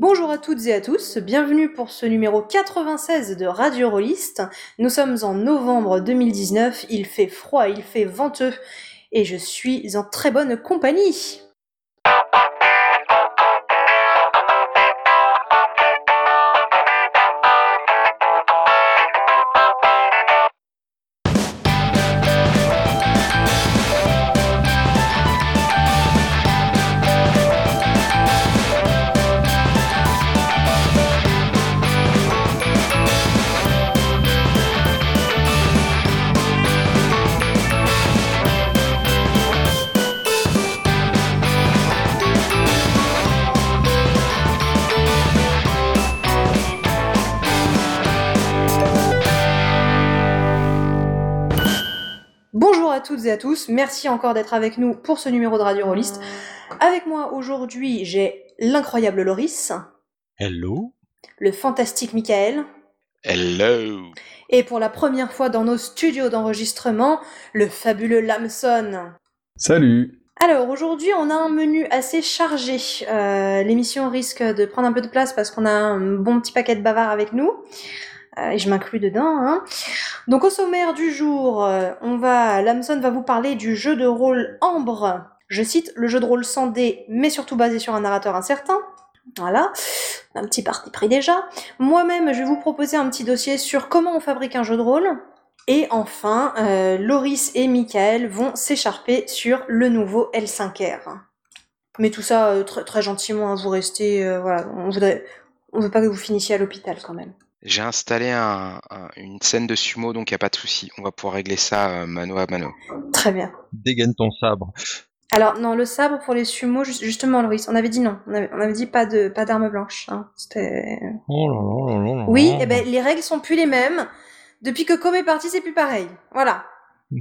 Bonjour à toutes et à tous, bienvenue pour ce numéro 96 de Radio Rollist. Nous sommes en novembre 2019, il fait froid, il fait venteux et je suis en très bonne compagnie. Merci encore d'être avec nous pour ce numéro de Radio Rollist. Avec moi aujourd'hui, j'ai l'incroyable Loris, Hello. le fantastique Michael, Hello. et pour la première fois dans nos studios d'enregistrement, le fabuleux Lamson. Salut Alors aujourd'hui, on a un menu assez chargé. Euh, L'émission risque de prendre un peu de place parce qu'on a un bon petit paquet de bavards avec nous. Euh, et je m'inclus dedans. Hein. Donc au sommaire du jour, euh, on va, Lamson va vous parler du jeu de rôle Ambre. Je cite le jeu de rôle sans dés, mais surtout basé sur un narrateur incertain. Voilà, un petit parti pris déjà. Moi-même, je vais vous proposer un petit dossier sur comment on fabrique un jeu de rôle. Et enfin, euh, Loris et Michael vont s'écharper sur le nouveau L5R. Mais tout ça très, très gentiment, hein, vous restez, voilà, on voudrait, on veut pas que vous finissiez à l'hôpital quand même. J'ai installé un- un- une scène de sumo, donc il n'y a pas de souci. On va pouvoir régler ça euh, mano à mano. Très bien. Dégaine ton sabre. Alors non, le sabre pour les sumo, ju- justement, Loris, on avait dit non, on avait, on avait dit pas de pas d'arme blanche. Hein. C'était. Oh là là là là là Oui, et ben les règles sont plus les mêmes. Depuis que Com est parti, c'est plus pareil. Voilà.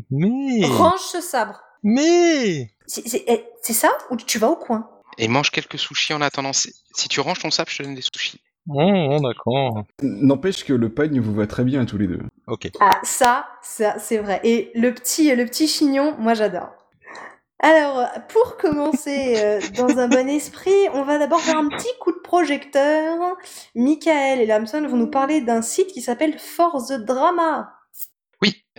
Mais Range ce sabre. Mais C'est eh, ça ou tu vas au coin? Et mange quelques sushis en attendant. Si tu ranges ton sable, je te donne des sushis. Oh, oh, d'accord. N'empêche que le pagne vous va très bien à tous les deux. Ok. Ah, ça, ça, c'est vrai. Et le petit, le petit chignon, moi j'adore. Alors, pour commencer euh, dans un bon esprit, on va d'abord faire un petit coup de projecteur. Michael et Lamson vont nous parler d'un site qui s'appelle For the Drama.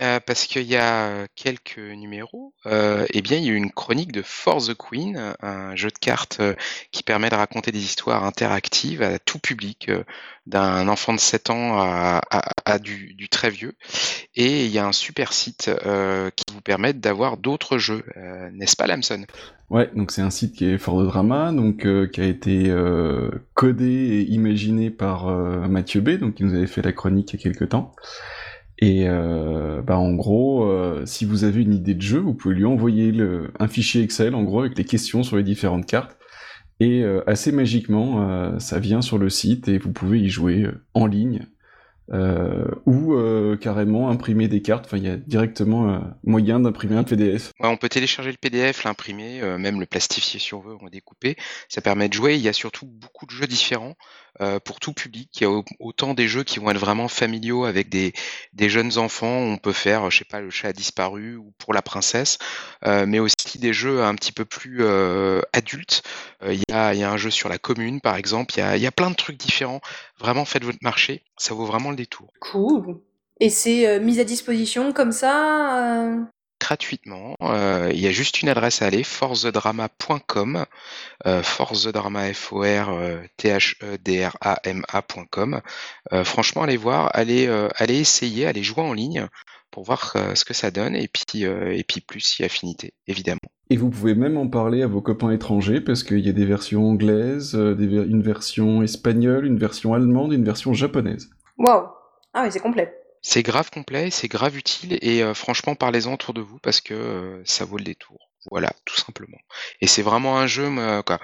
Euh, parce qu'il y a euh, quelques numéros, euh, eh bien, il y a eu une chronique de For the Queen, un jeu de cartes qui permet de raconter des histoires interactives à tout public, d'un enfant de 7 ans à, du, très vieux. Et il y a un super site qui vous permet d'avoir d'autres jeux, n'est-ce pas, Lamson? Ouais, donc c'est un site qui est fort de drama, donc qui a été codé et imaginé par Mathieu B, donc qui nous avait fait la chronique il y a quelques temps. Et euh, bah en gros, euh, si vous avez une idée de jeu, vous pouvez lui envoyer un fichier Excel, en gros, avec les questions sur les différentes cartes. Et euh, assez magiquement, ça vient sur le site et vous pouvez y jouer en ligne. ou carrément imprimer des cartes. Enfin, il y a directement moyen d'imprimer un PDF. On peut télécharger le PDF, l'imprimer, même le plastifier si on veut, on découper. Ça permet de jouer. Il y a surtout beaucoup de jeux différents euh, pour tout public. Il y a au- autant des jeux qui vont être vraiment familiaux avec des, des jeunes enfants. On peut faire, je sais pas, le chat a disparu ou pour la princesse, euh, mais aussi des jeux un petit peu plus euh, adultes. Il y, a, il y a un jeu sur la commune, par exemple. Il y a, il y a plein de trucs différents. Vraiment, faites votre marché. Ça vaut vraiment le détour. Cool. Et c'est mis à disposition comme ça. Gratuitement. Euh, il y a juste une adresse à aller, forcedrama.com, euh, forcedrama, f o r t h e d r a m a.com. Euh, franchement, allez voir, allez, euh, allez essayer, allez jouer en ligne pour voir euh, ce que ça donne et puis euh, et puis plus si affinité, évidemment. Et vous pouvez même en parler à vos copains étrangers parce qu'il y a des versions anglaises, euh, des ver- une version espagnole, une version allemande et une version japonaise. Waouh. Ah oui, c'est complet. C'est grave complet, c'est grave utile et euh, franchement parlez-en autour de vous parce que euh, ça vaut le détour. Voilà, tout simplement. Et c'est vraiment un jeu, moi, quoi.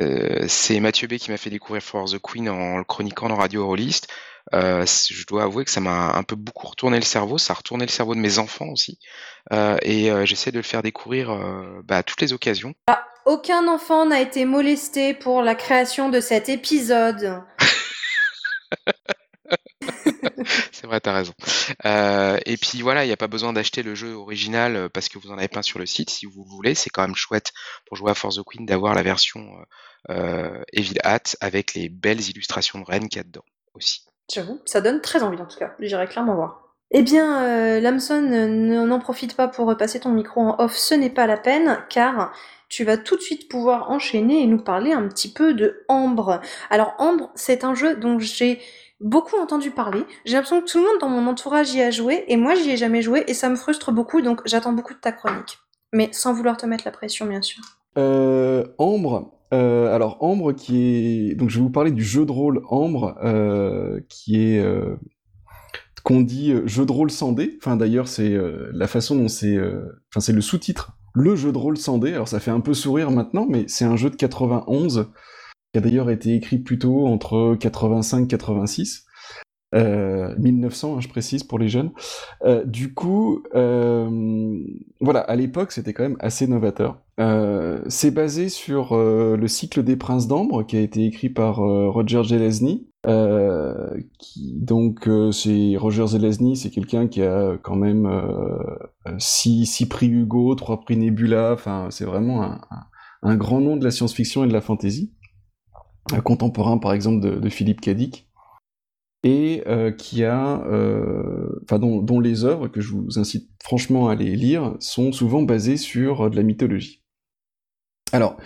Euh, c'est Mathieu B qui m'a fait découvrir For the Queen en le chroniquant dans Radio Rollist. Je dois avouer que ça m'a un peu beaucoup retourné le cerveau, ça a retourné le cerveau de mes enfants aussi. Et j'essaie de le faire découvrir bah, à toutes les occasions. Aucun enfant n'a été molesté pour la création de cet épisode. C'est vrai, t'as raison. Euh, et puis voilà, il n'y a pas besoin d'acheter le jeu original euh, parce que vous en avez plein sur le site. Si vous voulez, c'est quand même chouette pour jouer à Force the Queen d'avoir la version euh, Evil Hat avec les belles illustrations de Rennes qu'il y a dedans aussi. J'avoue, ça donne très envie en tout cas. J'irai clairement voir. Eh bien, Lamson, n'en profite pas pour repasser ton micro en off, ce n'est pas la peine, car tu vas tout de suite pouvoir enchaîner et nous parler un petit peu de Ambre. Alors Ambre, c'est un jeu dont j'ai beaucoup entendu parler. J'ai l'impression que tout le monde dans mon entourage y a joué, et moi j'y ai jamais joué, et ça me frustre beaucoup, donc j'attends beaucoup de ta chronique. Mais sans vouloir te mettre la pression, bien sûr. Euh, Ambre, euh, alors Ambre qui est... Donc je vais vous parler du jeu de rôle Ambre, euh, qui est... Qu'on dit jeu de rôle sans dé. Enfin d'ailleurs c'est la façon dont c'est... Enfin c'est le sous-titre, le jeu de rôle sans dé. Alors ça fait un peu sourire maintenant, mais c'est un jeu de 91 qui a d'ailleurs été écrit plutôt entre 85 86. Euh, 1900, hein, je précise pour les jeunes. Euh, du coup, euh, voilà, à l'époque, c'était quand même assez novateur. Euh, c'est basé sur le cycle des princes d'ambre qui a été écrit par Roger Zelazny. qui donc c'est Roger Zelazny, c'est quelqu'un qui a quand même six, six prix Hugo, trois prix Nebula. Enfin, c'est vraiment un, un, un, grand nom de la science-fiction et de la fantasy contemporain par exemple de, de Philippe Cadic, et euh, qui a, euh, dont, les œuvres que je vous incite franchement à les lire sont souvent basées sur de la mythologie. Alors,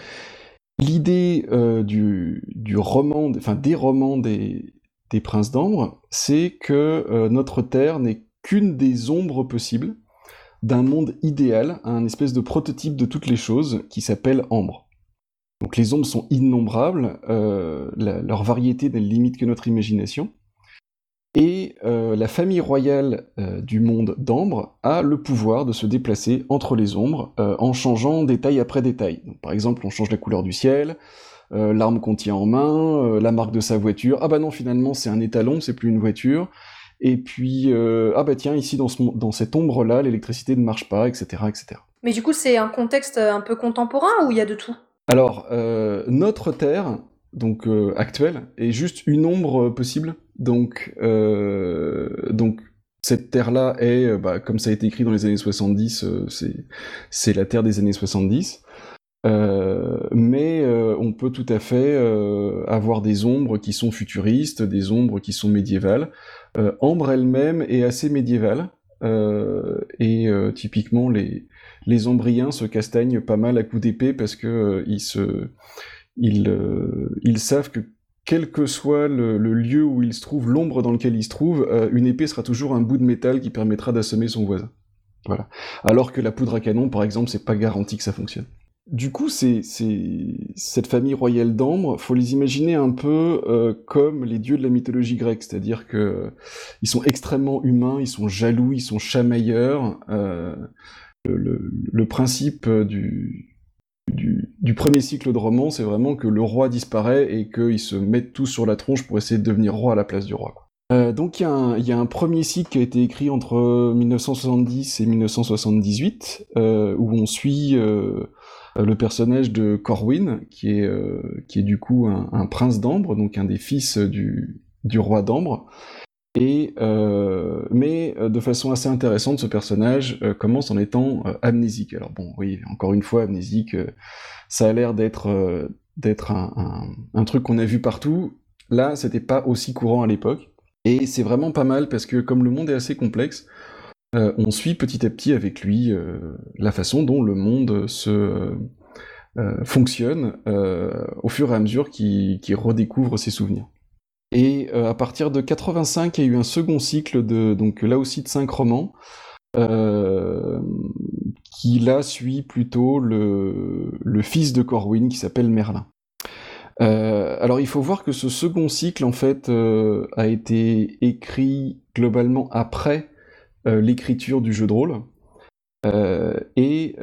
l'idée euh, du, du, roman, enfin des romans des, des Princes d'Ambre, c'est que euh, notre Terre n'est qu'une des ombres possibles d'un monde idéal, un espèce de prototype de toutes les choses qui s'appelle Ambre. Donc les ombres sont innombrables, euh, leur variété n'est limite que notre imagination. Et euh, la famille royale euh, du monde d'Ambre a le pouvoir de se déplacer entre les ombres euh, en changeant détail après détail. Donc, par exemple, on change la couleur du ciel, l'arme qu'on tient en main, la marque de sa voiture. Ah bah non, finalement c'est un étalon, c'est plus une voiture. Et puis, ah bah tiens, ici dans, ce, dans cette ombre-là, l'électricité ne marche pas, etc., etc. Mais du coup, c'est un contexte un peu contemporain où il y a de tout? Alors, euh, notre Terre, donc euh, actuelle, est juste une ombre possible. Donc, euh, donc cette Terre-là est, bah, comme ça a été écrit dans les années 70, c'est la Terre des années 70. mais on peut tout à fait avoir des ombres qui sont futuristes, des ombres qui sont médiévales. Ambre elle-même est assez médiévale. et typiquement les, les Ombriens se castagnent pas mal à coups d'épée parce que euh, ils se, ils, euh, ils savent que quel que soit le, lieu où il se trouve, l'ombre dans lequel il se trouve, euh, une épée sera toujours un bout de métal qui permettra d'assommer son voisin. Voilà. Alors que la poudre à canon, par exemple, c'est pas garanti que ça fonctionne. Du coup, c'est cette famille royale d'ambre, faut les imaginer un peu euh, comme les dieux de la mythologie grecque, c'est-à-dire que ils sont extrêmement humains, ils sont jaloux, ils sont chamailleurs. Le, le, principe du, du, premier cycle de roman, c'est vraiment que le roi disparaît et qu'ils se mettent tous sur la tronche pour essayer de devenir roi à la place du roi. Euh, donc il y, a un premier cycle qui a été écrit entre 1970 et 1978, euh, où on suit euh, le personnage de Corwin, qui est, euh, qui est du coup un, un prince d'Ambre, donc un des fils du, du roi d'Ambre, et, euh, mais euh, de façon assez intéressante, ce personnage euh, commence en étant amnésique. Alors bon, oui, encore une fois, amnésique, ça a l'air d'être d'être un, truc qu'on a vu partout. Là, c'était pas aussi courant à l'époque. Et c'est vraiment pas mal parce que comme le monde est assez complexe, on suit petit à petit avec lui la façon dont le monde se fonctionne au fur et à mesure qu'il qu redécouvre ses souvenirs. Et euh, à partir de 85, il y a eu un second cycle de, donc là aussi de cinq romans, euh, qui là suit plutôt le, fils de Corwin qui s'appelle Merlin. Euh, alors il faut voir que ce second cycle en fait a été écrit globalement après l'écriture du jeu de rôle. et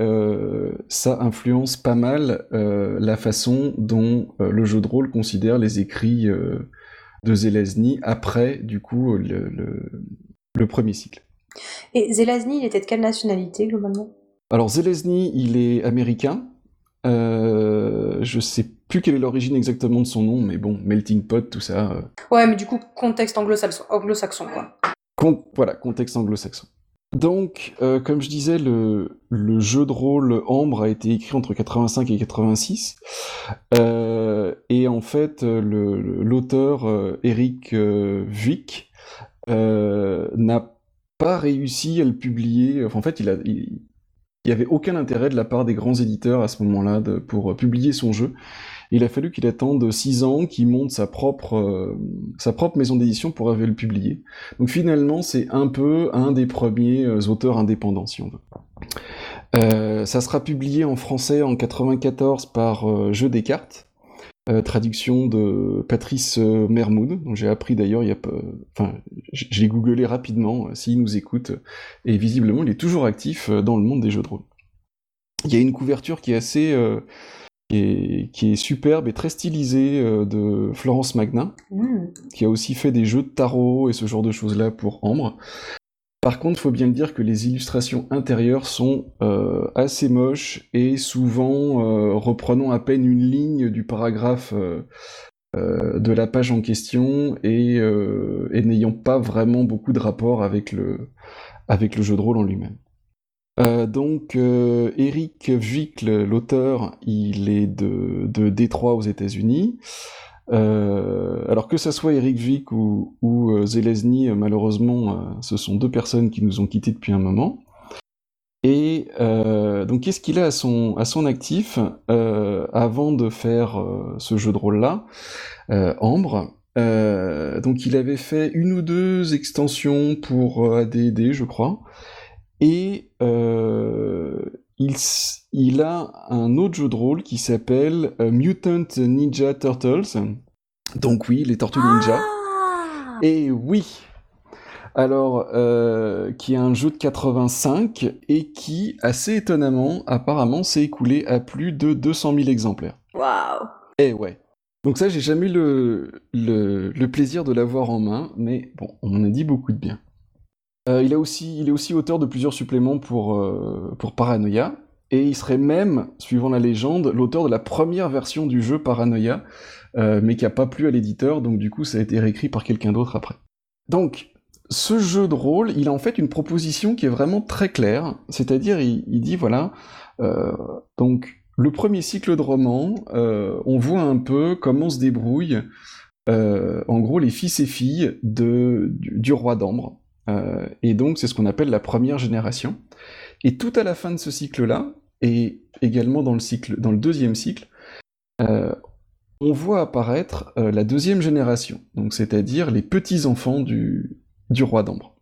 ça influence pas mal la façon dont le jeu de rôle considère les écrits de Zelazny après, du coup, le, le, le premier cycle. Et Zelazny, il était de quelle nationalité, globalement? Alors, Zelazny, il est américain. Euh, je sais plus quelle est l'origine exactement de son nom, mais bon, melting pot, tout ça. Euh... Ouais, mais du coup, contexte anglo-saxon, anglo quoi. voilà, contexte anglo-saxon. Donc, euh, comme je disais, le, jeu de rôle Ambre a été écrit entre 85 et 86. Euh, et en fait, l'auteur euh, Eric euh, Vick n'a pas réussi à le publier. En fait, il a, il, il avait aucun intérêt de la part des grands éditeurs à ce moment-là pour publier son jeu. Il a fallu qu'il attende 6 ans, qu'il monte sa propre, euh, maison d'édition pour avoir le publier. Donc finalement, c'est un peu un des premiers euh, auteurs indépendants, si on veut. Euh, ça sera publié en français en 94 par euh, Jeux des cartes, traduction de Patrice Mermoud, j'ai appris d'ailleurs il y a. Enfin, j'ai googlé rapidement s'il nous écoute, et visiblement il est toujours actif dans le monde des jeux de rôle. Il y a une couverture qui est assez qui est, qui est, superbe et très stylisée euh, de Florence Magnin, mmh. qui a aussi fait des jeux de tarot et ce genre de choses-là pour Ambre. Par contre, il faut bien le dire que les illustrations intérieures sont euh, assez moches et souvent euh, reprenant à peine une ligne du paragraphe euh, de la page en question et, et n'ayant pas vraiment beaucoup de rapport avec le, avec le jeu de rôle en lui-même. Euh, donc, euh, Eric Vickle, l'auteur, il est de, de Détroit aux États-Unis. Euh, alors que ça soit Eric Vick ou, ou Zelezny, malheureusement, ce sont deux personnes qui nous ont quittés depuis un moment. Et donc, qu'est-ce qu'il a à son, à son actif avant de faire ce jeu de rôle-là Ambre? donc, il avait fait une ou deux extensions pour AD&D, je crois. Et euh, il, il, a un autre jeu de rôle qui s'appelle euh, Mutant Ninja Turtles. Donc oui, les Tortues Ninja. Ah et oui alors, euh, qui est un jeu de 85 et qui, assez étonnamment, apparemment, s'est écoulé à plus de 200 000 exemplaires. Waouh Et ouais. Donc ça, j'ai jamais eu le, le, le plaisir de l'avoir en main, mais bon, on en a dit beaucoup de bien. Euh, il, est aussi auteur de plusieurs suppléments pour, euh, pour Paranoia, et il serait même, suivant la légende, l'auteur de la première version du jeu Paranoia, euh, mais qui n'a pas plu à l'éditeur, donc du coup ça a été réécrit par quelqu'un d'autre après. Donc, ce jeu de rôle, il a en fait une proposition qui est vraiment très claire, c'est-à-dire il, dit voilà, donc le premier cycle de roman, on voit un peu comment se débrouillent en gros les fils et filles du roi d'Ambre, euh, et donc c'est ce qu'on appelle la première génération. Et tout à la fin de ce cycle-là, et également dans le, deuxième cycle, euh, on voit apparaître euh, la deuxième génération, donc c'est-à-dire les petits-enfants du, du roi d'Ambre.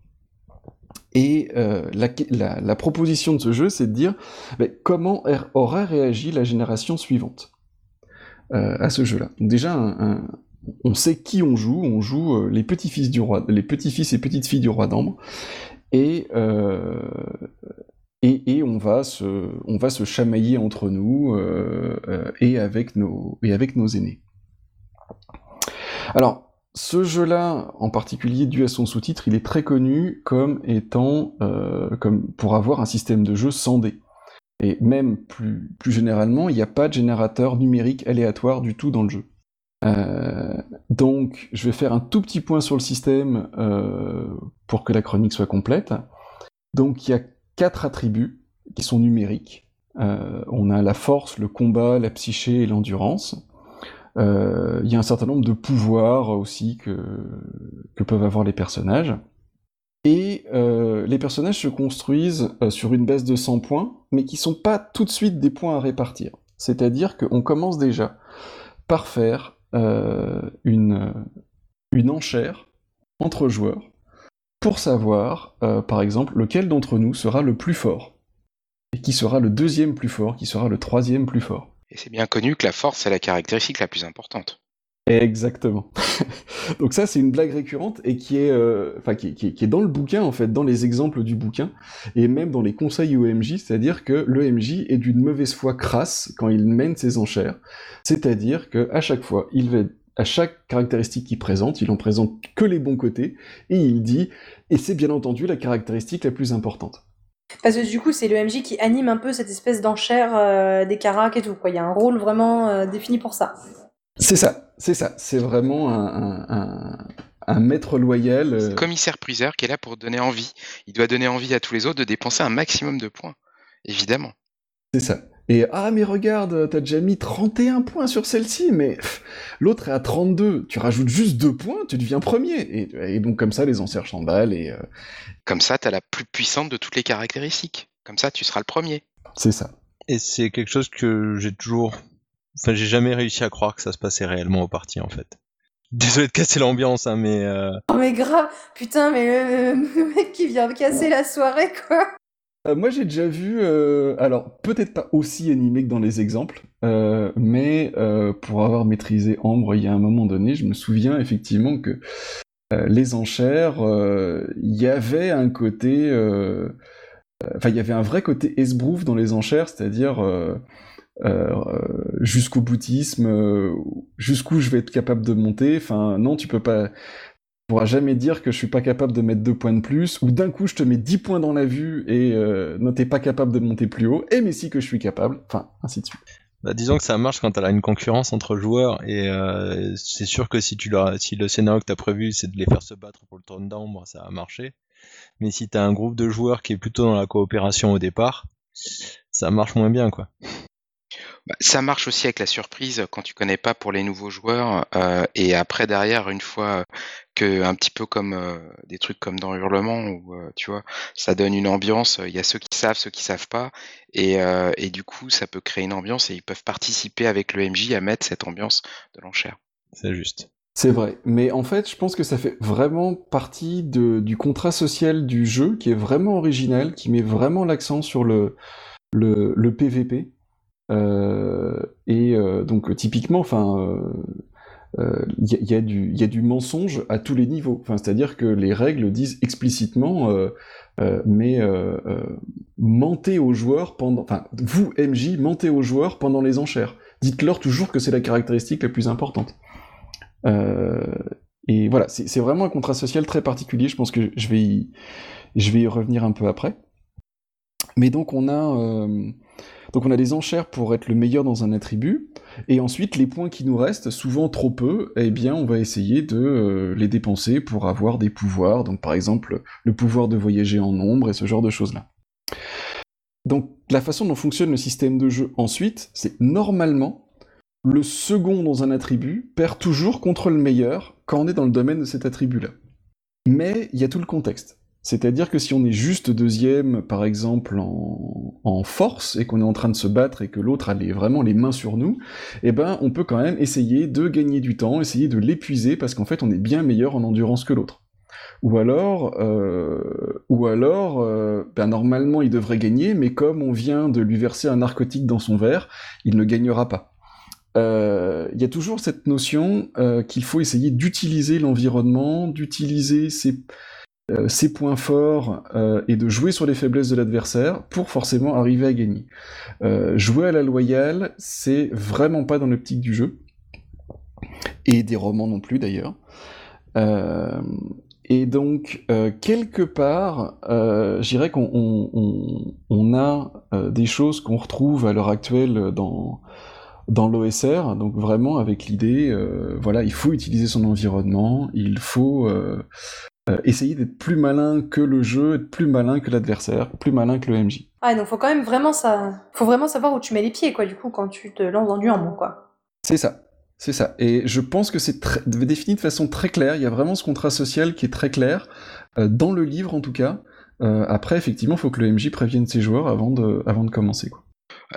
Et la, proposition de ce jeu, c'est de dire mais comment aurait réagi la génération suivante à ce jeu-là. Déjà un, on sait qui on joue, on joue euh, les petits-fils du roi, les petits-fils et petites-filles du roi d'Ambre, et, euh, on va se, chamailler entre nous euh, et avec nos aînés. Alors, ce jeu-là, en particulier dû à son sous-titre, il est très connu comme étant, comme pour avoir un système de jeu sans dés. Et même plus généralement, il n'y a pas de générateur numérique aléatoire du tout dans le jeu. Euh, donc, je vais faire un tout petit point sur le système euh, pour que la chronique soit complète. Donc, il y a quatre attributs qui sont numériques. Euh, on a la force, le combat, la psyché et l'endurance. Il y a un certain nombre de pouvoirs aussi que, peuvent avoir les personnages. Et les personnages se construisent sur une base de 100 points, mais qui sont pas tout de suite des points à répartir. C'est-à-dire qu'on commence déjà par faire une, une enchère entre joueurs pour savoir, euh, par exemple, lequel d'entre nous sera le plus fort, et qui sera le deuxième plus fort, qui sera le troisième plus fort. Et c'est bien connu que la force, c'est la caractéristique la plus importante. Exactement. Donc ça, c'est une blague récurrente et qui est, euh, qui, qui, est dans le bouquin en fait, dans les exemples du bouquin et même dans les conseils au MJ, c'est-à-dire que le MJ est d'une mauvaise foi crasse quand il mène ses enchères, c'est-à-dire que à chaque fois, il va à chaque caractéristique qu'il présente, il en présente que les bons côtés et il dit et c'est bien entendu la caractéristique la plus importante. Parce que du coup, c'est le qui anime un peu cette espèce d'enchère euh, des caracs et tout. Quoi. Il y a un rôle vraiment euh, défini pour ça. C'est ça, c'est ça. C'est vraiment un, un, un maître loyal. C'est euh, commissaire-priseur qui est là pour donner envie. Il doit donner envie à tous les autres de dépenser un maximum de points, évidemment. C'est ça. Et ah mais regarde, t'as déjà mis 31 points sur celle-ci, mais l'autre est à 32. Tu rajoutes juste deux points, tu deviens premier. Et, et donc comme ça, les enchères s'emballent et euh, Comme ça, tu as la plus puissante de toutes les caractéristiques. Comme ça, tu seras le premier. c'est ça. Et c'est quelque chose que j'ai toujours. Enfin, j'ai jamais réussi à croire que ça se passait réellement au parti, en fait. Désolé de casser l'ambiance, hein, mais. euh, Oh mais grave, putain, mais le, le mec qui vient de casser la soirée, quoi. Euh, moi j'ai déjà vu, euh, alors peut-être pas aussi animé que dans les exemples, euh, mais euh, pour avoir maîtrisé Ambre il y a un moment donné, je me souviens effectivement que euh, les enchères, euh, il y avait un côté, enfin il y avait un vrai côté esbrouf dans les enchères, c'est-à-dire euh, euh, jusqu'au boutisme, euh, jusqu'où je vais être capable de monter. Enfin non, tu peux pas pourras jamais dire que je suis pas capable de mettre deux points de plus, ou d'un coup je te mets 10 points dans la vue et euh, non t'es pas capable de monter plus haut, et mais si que je suis capable, enfin ainsi de suite. Bah, disons que ça marche quand t'as une concurrence entre joueurs et euh, c'est sûr que si tu si le scénario que t'as prévu c'est de les faire se battre pour le trône d'ambre, ça a marché. Mais si t'as un groupe de joueurs qui est plutôt dans la coopération au départ, ça marche moins bien quoi. Bah, ça marche aussi avec la surprise quand tu connais pas pour les nouveaux joueurs. euh, et après, derrière, une fois que, un petit peu comme euh, des trucs comme dans Hurlement, où euh, tu vois, ça donne une ambiance. Il y a ceux qui savent, ceux qui savent pas. Et, euh, et du coup, ça peut créer une ambiance et ils peuvent participer avec le MJ à mettre cette ambiance de l'enchère. C'est juste. C'est vrai, mais en fait je pense que ça fait vraiment partie de, du contrat social du jeu qui est vraiment original, qui met vraiment l'accent sur le, le, le PVP. Euh, et euh, donc typiquement, enfin, euh, il y, a- du, mensonge à tous les niveaux. Enfin, c'est-à-dire que les règles disent explicitement, mais mentez aux joueurs pendant, enfin, vous MJ mentez aux joueurs pendant les enchères. Dites-leur toujours que c'est la caractéristique la plus importante. Et voilà, c'est vraiment un contrat social très particulier. Je pense que je vais y, je vais y revenir un peu après. Mais donc on a, donc on a des enchères pour être le meilleur dans un attribut, et ensuite les points qui nous restent, souvent trop peu, eh bien on va essayer de euh, les dépenser pour avoir des pouvoirs. Donc par exemple le pouvoir de voyager en ombre et ce genre de choses là. Donc la façon dont fonctionne le système de jeu ensuite, c'est normalement le second dans un attribut perd toujours contre le meilleur quand on est dans le domaine de cet attribut-là. Mais il y a tout le contexte. C'est-à-dire que si on est juste deuxième, par exemple, en, force, et qu'on est en train de se battre et que l'autre a vraiment les mains sur nous, eh ben, on peut quand même essayer de gagner du temps, essayer de l'épuiser, parce qu'en fait, on est bien meilleur en endurance que l'autre. Ou alors, euh, ou alors, euh, ben, normalement, il devrait gagner, mais comme on vient de lui verser un narcotique dans son verre, il ne gagnera pas. Euh, Il y a toujours cette notion euh, qu'il faut essayer d'utiliser l'environnement, d'utiliser ses, euh, ses points forts euh, et de jouer sur les faiblesses de l'adversaire pour forcément arriver à gagner. Euh, jouer à la loyale, c'est vraiment pas dans l'optique du jeu, et des romans non plus d'ailleurs. Euh, et donc, quelque part, euh, je dirais qu'on on, a des choses qu'on retrouve à l'heure actuelle dans, dans l'OSR, donc vraiment avec l'idée, voilà, il faut utiliser son environnement, il faut euh, essayer d'être plus malin que le jeu, être plus malin que l'adversaire, plus malin que le MJ. Ah, donc faut quand même vraiment ça. Faut vraiment savoir où tu mets les pieds, quoi, du coup, quand tu te lances dans du hambre, quoi. C'est ça. C'est ça. Et je pense que c'est très- défini de façon très claire. Il y a vraiment ce contrat social qui est très clair, euh, dans le livre en tout cas. Euh, après, effectivement, il faut que le MJ prévienne ses joueurs avant de, avant de commencer. Quoi.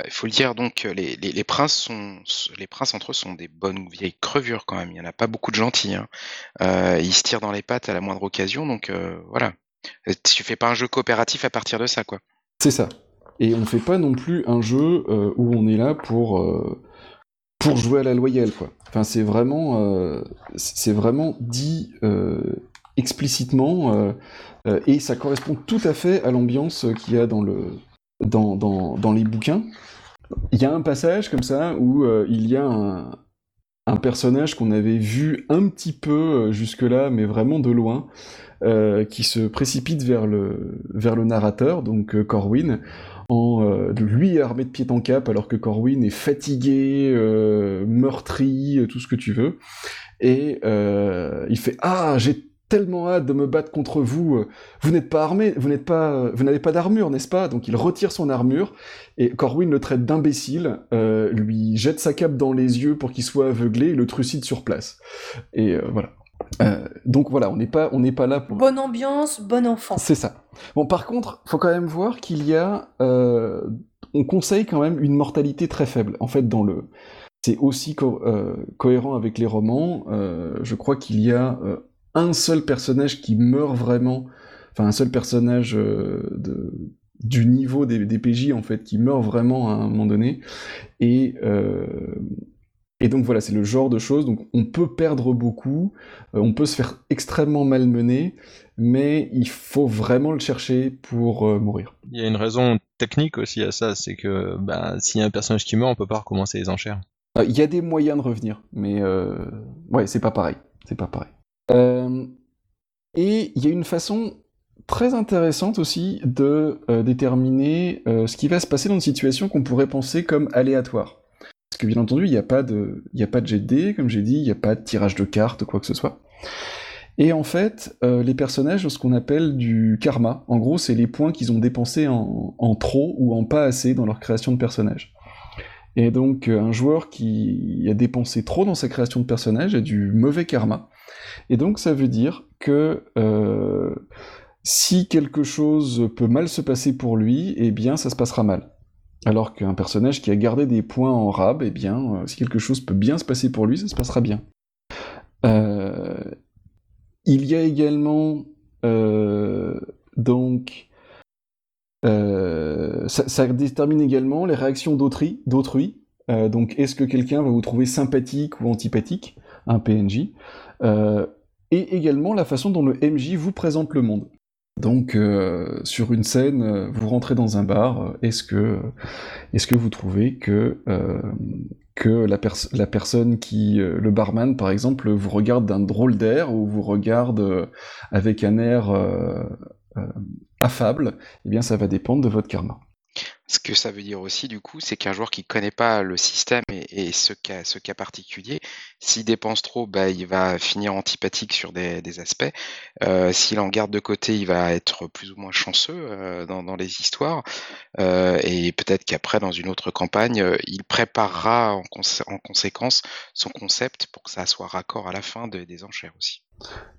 Il faut le dire, donc euh, les, princes entre eux sont des bonnes vieilles crevures quand même. Il n'y en a pas beaucoup de gentils. Hein. Euh, ils se tirent dans les pattes à la moindre occasion, donc euh, voilà. Tu fais pas un jeu coopératif à partir de ça, quoi. C'est ça. Et on fait pas non plus un jeu où on est là pour, jouer à la loyale, quoi. Vraiment, c'est vraiment dit explicitement et ça correspond tout à fait à l'ambiance qu'il y a dans, le, dans, les bouquins. Il y a un passage comme ça où euh, il y a un, personnage qu'on avait vu un petit peu euh, jusque-là, mais vraiment de loin, euh, qui se précipite vers le, narrateur, donc Corwin, en lui armé de pied en cap, alors que Corwin est fatigué, meurtri, tout ce que tu veux. Et, il fait ah j'ai tellement hâte de me battre contre vous. Vous n'êtes pas armé, vous n'êtes pas, vous n'avez pas d'armure, n'est-ce pas? Donc il retire son armure et Corwin le traite d'imbécile, euh, lui jette sa cape dans les yeux pour qu'il soit aveuglé et le trucide sur place. Et euh, voilà. Euh, donc voilà, on n'est pas, on n'est pas là pour. Bonne ambiance, bon enfant. C'est ça. Bon, par contre, faut quand même voir qu'il y a, on conseille quand même une mortalité très faible. En fait, dans le, c'est aussi cohérent avec les romans. je crois qu'il y a un seul personnage qui meurt vraiment, enfin un seul personnage euh, de, du niveau des, des, PJ en fait qui meurt vraiment à un moment donné. Et euh, et donc voilà c'est le genre de choses. Donc on peut perdre beaucoup. Euh, on peut se faire extrêmement malmener. Mais il faut vraiment le chercher pour mourir. Il y a une raison technique aussi à ça. C'est que bah, s'il y a un personnage qui meurt on peut pas recommencer les enchères. Il y a des moyens de revenir. Mais ouais c'est pas pareil. C'est pas pareil euh, et il y a une façon très intéressante aussi de euh, déterminer euh, ce qui va se passer dans une situation qu'on pourrait penser comme aléatoire. Parce que bien entendu, il n'y a pas de, il de dés, comme j'ai dit, il n'y a pas de tirage de cartes, quoi que ce soit. Et en fait, les personnages ont ce qu'on appelle du karma. En gros, c'est les points qu'ils ont dépensés en, en, trop ou en pas assez dans leur création de personnage. Et donc, un joueur qui a dépensé trop dans sa création de personnage a du mauvais karma. Et donc ça veut dire que euh, si quelque chose peut mal se passer pour lui, eh bien ça se passera mal. Alors qu'un personnage qui a gardé des points en rab, eh bien euh, si quelque chose peut bien se passer pour lui, ça se passera bien. Euh, il y a également donc ça, ça, détermine également les réactions d'autrui. donc est-ce que quelqu'un va vous trouver sympathique ou antipathique, un PNJ euh, et également la façon dont le MJ vous présente le monde. Donc euh, sur une scène, euh, vous rentrez dans un bar, est-ce que, est que vous trouvez que, que la, la, personne qui, le barman par exemple, vous regarde d'un drôle d'air ou vous regarde avec un air affable, eh bien ça va dépendre de votre karma. Ce que ça veut dire aussi, du coup, c'est qu'un joueur qui connaît pas le système et, ce, cas, ce cas particulier, s'il dépense trop, bah, il va finir antipathique sur des, aspects. Euh, s'il en garde de côté, il va être plus ou moins chanceux euh, dans, les histoires. Euh, et peut-être qu'après, dans une autre campagne, il préparera en, conséquence son concept pour que ça soit raccord à la fin des enchères aussi.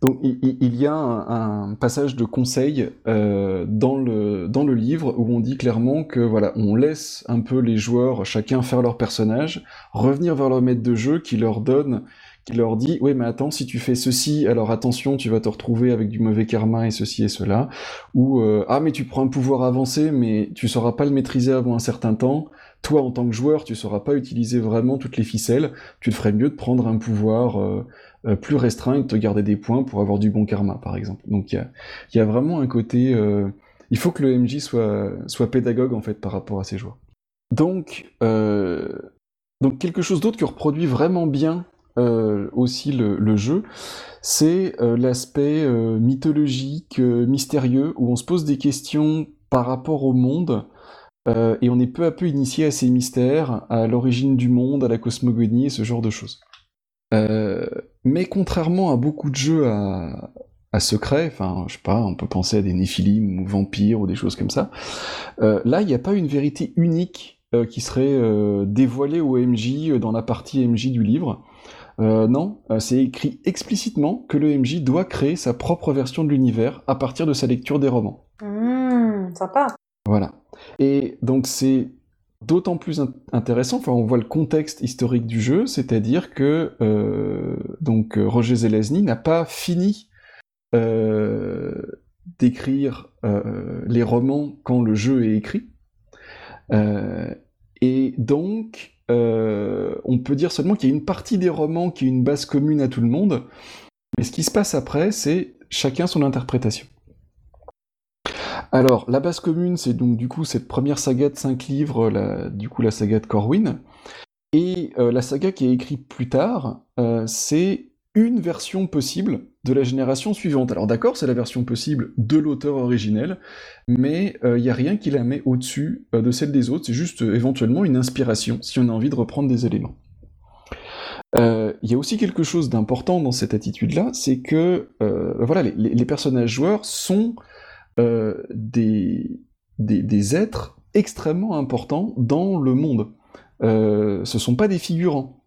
Donc il, y a un, passage de conseil euh, dans, le, dans le livre où on dit clairement que voilà, on laisse un peu les joueurs chacun faire leur personnage, revenir vers leur maître de jeu qui leur donne, qui leur dit oui mais attends si tu fais ceci alors attention tu vas te retrouver avec du mauvais karma et ceci et cela ou euh, ah mais tu prends un pouvoir avancé mais tu sauras pas le maîtriser avant un certain temps. Toi en tant que joueur tu sauras pas utiliser vraiment toutes les ficelles. Tu te ferais mieux de prendre un pouvoir euh, euh, plus restreint et de te garder des points pour avoir du bon karma, par exemple. Donc il y a, vraiment un côté... Euh, il faut que le MJ soit, pédagogue, en fait, par rapport à ses joueurs. Donc, euh, quelque chose d'autre qui reproduit vraiment bien aussi le, jeu, c'est l'aspect mythologique, mystérieux, où on se pose des questions par rapport au monde, et on est peu à peu initié à ces mystères, à l'origine du monde, à la cosmogonie et ce genre de choses. Mais contrairement à beaucoup de jeux à, à secret, enfin, je sais pas, on peut penser à des néphilim ou vampires ou des choses comme ça, euh, là, il n'y a pas une vérité unique euh, qui serait euh, dévoilée au MJ dans la partie MJ du livre. non, c'est écrit explicitement que le MJ doit créer sa propre version de l'univers à partir de sa lecture des romans. Mmh, sympa. Voilà. Et donc c'est d'autant plus intéressant, enfin on voit le contexte historique du jeu, c'est-à-dire que euh, donc euh, Roger Zelazny n'a pas fini euh, d'écrire les romans quand le jeu est écrit, et donc on peut dire seulement qu'il y a une partie des romans qui est une base commune à tout le monde, mais ce qui se passe après, c'est chacun son interprétation. Alors, la base commune, c'est donc du coup cette première saga de 5 livres, du coup la saga de Corwin. Et euh, la saga qui est écrite plus tard, euh, c'est une version possible de la génération suivante. Alors d'accord, c'est la version possible de l'auteur originel, mais il euh, n'y a rien qui la met au-dessus de celle des autres, c'est juste éventuellement une inspiration, si on a envie de reprendre des éléments. Il y a aussi quelque chose d'important dans cette attitude-là, c'est que voilà, les, personnages joueurs sont euh, des, êtres extrêmement importants dans le monde. Euh, ce sont pas des figurants.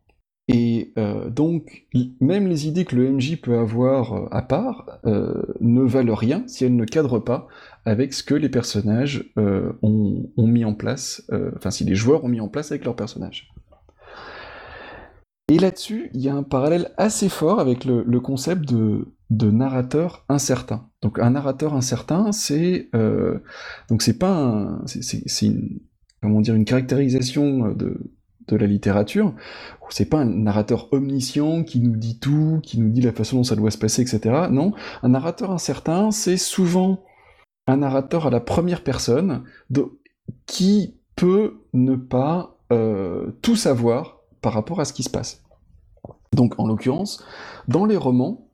Et euh, donc, même les idées que le MJ peut avoir à part ne valent rien si elles ne cadrent pas avec ce que les personnages ont, mis en place, enfin si les joueurs ont mis en place avec leurs personnages. Et là-dessus, il y a un parallèle assez fort avec le, concept de, narrateur incertain. Donc un narrateur incertain, c'est euh, donc c'est pas une comment dire une caractérisation de de la littérature, c'est pas un narrateur omniscient qui nous dit tout, qui nous dit la façon dont ça doit se passer, etc. Non, un narrateur incertain, c'est souvent un narrateur à la première personne qui peut ne pas euh, tout savoir par rapport à ce qui se passe. Donc, en l'occurrence, dans les romans,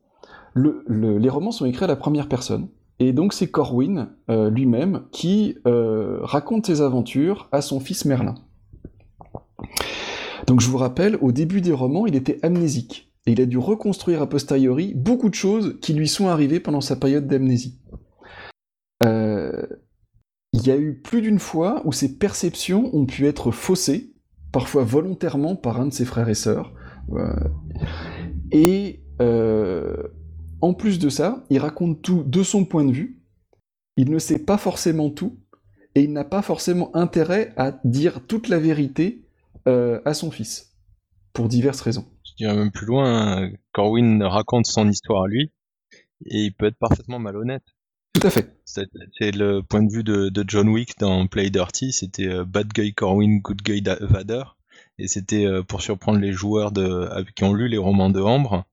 le, le, les romans sont écrits à la première personne, et donc c'est Corwin euh, lui-même qui euh, raconte ses aventures à son fils Merlin. Donc je vous rappelle, au début des romans, il était amnésique, et il a dû reconstruire a posteriori beaucoup de choses qui lui sont arrivées pendant sa période d'amnésie. Euh, il y a eu plus d'une fois où ses perceptions ont pu être faussées, parfois volontairement par un de ses frères et sœurs. Euh, et euh, en plus de ça, il raconte tout de son point de vue. Il ne sait pas forcément tout, et il n'a pas forcément intérêt à dire toute la vérité euh, à son fils, pour diverses raisons. Je dirais même plus loin, Corwin raconte son histoire à lui, et il peut être parfaitement malhonnête. Tout à fait. C'est le point de vue de, de, John Wick dans Play Dirty, c'était euh, Bad Guy Corwin, Good Guy Vader, et c'était euh, pour surprendre les joueurs de, qui ont lu les romans de Ambre,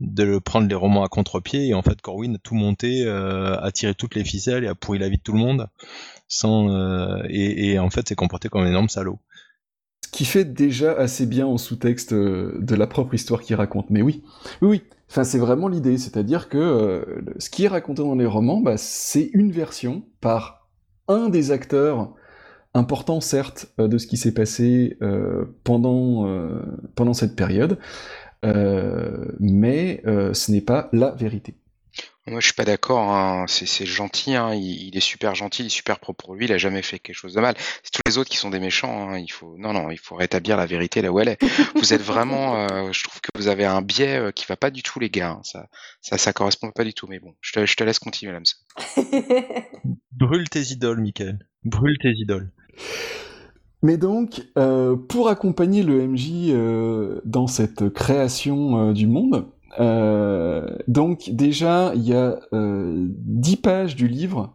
de prendre les romans à contre-pied, et en fait Corwin a tout monté, euh, a tiré toutes les ficelles et a pourri la vie de tout le monde, sans, euh, et, et, en fait s'est comporté comme un énorme salaud qui fait déjà assez bien en sous-texte de la propre histoire qu'il raconte. Mais oui, oui, oui. Enfin, c'est vraiment l'idée, c'est-à-dire que euh, ce qui est raconté dans les romans, bah, c'est une version par un des acteurs importants, certes, euh, de ce qui s'est passé euh, pendant euh, pendant cette période, mais ce n'est pas la vérité. Moi, je suis pas d'accord. Hein. C'est gentil. Hein. Il, il, est super gentil, il est super propre pour lui. Il a jamais fait quelque chose de mal. C'est tous les autres qui sont des méchants. Hein. Il faut non, non, il faut rétablir la vérité là où elle est. Vous êtes vraiment. Euh, je trouve que vous avez un biais euh, qui va pas du tout, les gars. Hein. Ça, ça, ça correspond pas du tout. Mais bon, je te, je te laisse continuer, Lams. Brûle tes idoles, Michael. Brûle tes idoles. Mais donc, euh, pour accompagner le MJ euh, dans cette création euh, du monde, euh, donc déjà, il y a euh, 10 pages du livre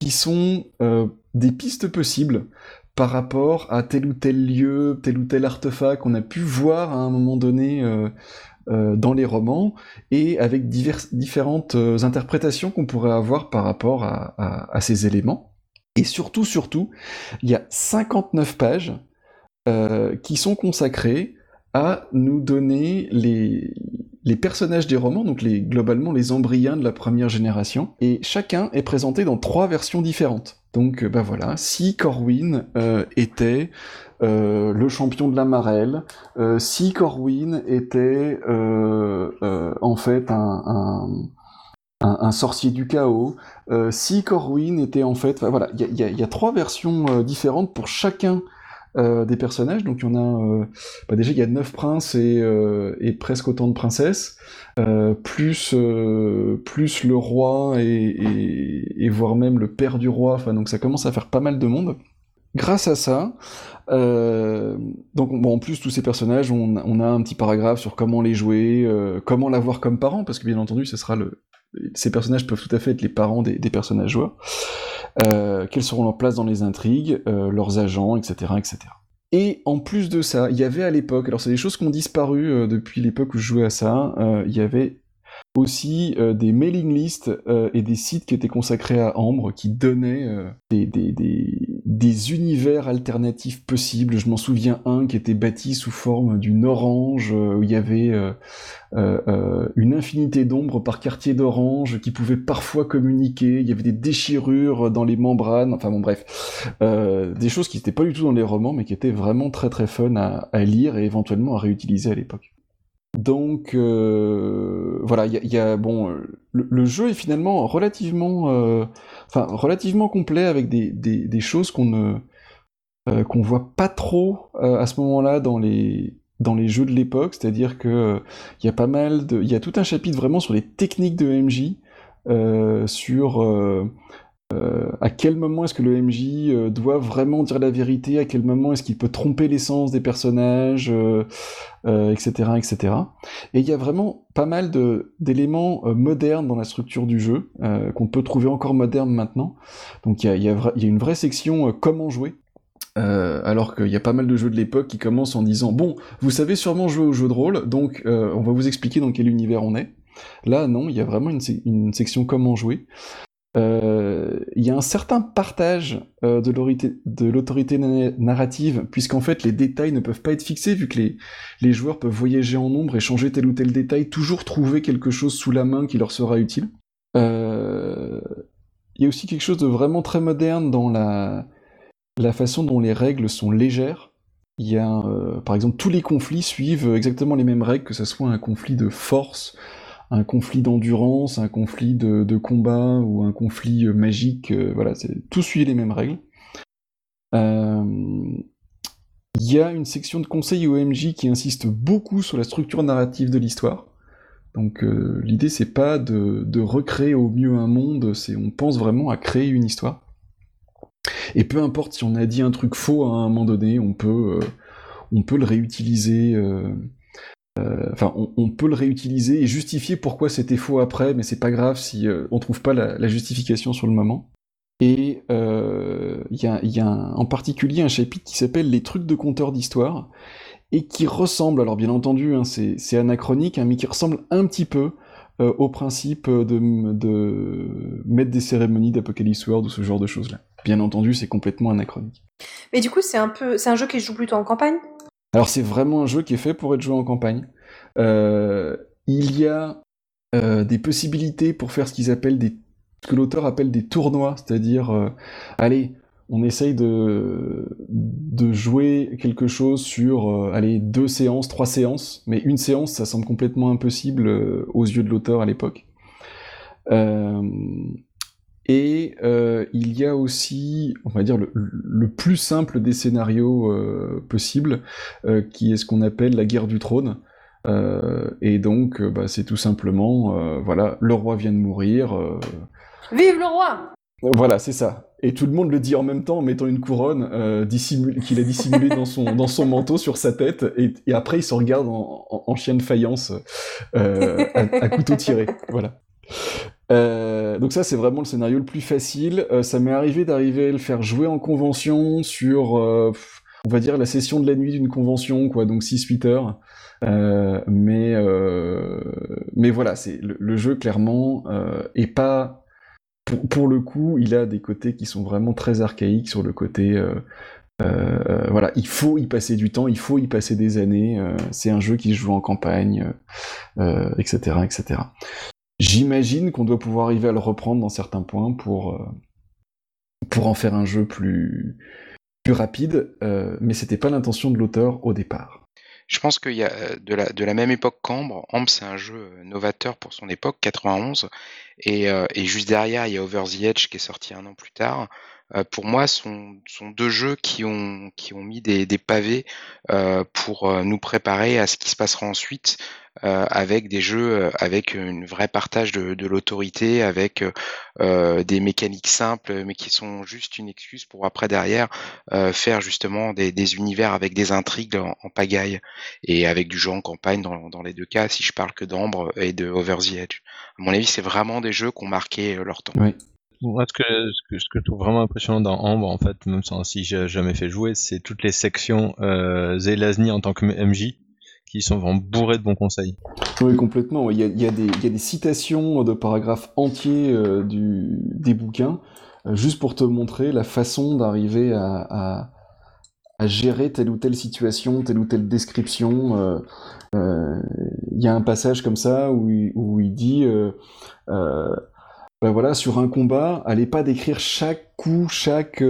qui sont euh, des pistes possibles par rapport à tel ou tel lieu, tel ou tel artefact qu'on a pu voir à un moment donné euh, euh, dans les romans, et avec différentes interprétations qu'on pourrait avoir par rapport à, à, à, ces éléments. Et surtout, surtout, il y a 59 pages qui sont consacrées nous donner les, les personnages des romans, donc les, globalement les embryons de la première génération, et chacun est présenté dans trois versions différentes. Donc bah voilà, si Corwin euh, était euh, le champion de la marelle, euh, si Corwin était euh, euh, en fait un, un, sorcier du chaos, si Corwin était en fait... Voilà, il y a, trois versions différentes pour chacun euh, des personnages. Donc il y en a euh, bah déjà il y a neuf princes et, euh, et presque autant de princesses, plus plus le roi et, voire même le père du roi. Enfin donc ça commence à faire pas mal de monde. Grâce à ça, donc bon en plus tous ces personnages, on, a un petit paragraphe sur comment les jouer, comment l'avoir comme parent, parce que bien entendu ce sera le ces personnages peuvent tout à fait être les parents des personnages joueurs. Euh, quelles seront leurs places dans les intrigues, euh, leurs agents, etc., etc. Et en plus de ça, il y avait à l'époque, alors c'est des choses qui ont disparu euh, depuis l'époque où je jouais à ça, il y avait aussi euh, des mailing lists euh, et des sites qui étaient consacrés à Ambre, qui donnaient euh, des, univers alternatifs possibles. Je m'en souviens un qui était bâti sous forme d'une orange, où il y avait une infinité d'ombres par quartier d'orange, qui pouvaient parfois communiquer. Il y avait des déchirures dans les membranes. Enfin bon, bref, des choses qui n'étaient pas du tout dans les romans, mais qui étaient vraiment très très fun à lire et éventuellement à réutiliser à l'époque. Donc voilà, il y, a bon, le, jeu est finalement relativement, enfin relativement complet avec des, des choses qu'on ne qu'on voit pas trop à ce moment-là dans les dans les jeux de l'époque, c'est-à-dire que il y a pas mal de, il y a tout un chapitre vraiment sur les techniques de MJ, euh, sur euh, euh, à quel moment est-ce que le MJ doit vraiment dire la vérité, à quel moment est-ce qu'il peut tromper l'essence des personnages, etc., etc. Et il y a vraiment pas mal d'éléments modernes dans la structure du jeu qu'on peut trouver encore modernes maintenant. Donc il y a, y a, une vraie section comment jouer euh, alors qu'il y a pas mal de jeux de l'époque qui commencent en disant bon, vous savez sûrement jouer aux jeux de rôle, donc euh, on va vous expliquer dans quel univers on est. Là, non, il y a vraiment une, section comment jouer. Euh, il y a un certain partage de l'autorité narrative, puisqu'en fait les détails ne peuvent pas être fixés, vu que les, joueurs peuvent voyager en nombre et changer tel ou tel détail, toujours trouver quelque chose sous la main qui leur sera utile. Il y a aussi quelque chose de vraiment très moderne dans la, façon dont les règles sont légères. Il y a, euh, par exemple, tous les conflits suivent exactement les mêmes règles, que ce soit un conflit de force, un conflit d'endurance, un conflit de, combat ou un conflit euh, magique. Euh, voilà, tout suit les mêmes règles. Il y a une section de conseil OMJ qui insiste beaucoup sur la structure narrative de l'histoire. Donc l'idée c'est pas de, recréer au mieux un monde, c'est on pense vraiment à créer une histoire. Et peu importe si on a dit un truc faux à un moment donné, on peut, euh, on peut le réutiliser. Euh, euh, enfin, on, peut le réutiliser et justifier pourquoi c'était faux après, mais c'est pas grave si on trouve pas la, justification sur le moment. Et il y a, en particulier un chapitre qui s'appelle Les trucs de compteur d'histoire et qui ressemble, alors bien entendu, hein, c'est anachronique, hein, mais qui ressemble un petit peu au principe de, mettre des cérémonies d'Apocalypse World ou ce genre de choses-là. Bien entendu, c'est complètement anachronique. Mais du coup, c'est un peu, c'est un jeu qui joue plutôt en campagne? Alors c'est vraiment un jeu qui est fait pour être joué en campagne. Euh, il y a euh, des possibilités pour faire ce qu'ils appellent que l'auteur appelle des tournois, c'est-à-dire, euh, allez, on essaye de, de jouer quelque chose sur, allez, deux séances, trois séances, mais une séance, ça semble complètement impossible aux yeux de l'auteur à l'époque. Et euh, il y a aussi, on va dire, le, plus simple des scénarios euh, possibles, euh, qui est ce qu'on appelle la guerre du trône. et donc, bah, c'est tout simplement, voilà, le roi vient de mourir. Vive le roi Voilà, c'est ça. Et tout le monde le dit en même temps en mettant une couronne qu'il a dissimulée dans son, dans son manteau sur sa tête, et, après il se regarde en, chien de faïence à, à couteau tiré. Voilà. Euh, donc ça c'est vraiment le scénario le plus facile. Euh, ça m'est arrivé d'arriver à le faire jouer en convention sur, euh, on va dire la session de la nuit d'une convention, quoi, donc 6-8 heures. mais mais voilà, c'est le, jeu clairement est pas pour, pour, le coup, il a des côtés qui sont vraiment très archaïques sur le côté. voilà, il faut y passer du temps, il faut y passer des années. c'est un jeu qui se joue en campagne, etc., etc. J'imagine qu'on doit pouvoir arriver à le reprendre dans certains points pour, euh, pour en faire un jeu plus, plus rapide, euh, mais c'était pas l'intention de l'auteur au départ. Je pense qu'il y a euh, de la, de la même époque qu'Ambre. Ambre, c'est un jeu novateur pour son époque, 91. Et, et juste derrière, il y a Over the Edge qui est sorti un an plus tard. pour moi, sont, sont deux jeux qui ont, qui ont mis des, des pavés pour nous préparer à ce qui se passera ensuite. Euh, avec des jeux euh, avec une vraie partage de, de l'autorité, avec euh, des mécaniques simples, mais qui sont juste une excuse pour après derrière faire justement des, des, univers avec des intrigues en, en, pagaille et avec du jeu en campagne dans, dans les deux cas, si je parle que d'Ambre et de Over the Edge. À mon avis, c'est vraiment des jeux qui ont marqué leur temps. Oui. Moi, ce que, ce que, ce que je trouve vraiment impressionnant dans Ambre, en fait, même si j'ai jamais fait jouer, c'est toutes les sections euh, Zelazny en tant que MJ qui sont vraiment bourrés de bons conseils. Oui, complètement. Il y a, des, citations de paragraphes entiers euh, du, des bouquins, euh, juste pour te montrer la façon d'arriver à, à, gérer telle ou telle situation, telle ou telle description. Euh il y a un passage comme ça où il, où il dit... Ben voilà, sur un combat, allez pas décrire chaque coup, chaque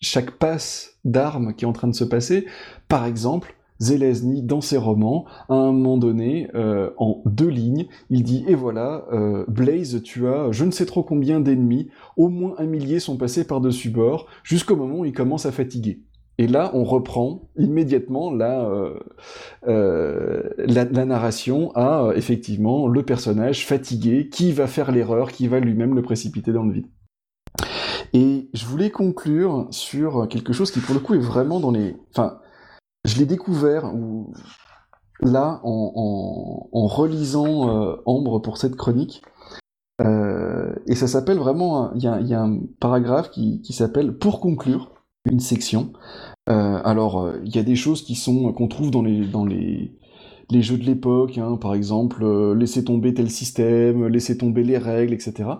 chaque passe d'arme qui est en train de se passer. Par exemple, Zelazny dans ses romans. À un moment donné, euh, en deux lignes, il dit et voilà, euh, Blaze, tu as je ne sais trop combien d'ennemis, au moins un millier sont passés par-dessus bord, jusqu'au moment où il commence à fatiguer. Et là, on reprend immédiatement la, euh, la, narration à effectivement le personnage fatigué qui va faire l'erreur, qui va lui-même le précipiter dans le vide. Et je voulais conclure sur quelque chose qui pour le coup est vraiment dans les... Enfin, je l'ai découvert ou là en, relisant euh, Ambre pour cette chronique. Euh, et ça s'appelle vraiment, il y a, un paragraphe qui, s'appelle Pour conclure, une section. Euh, alors, il y a des choses qui sont qu'on trouve dans les dans les jeux de l'époque, hein, par exemple, laisser tomber tel système, laisser tomber les règles, etc.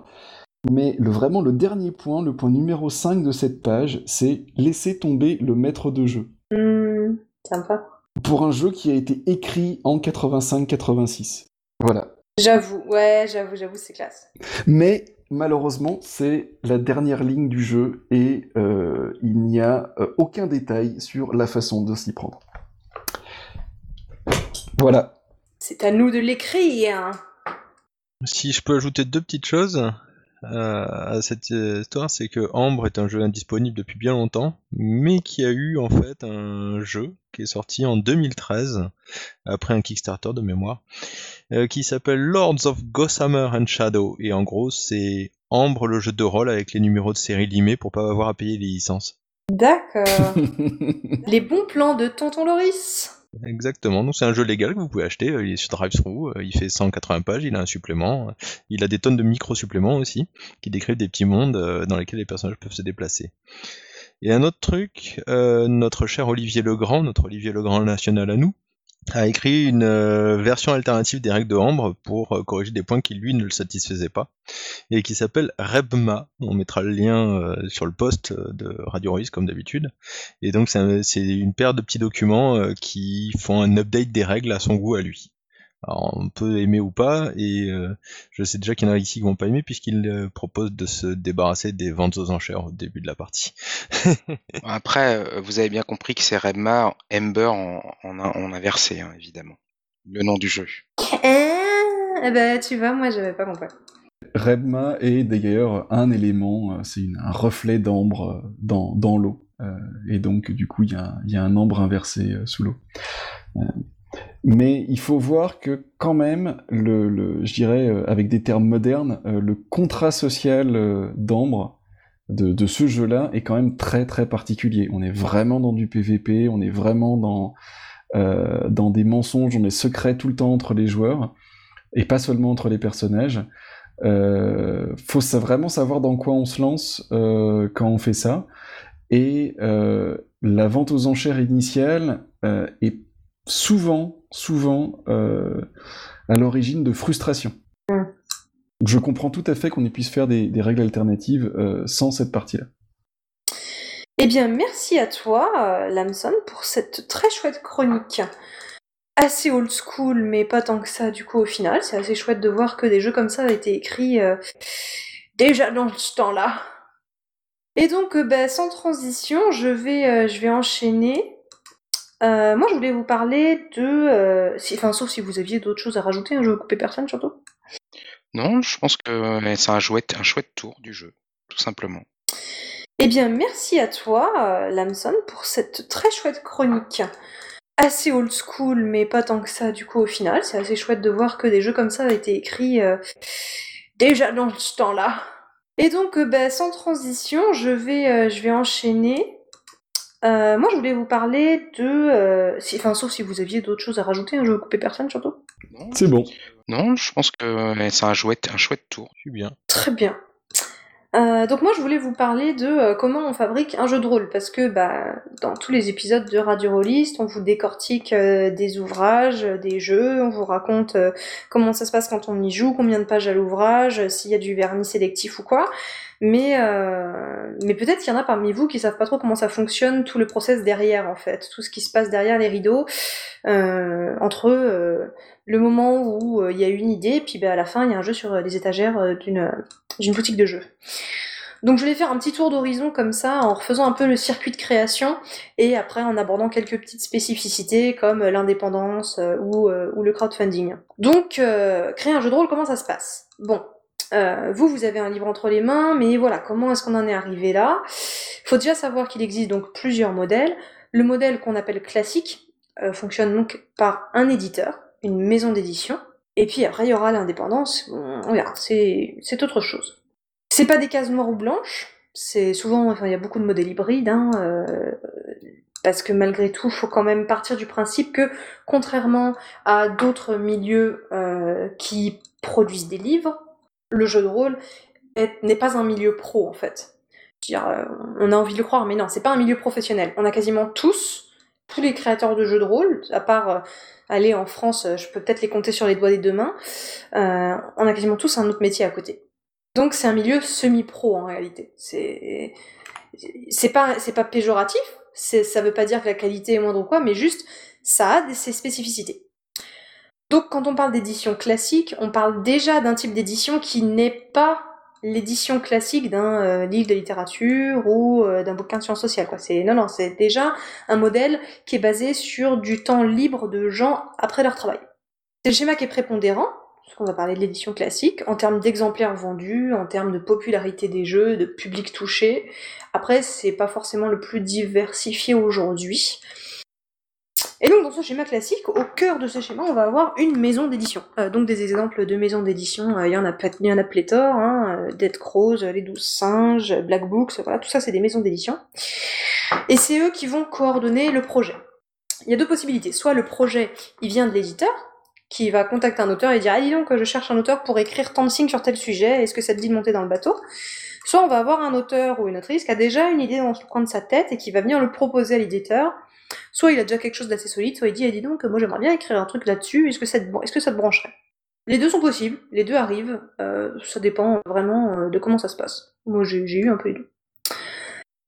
Mais vraiment, le dernier point, le point numéro 5 de cette page, c'est laisser tomber le maître de jeu. Mmh, sympa. Pour un jeu qui a été écrit en 85-86. Voilà. J'avoue, ouais, j'avoue, j'avoue, c'est classe. Mais malheureusement, c'est la dernière ligne du jeu et euh, il n'y a euh, aucun détail sur la façon de s'y prendre. Voilà. C'est à nous de l'écrire. Si je peux ajouter deux petites choses euh, à cette histoire, c'est que Ambre est un jeu indisponible depuis bien longtemps, mais qui a eu en fait un jeu qui est sorti en 2013, après un Kickstarter de mémoire, euh, qui s'appelle Lords of Gossamer and Shadow, et en gros c'est Ambre le jeu de rôle avec les numéros de série limés pour pas avoir à payer les licences. D'accord. les bons plans de Tonton Loris. Exactement, donc c'est un jeu légal que vous pouvez acheter, il est sur DriveThru, il fait 180 pages, il a un supplément, il a des tonnes de micro-suppléments aussi, qui décrivent des petits mondes euh, dans lesquels les personnages peuvent se déplacer. Et un autre truc, euh, notre cher Olivier Legrand, notre Olivier Legrand national à nous, a écrit une euh, version alternative des règles de Ambre pour euh, corriger des points qui lui ne le satisfaisaient pas et qui s'appelle Rebma. On mettra le lien euh, sur le post de Radio Ruiz comme d'habitude. Et donc c'est une paire de petits documents qui font un update des règles à son goût à lui. Alors, on peut aimer ou pas, et euh, je sais déjà qu'il y en a ici qui vont pas aimer puisqu'il euh, propose de se débarrasser des ventes aux enchères au début de la partie. Après, euh, vous avez bien compris que c'est Redma, Ember en, en, en inversé, hein, évidemment. Le nom du jeu. Ah, bah tu vois, moi j'avais pas compris. Rebma est d'ailleurs un élément, c'est un reflet d'ambre dans, dans l'eau. et donc du coup il y, y, a un ambre inversé sous l'eau. Mais il faut voir que quand même, le, je dirais avec des termes modernes, le contrat social d'Ambre de, ce jeu-là est quand même très très particulier. On est vraiment dans du PVP, on est vraiment dans euh, dans des mensonges, on est secret tout le temps entre les joueurs et pas seulement entre les personnages. Euh, faut vraiment savoir dans quoi on se lance euh, quand on fait ça. Et euh, la vente aux enchères initiale est souvent, souvent euh, à l'origine de frustration. Mm. Je comprends tout à fait qu'on puisse faire des, des règles alternatives euh, sans cette partie-là. Eh bien, merci à toi, euh, Lamson, pour cette très chouette chronique. Assez old school, mais pas tant que ça, du coup, au final. C'est assez chouette de voir que des jeux comme ça ont été écrits déjà dans ce temps-là. Et donc, bah, sans transition, je vais, je vais enchaîner euh, moi, je voulais vous parler de, euh, si, enfin, sauf si vous aviez d'autres choses à rajouter, hein, je veux couper personne surtout. Non, je pense que c'est un chouette, un chouette tour du jeu, tout simplement. Eh bien, merci à toi, euh, Lamson, pour cette très chouette chronique. Assez old school, mais pas tant que ça, du coup, au final. C'est assez chouette de voir que des jeux comme ça ont été écrits euh, déjà dans ce temps-là. Et donc, bah, sans transition, je vais, je vais enchaîner euh, moi, je voulais vous parler de, euh, si, enfin, sauf si vous aviez d'autres choses à rajouter, hein, je veux couper personne surtout. C'est bon. Non, je pense que c'est un chouette, un chouette tour. C'est bien. Très bien. Euh, donc moi, je voulais vous parler de euh, comment on fabrique un jeu de rôle, parce que bah, dans tous les épisodes de Radio Rollist, on vous décortique euh, des ouvrages, des jeux, on vous raconte comment ça se passe quand on y joue, combien de pages à l'ouvrage, s'il y a du vernis sélectif ou quoi. Mais, euh, mais peut-être qu'il y en a parmi vous qui savent pas trop comment ça fonctionne, tout le process derrière en fait, tout ce qui se passe derrière les rideaux, euh, entre euh, le moment où il y a une idée, et puis bah, à la fin il y a un jeu sur les étagères d'une boutique de jeux. Donc je vais faire un petit tour d'horizon comme ça, en refaisant un peu le circuit de création, et après en abordant quelques petites spécificités comme l'indépendance euh, ou, euh, ou, le crowdfunding. Donc, euh, créer un jeu de rôle, comment ça se passe? Bon, vous, vous avez un livre entre les mains, mais voilà, comment est-ce qu'on en est arrivé là? Il faut déjà savoir qu'il existe donc plusieurs modèles. Le modèle qu'on appelle classique fonctionne donc par un éditeur, une maison d'édition, et puis après il y aura l'indépendance, on verra, c'est autre chose. C'est pas des cases noires ou blanches, c'est souvent, enfin, il y a beaucoup de modèles hybrides, hein, euh, parce que malgré tout, il faut quand même partir du principe que, contrairement à d'autres milieux euh, qui produisent des livres, le jeu de rôle n'est pas un milieu pro en fait. Dire, euh, on a envie de le croire, mais non, c'est pas un milieu professionnel. On a quasiment tous, tous les créateurs de jeux de rôle, à part aller en France, je peux peut-être les compter sur les doigts des deux mains, on a quasiment tous un autre métier à côté. Donc c'est un milieu semi-pro en réalité. C'est c'est pas c'est pas péjoratif, ça veut pas dire que la qualité est moindre ou quoi, mais juste ça a ses spécificités. Donc quand on parle d'édition classique, on parle déjà d'un type d'édition qui n'est pas l'édition classique d'un euh, livre de littérature ou euh, d'un bouquin de sciences sociales. Quoi. C'est, non, non, c'est déjà un modèle qui est basé sur du temps libre de gens après leur travail. C'est le schéma qui est prépondérant, on va parler de l'édition classique, en termes d'exemplaires vendus, en termes de popularité des jeux, de public touché. Après, c'est pas forcément le plus diversifié aujourd'hui. Et donc dans ce schéma classique, au cœur de ce schéma, on va avoir une maison d'édition. Euh, donc des exemples de maisons d'édition, euh, il y, en a, y pléthore, hein, euh, Dead Crows, Les Douze Singes, Black Books, voilà, tout ça c'est des maisons d'édition. Et c'est eux qui vont coordonner le projet. Il y a deux possibilités. Soit le projet, il vient de l'éditeur, qui va contacter un auteur et dire Ah, dis donc, je cherche un auteur pour écrire tant de signes sur tel sujet, est-ce que ça te dit de monter dans le bateau? Soit on va avoir un auteur ou une autrice qui a déjà une idée dans le coin de sa tête et qui va venir le proposer à l'éditeur. Soit il a déjà quelque chose d'assez solide, soit il dit ah, dis donc, moi j'aimerais bien écrire un truc là-dessus, est-ce que, ça te, brancherait? Les deux sont possibles, les deux arrivent, euh, ça dépend vraiment euh, de comment ça se passe. Moi j'ai, j'ai eu un peu les deux.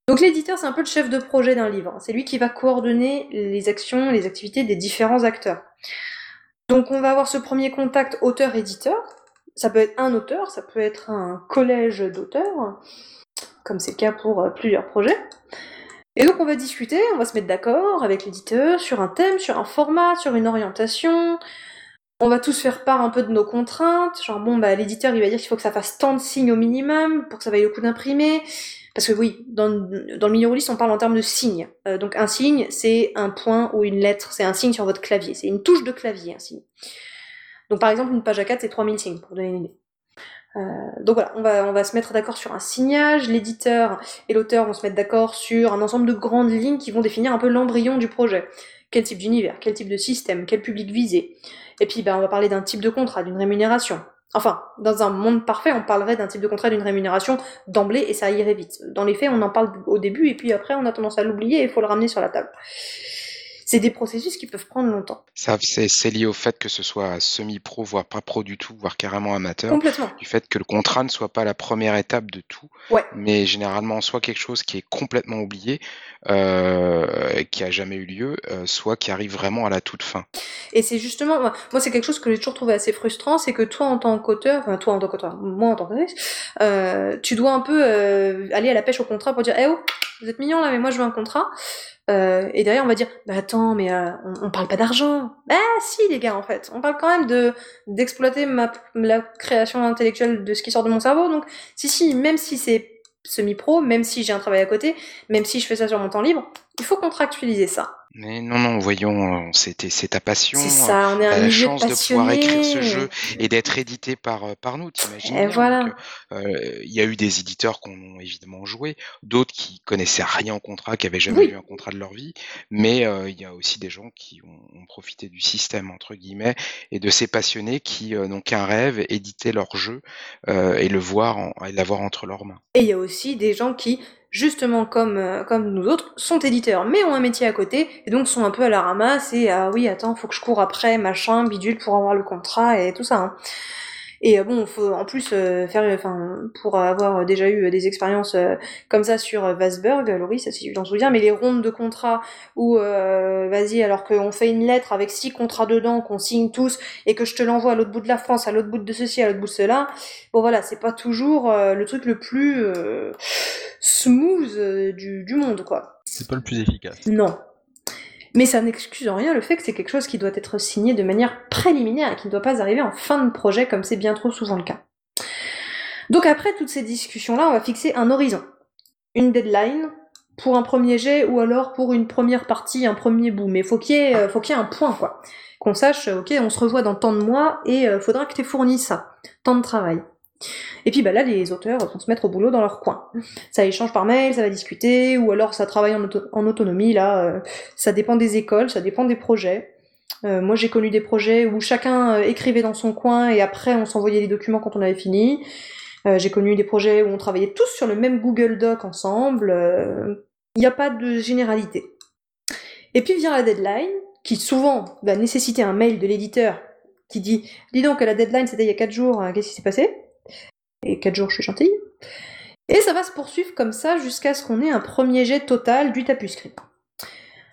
Donc l'éditeur, c'est un peu le chef de projet d'un livre. C'est lui qui va coordonner les actions, les activités des différents acteurs. Donc on va avoir ce premier contact auteur-éditeur. Ça peut être un auteur, ça peut être un collège d'auteurs, comme c'est le cas pour euh, plusieurs projets. Et donc on va discuter, on va se mettre d'accord avec l'éditeur sur un thème, sur un format, sur une orientation. On va tous faire part un peu de nos contraintes. Genre bon bah l'éditeur il va dire qu'il faut que ça fasse tant de signes au minimum pour que ça vaille le coup d'imprimer. Parce que oui, dans, le milieu rôliste, on parle en termes de signes. Euh, donc un signe, c'est un point ou une lettre, c'est un signe sur votre clavier, c'est une touche de clavier, un signe. Donc par exemple, une page à 4, c'est 3000 signes, pour donner une idée. Euh, donc voilà, on va, on va se mettre d'accord sur un signage, l'éditeur et l'auteur vont se mettre d'accord sur un ensemble de grandes lignes qui vont définir un peu l'embryon du projet. Quel type d'univers, quel type de système, quel public visé. Et puis ben, on va parler d'un type de contrat, d'une rémunération. Enfin, dans un monde parfait, on parlerait d'un type de contrat d'une rémunération d'emblée et ça irait vite. Dans les faits, on en parle au début et puis après, on a tendance à l'oublier et il faut le ramener sur la table c'est des processus qui peuvent prendre longtemps. Ça, c'est lié au fait que ce soit semi-pro, voire pas pro du tout, voire carrément amateur. Complètement. Du fait que le contrat ne soit pas la première étape de tout, ouais. mais généralement soit quelque chose qui est complètement oublié, euh, qui a jamais eu lieu, euh, soit qui arrive vraiment à la toute fin. Et c'est justement, moi c'est quelque chose que j'ai toujours trouvé assez frustrant, c'est que toi en tant qu'auteur, enfin toi en tant qu'auteur, moi en tant qu'autrice, euh, tu dois un peu euh, aller à la pêche au contrat pour dire, eh oh, vous êtes mignon là, mais moi je veux un contrat. Euh, et derrière, on va dire, bah attends, mais euh, on, parle pas d'argent. Bah si, les gars, en fait. On parle quand même de d'exploiter ma la création intellectuelle de ce qui sort de mon cerveau. Donc, si, si, même si c'est semi-pro, même si j'ai un travail à côté, même si je fais ça sur mon temps libre, il faut contractualiser ça. Mais non, non, voyons, c'était c'est ta passion. C'est ça, on est un la chance de pouvoir écrire ce jeu et d'être édité par euh, par nous, t'imagines voilà. Euh, il y a eu des éditeurs qui ont évidemment joué, d'autres qui connaissaient rien en contrat, qui avaient jamais vu un contrat de leur vie, mais euh, il y a aussi des gens qui ont, ont, profité du système entre guillemets et de ces passionnés qui n'ont qu'un rêve, éditer leur jeu et le voir en, et l'avoir entre leurs mains. Et il y a aussi des gens qui justement comme, euh, comme nous autres, sont éditeurs, mais ont un métier à côté, et donc sont un peu à la ramasse, et ah oui, attends, faut que je cours après, machin, bidule, pour avoir le contrat, et tout ça. Hein. Et euh, bon, faut en plus euh, faire, enfin, pour avoir déjà eu des expériences euh, comme ça sur Vasberg, Laurie, ça si tu t'en souviens, mais les rondes de contrats où, vas-y, alors qu'on fait une lettre avec six contrats dedans, qu'on signe tous, et que je te l'envoie à l'autre bout de la France, à l'autre bout de ceci, à l'autre bout de cela, bon voilà, c'est pas toujours le truc le plus smooth du, du monde, quoi. C'est pas le plus efficace. Non. Mais ça n'excuse en rien le fait que c'est quelque chose qui doit être signé de manière préliminaire et qui ne doit pas arriver en fin de projet comme c'est bien trop souvent le cas. Donc après toutes ces discussions-là, on va fixer un horizon, une deadline pour un premier jet ou alors pour une première partie, un premier bout. Mais faut qu'il y ait, faut qu'il y ait un point quoi, qu'on sache, ok, on se revoit dans tant de mois et euh, faudra que tu fourni ça, tant de travail. Et puis bah là, les auteurs vont se mettre au boulot dans leur coin. Ça échange par mail, ça va discuter, ou alors ça travaille en, autonomie. Là, euh, ça dépend des écoles, ça dépend des projets. Euh, moi, j'ai connu des projets où chacun euh, écrivait dans son coin et après on s'envoyait les documents quand on avait fini. j'ai connu des projets où on travaillait tous sur le même Google Doc ensemble. Il n'y a pas de généralité. Et puis vient la deadline, qui souvent va nécessiter un mail de l'éditeur qui dit Dis donc, la deadline c'était il y a 4 jours, qu'est-ce qui s'est passé? Et 4 jours je suis gentille. Et ça va se poursuivre comme ça jusqu'à ce qu'on ait un premier jet total du tapuscrit.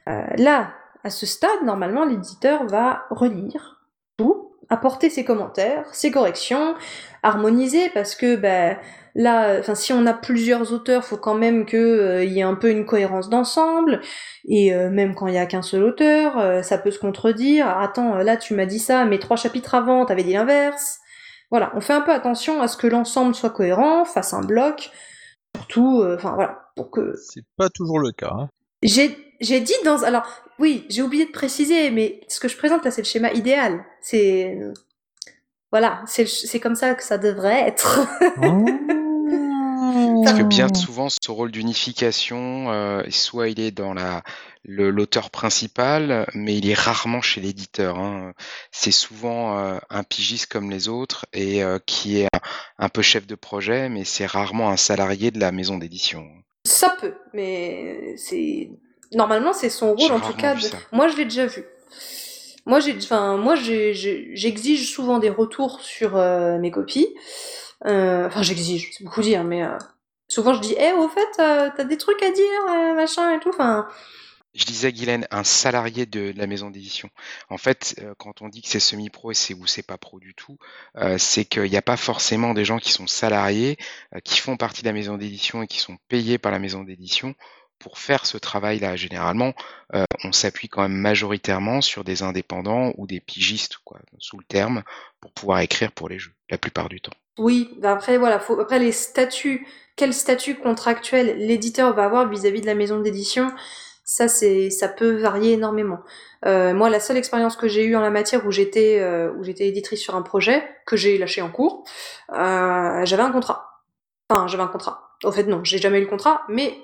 Euh, là, à ce stade, normalement, l'éditeur va relire tout, apporter ses commentaires, ses corrections, harmoniser, parce que ben, là, si on a plusieurs auteurs, faut quand même qu'il euh, y ait un peu une cohérence d'ensemble, et euh, même quand il y a qu'un seul auteur, ça peut se contredire. attends, là tu m'as dit ça, mais trois chapitres avant, t'avais dit l'inverse. Voilà, on fait un peu attention à ce que l'ensemble soit cohérent, fasse un bloc, surtout, euh, enfin voilà, pour que. C'est pas toujours le cas. Hein. J'ai j'ai dit dans alors oui j'ai oublié de préciser mais ce que je présente là c'est le schéma idéal c'est voilà c'est comme ça que ça devrait être. Parce que bien souvent, ce rôle d'unification, euh, soit il est dans la l'auteur principal, mais il est rarement chez l'éditeur. Hein. C'est souvent euh, un pigiste comme les autres et euh, qui est un, peu chef de projet, mais c'est rarement un salarié de la maison d'édition. Ça peut, mais c'est normalement c'est son rôle en tout cas. Moi, je l'ai déjà vu. Moi, j'ai, enfin, moi, j'exige souvent des retours sur euh, mes copies. Enfin, j'exige, c'est beaucoup dire, mais souvent je dis, eh, au fait, t'as des trucs à dire, machin et tout. Enfin, je disais Guylaine, un salarié de, la maison d'édition. En fait, euh, quand on dit que c'est semi-pro et c'est ou c'est pas pro du tout, euh, c'est qu'il n'y a pas forcément des gens qui sont salariés, euh, qui font partie de la maison d'édition et qui sont payés par la maison d'édition pour faire ce travail-là. Généralement, on s'appuie quand même majoritairement sur des indépendants ou des pigistes, quoi, sous le terme, pour pouvoir écrire pour les jeux, la plupart du temps. Oui, bah après voilà, faut, après les statuts, quel statut contractuel l'éditeur va avoir vis-à-vis -vis de la maison d'édition ça, c'est, ça peut varier énormément. Euh, moi, la seule expérience que j'ai eue en la matière où j'étais, euh, où j'étais éditrice sur un projet que j'ai lâché en cours, euh, j'avais un contrat. Enfin, j'avais un contrat. Au fait, non, j'ai jamais eu le contrat, mais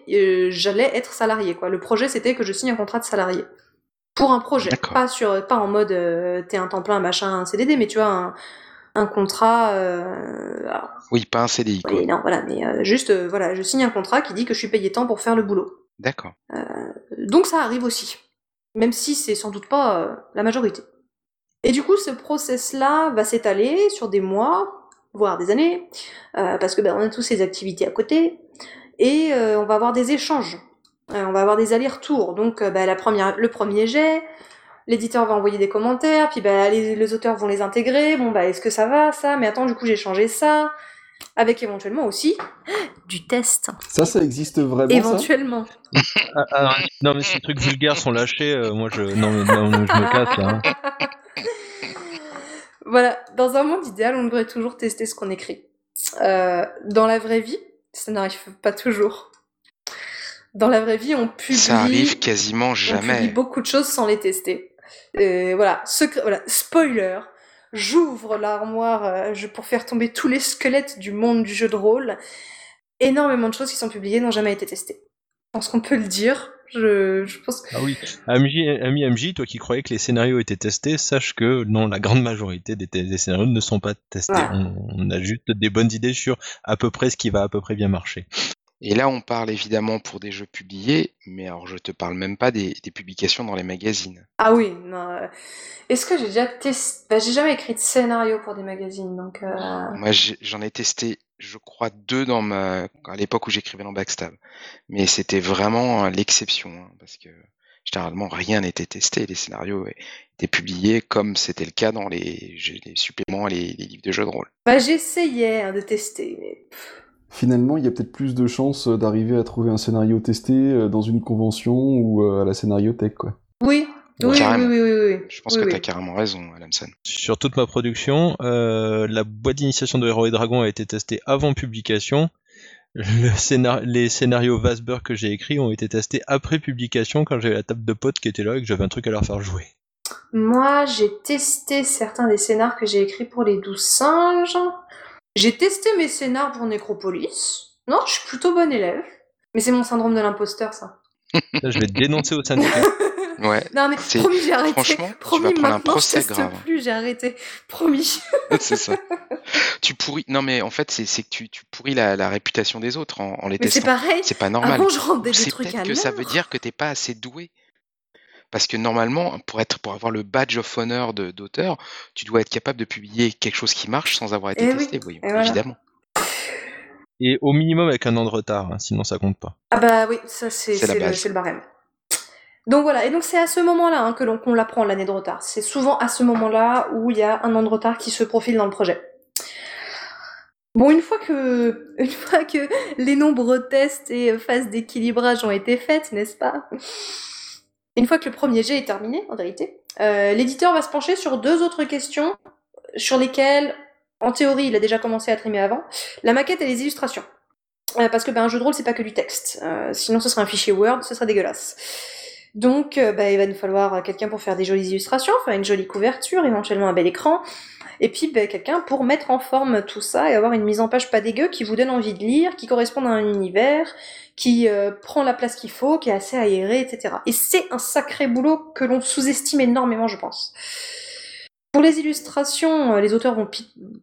j'allais être salarié. Quoi. Le projet, c'était que je signe un contrat de salarié pour un projet, pas sur, pas en mode t'es un temps plein, machin, un CDD, mais tu vois un, un contrat. oui, pas un CDI. Quoi. non, voilà, mais juste, voilà, je signe un contrat qui dit que je suis payé tant pour faire le boulot. D'accord. Euh, donc ça arrive aussi, même si c'est sans doute pas euh, la majorité. Et du coup, ce process-là va s'étaler sur des mois, voire des années, euh, parce que ben, on a tous ces activités à côté, et on va avoir des échanges, on va avoir des allers-retours. Donc ben, la première, le premier jet, l'éditeur va envoyer des commentaires, puis ben, les, les, auteurs vont les intégrer. Bon, bah, est-ce que ça va, ça? Mais attends, du coup, j'ai changé ça avec éventuellement aussi du test. Ça, ça existe vraiment Éventuellement. Ah, ah, non, mais ces trucs vulgaires sont lâchés, euh, moi je, non, non, je me casse là. Hein. Voilà, dans un monde idéal, on devrait toujours tester ce qu'on écrit. Euh, dans la vraie vie, ça n'arrive pas toujours. Dans la vraie vie, on publie. Ça arrive quasiment jamais. On publie beaucoup de choses sans les tester. Voilà, secret, voilà, spoiler j'ouvre l'armoire euh, pour faire tomber tous les squelettes du monde du jeu de rôle. Énormément de choses qui sont publiées n'ont jamais été testées. Je pense qu'on peut le dire. Je, pense Ah oui, ami MJ, toi qui croyais que les scénarios étaient testés, sache que non, la grande majorité des, scénarios ne sont pas testés. On, a juste des bonnes idées sur à peu près ce qui va à peu près bien marcher. Et là, on parle évidemment pour des jeux publiés, mais alors je te parle même pas des, publications dans les magazines. Ah oui, non. Euh, est-ce que j'ai déjà testé bah, J'ai jamais écrit de scénario pour des magazines, donc. Euh, Moi, j'en ai testé, je crois, deux dans ma à l'époque où j'écrivais dans Backstab, mais c'était vraiment l'exception, hein, parce que généralement rien n'était testé, les scénarios étaient publiés comme c'était le cas dans les, les suppléments, les, les livres de jeux de rôle. Bah, j'essayais hein, de tester, mais finalement, il y a peut-être plus de chances euh, d'arriver à trouver un scénario testé euh, dans une convention ou euh, à la scénariothèque, quoi. Oui. Oui, oui, oui, oui, Je pense que tu as carrément raison, Alamson. Sur toute ma production, la boîte d'initiation de Héros et Dragons a été testée avant publication. les scénarios Vasber que j'ai écrits ont été testés après publication quand j'avais la table de potes qui était là et que j'avais un truc à leur faire jouer. Moi, j'ai testé certains des scénars que j'ai écrits pour les douze singes. J'ai testé mes scénars pour Necropolis. Non, je suis plutôt bon élève. Mais c'est mon syndrome de l'imposteur, ça. je vais te dénoncer au syndicat. Ouais. Non mais promis j'ai arrêté. Franchement, promis tu vas prendre un procès je grave. plus, j'ai arrêté. Promis. c'est ça. Tu pourris. Non mais en fait c'est que tu, tu pourris la, la, réputation des autres en, en les mais testant. c'est pareil. C'est pas normal. Avant je rends des, des trucs à que ça veut dire que t'es pas assez doué. Parce que normalement, pour, être, pour avoir le badge of honor d'auteur, tu dois être capable de publier quelque chose qui marche sans avoir été eh testé, oui. évidemment. Et au minimum avec un an de retard, hein, sinon ça compte pas. Ah bah oui, ça c'est le, le, barème. Donc voilà, et donc c'est à ce moment-là hein, que l'on qu'on l'apprend l'année de retard. C'est souvent à ce moment-là où il y a un an de retard qui se profile dans le projet. Bon, une fois que, une fois que les nombreux tests et phases d'équilibrage ont été faites, n'est-ce pas? Une fois que le premier jet est terminé, en vérité, euh, l'éditeur va se pencher sur deux autres questions sur lesquelles, en théorie, il a déjà commencé à trimer avant, la maquette et les illustrations. Euh, parce que ben, un jeu de rôle, c'est pas que du texte. Euh, sinon, ce serait un fichier Word, ce serait dégueulasse. Donc, ben, il va nous falloir quelqu'un pour faire des jolies illustrations, faire une jolie couverture, éventuellement un bel écran, et puis ben, quelqu'un pour mettre en forme tout ça et avoir une mise en page pas dégueu qui vous donne envie de lire, qui correspond à un univers, qui euh, prend la place qu'il faut, qui est assez aéré, etc. Et c'est un sacré boulot que l'on sous-estime énormément, je pense. Pour les illustrations, euh, les auteurs vont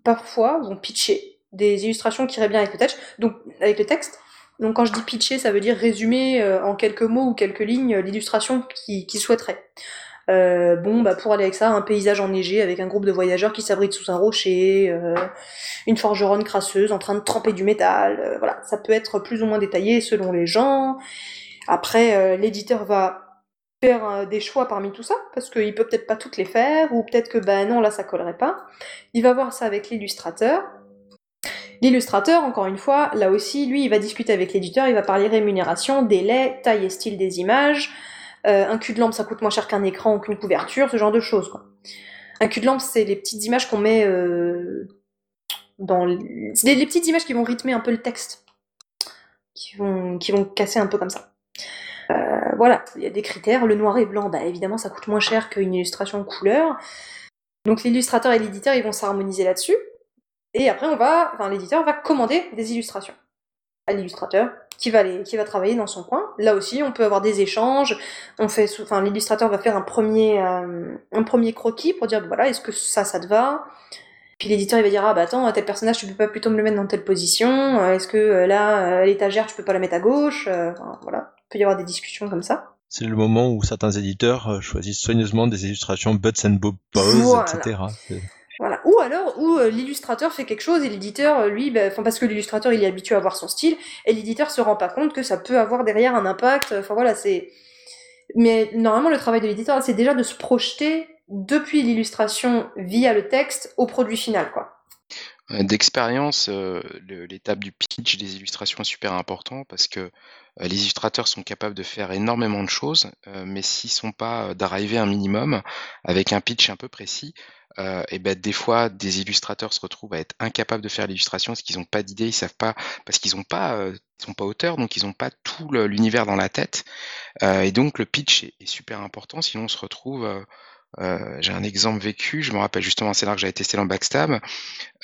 parfois vont pitcher des illustrations qui iraient bien avec le texte. Donc avec le texte. Donc quand je dis pitcher, ça veut dire résumer euh, en quelques mots ou quelques lignes l'illustration qu'ils souhaiteraient. Euh, bon, bah pour aller avec ça, un paysage enneigé avec un groupe de voyageurs qui s'abritent sous un rocher, euh, une forgeronne crasseuse en train de tremper du métal. Euh, voilà, ça peut être plus ou moins détaillé selon les gens. Après, l'éditeur va faire des choix parmi tout ça parce qu'il peut peut-être pas toutes les faire ou peut-être que bah non là ça collerait pas. Il va voir ça avec l'illustrateur. L'illustrateur, encore une fois, là aussi, lui, il va discuter avec l'éditeur, il va parler rémunération, délai, taille et style des images, euh, un cul de lampe, ça coûte moins cher qu'un écran ou qu'une couverture, ce genre de choses. Un cul de lampe, c'est les petites images qu'on met euh, dans... C'est les, petites images qui vont rythmer un peu le texte. Qui vont, casser un peu comme ça. Euh, voilà, il y a des critères. Le noir et blanc, bah, évidemment, ça coûte moins cher qu'une illustration couleur. Donc l'illustrateur et l'éditeur, ils vont s'harmoniser là-dessus. Et après, on va, l'éditeur va commander des illustrations à l'illustrateur qui va qui va travailler dans son coin. Là aussi, on peut avoir des échanges. On fait, enfin, l'illustrateur va faire un premier, euh, un premier croquis pour dire, voilà, est-ce que ça, ça te va? Puis l'éditeur, il va dire, ah bah attends, tel personnage, tu peux pas plutôt me le mettre dans telle position euh, Est-ce que euh, là, l'étagère, tu peux pas la mettre à gauche? Voilà, il peut y avoir des discussions comme ça. C'est le moment où certains éditeurs choisissent soigneusement des illustrations Butts and Bob Pose, etc. Ou alors où euh, l'illustrateur fait quelque chose et l'éditeur, euh, lui, bah, parce que l'illustrateur il est habitué à voir son style et l'éditeur se rend pas compte que ça peut avoir derrière un impact. Enfin voilà, c'est. Mais normalement le travail de l'éditeur c'est déjà de se projeter depuis l'illustration via le texte au produit final, quoi. Euh, d'expérience, l'étape du pitch des illustrations est super important parce que les illustrateurs sont capables de faire énormément de choses, mais s'ils sont pas d'arriver à un minimum avec un pitch un peu précis, euh, et ben des fois des illustrateurs se retrouvent à être incapables de faire l'illustration parce qu'ils n'ont pas d'idée, ils savent pas parce qu'ils n'ont pas euh, ils sont pas auteurs donc ils n'ont pas tout l'univers dans la tête. Euh, et donc le pitch est, est, super important. Sinon on se retrouve euh, j'ai un exemple vécu, je me rappelle justement un scénario que j'avais testé dans Backstab.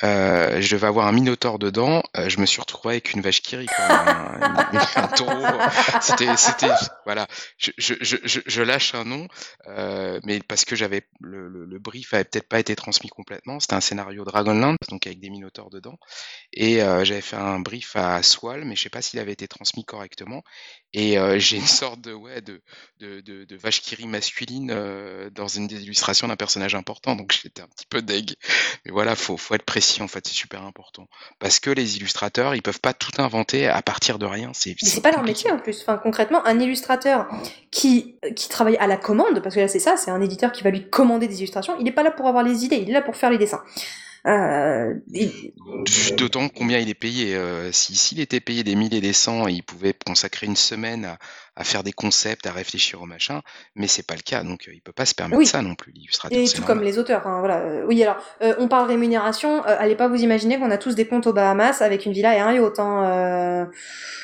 Euh, je devais avoir un minotaure dedans. Euh, je me suis retrouvé avec une vache qui rit, un, taureau. C'était, c'était, voilà. Je, lâche un nom, mais parce que j'avais le, brief avait peut-être pas été transmis complètement. C'était un scénario Dragonland, donc avec des minotaures dedans. et j'avais fait un brief à Swal, mais je sais pas s'il avait été transmis correctement. Et euh, j'ai une sorte de ouais de de, de, de vache qui rit masculine euh, dans une des illustrations d'un personnage important, donc j'étais un petit peu deg. Mais voilà, faut faut être précis en fait, c'est super important parce que les illustrateurs, ils peuvent pas tout inventer à partir de rien. C'est Mais c'est pas leur métier en plus. Enfin, concrètement, un illustrateur qui, qui travaille à la commande, parce que là c'est ça, c'est un éditeur qui va lui commander des illustrations, il n'est pas là pour avoir les idées, il est là pour faire les dessins. Euh, et- D'autant combien il est payé. Euh, si s'il était payé des milliers et des cents, il pouvait consacrer une semaine à, à faire des concepts, à réfléchir au machin, mais c'est pas le cas, donc euh, il peut pas se permettre Oui. ça non plus, l'illustrateur. Et tout normal. comme les auteurs. hein, voilà. Euh, Oui, alors, euh, on parle rémunération. Euh, allez pas vous imaginer qu'on a tous des comptes aux Bahamas avec une villa et un yacht. Hein. Euh,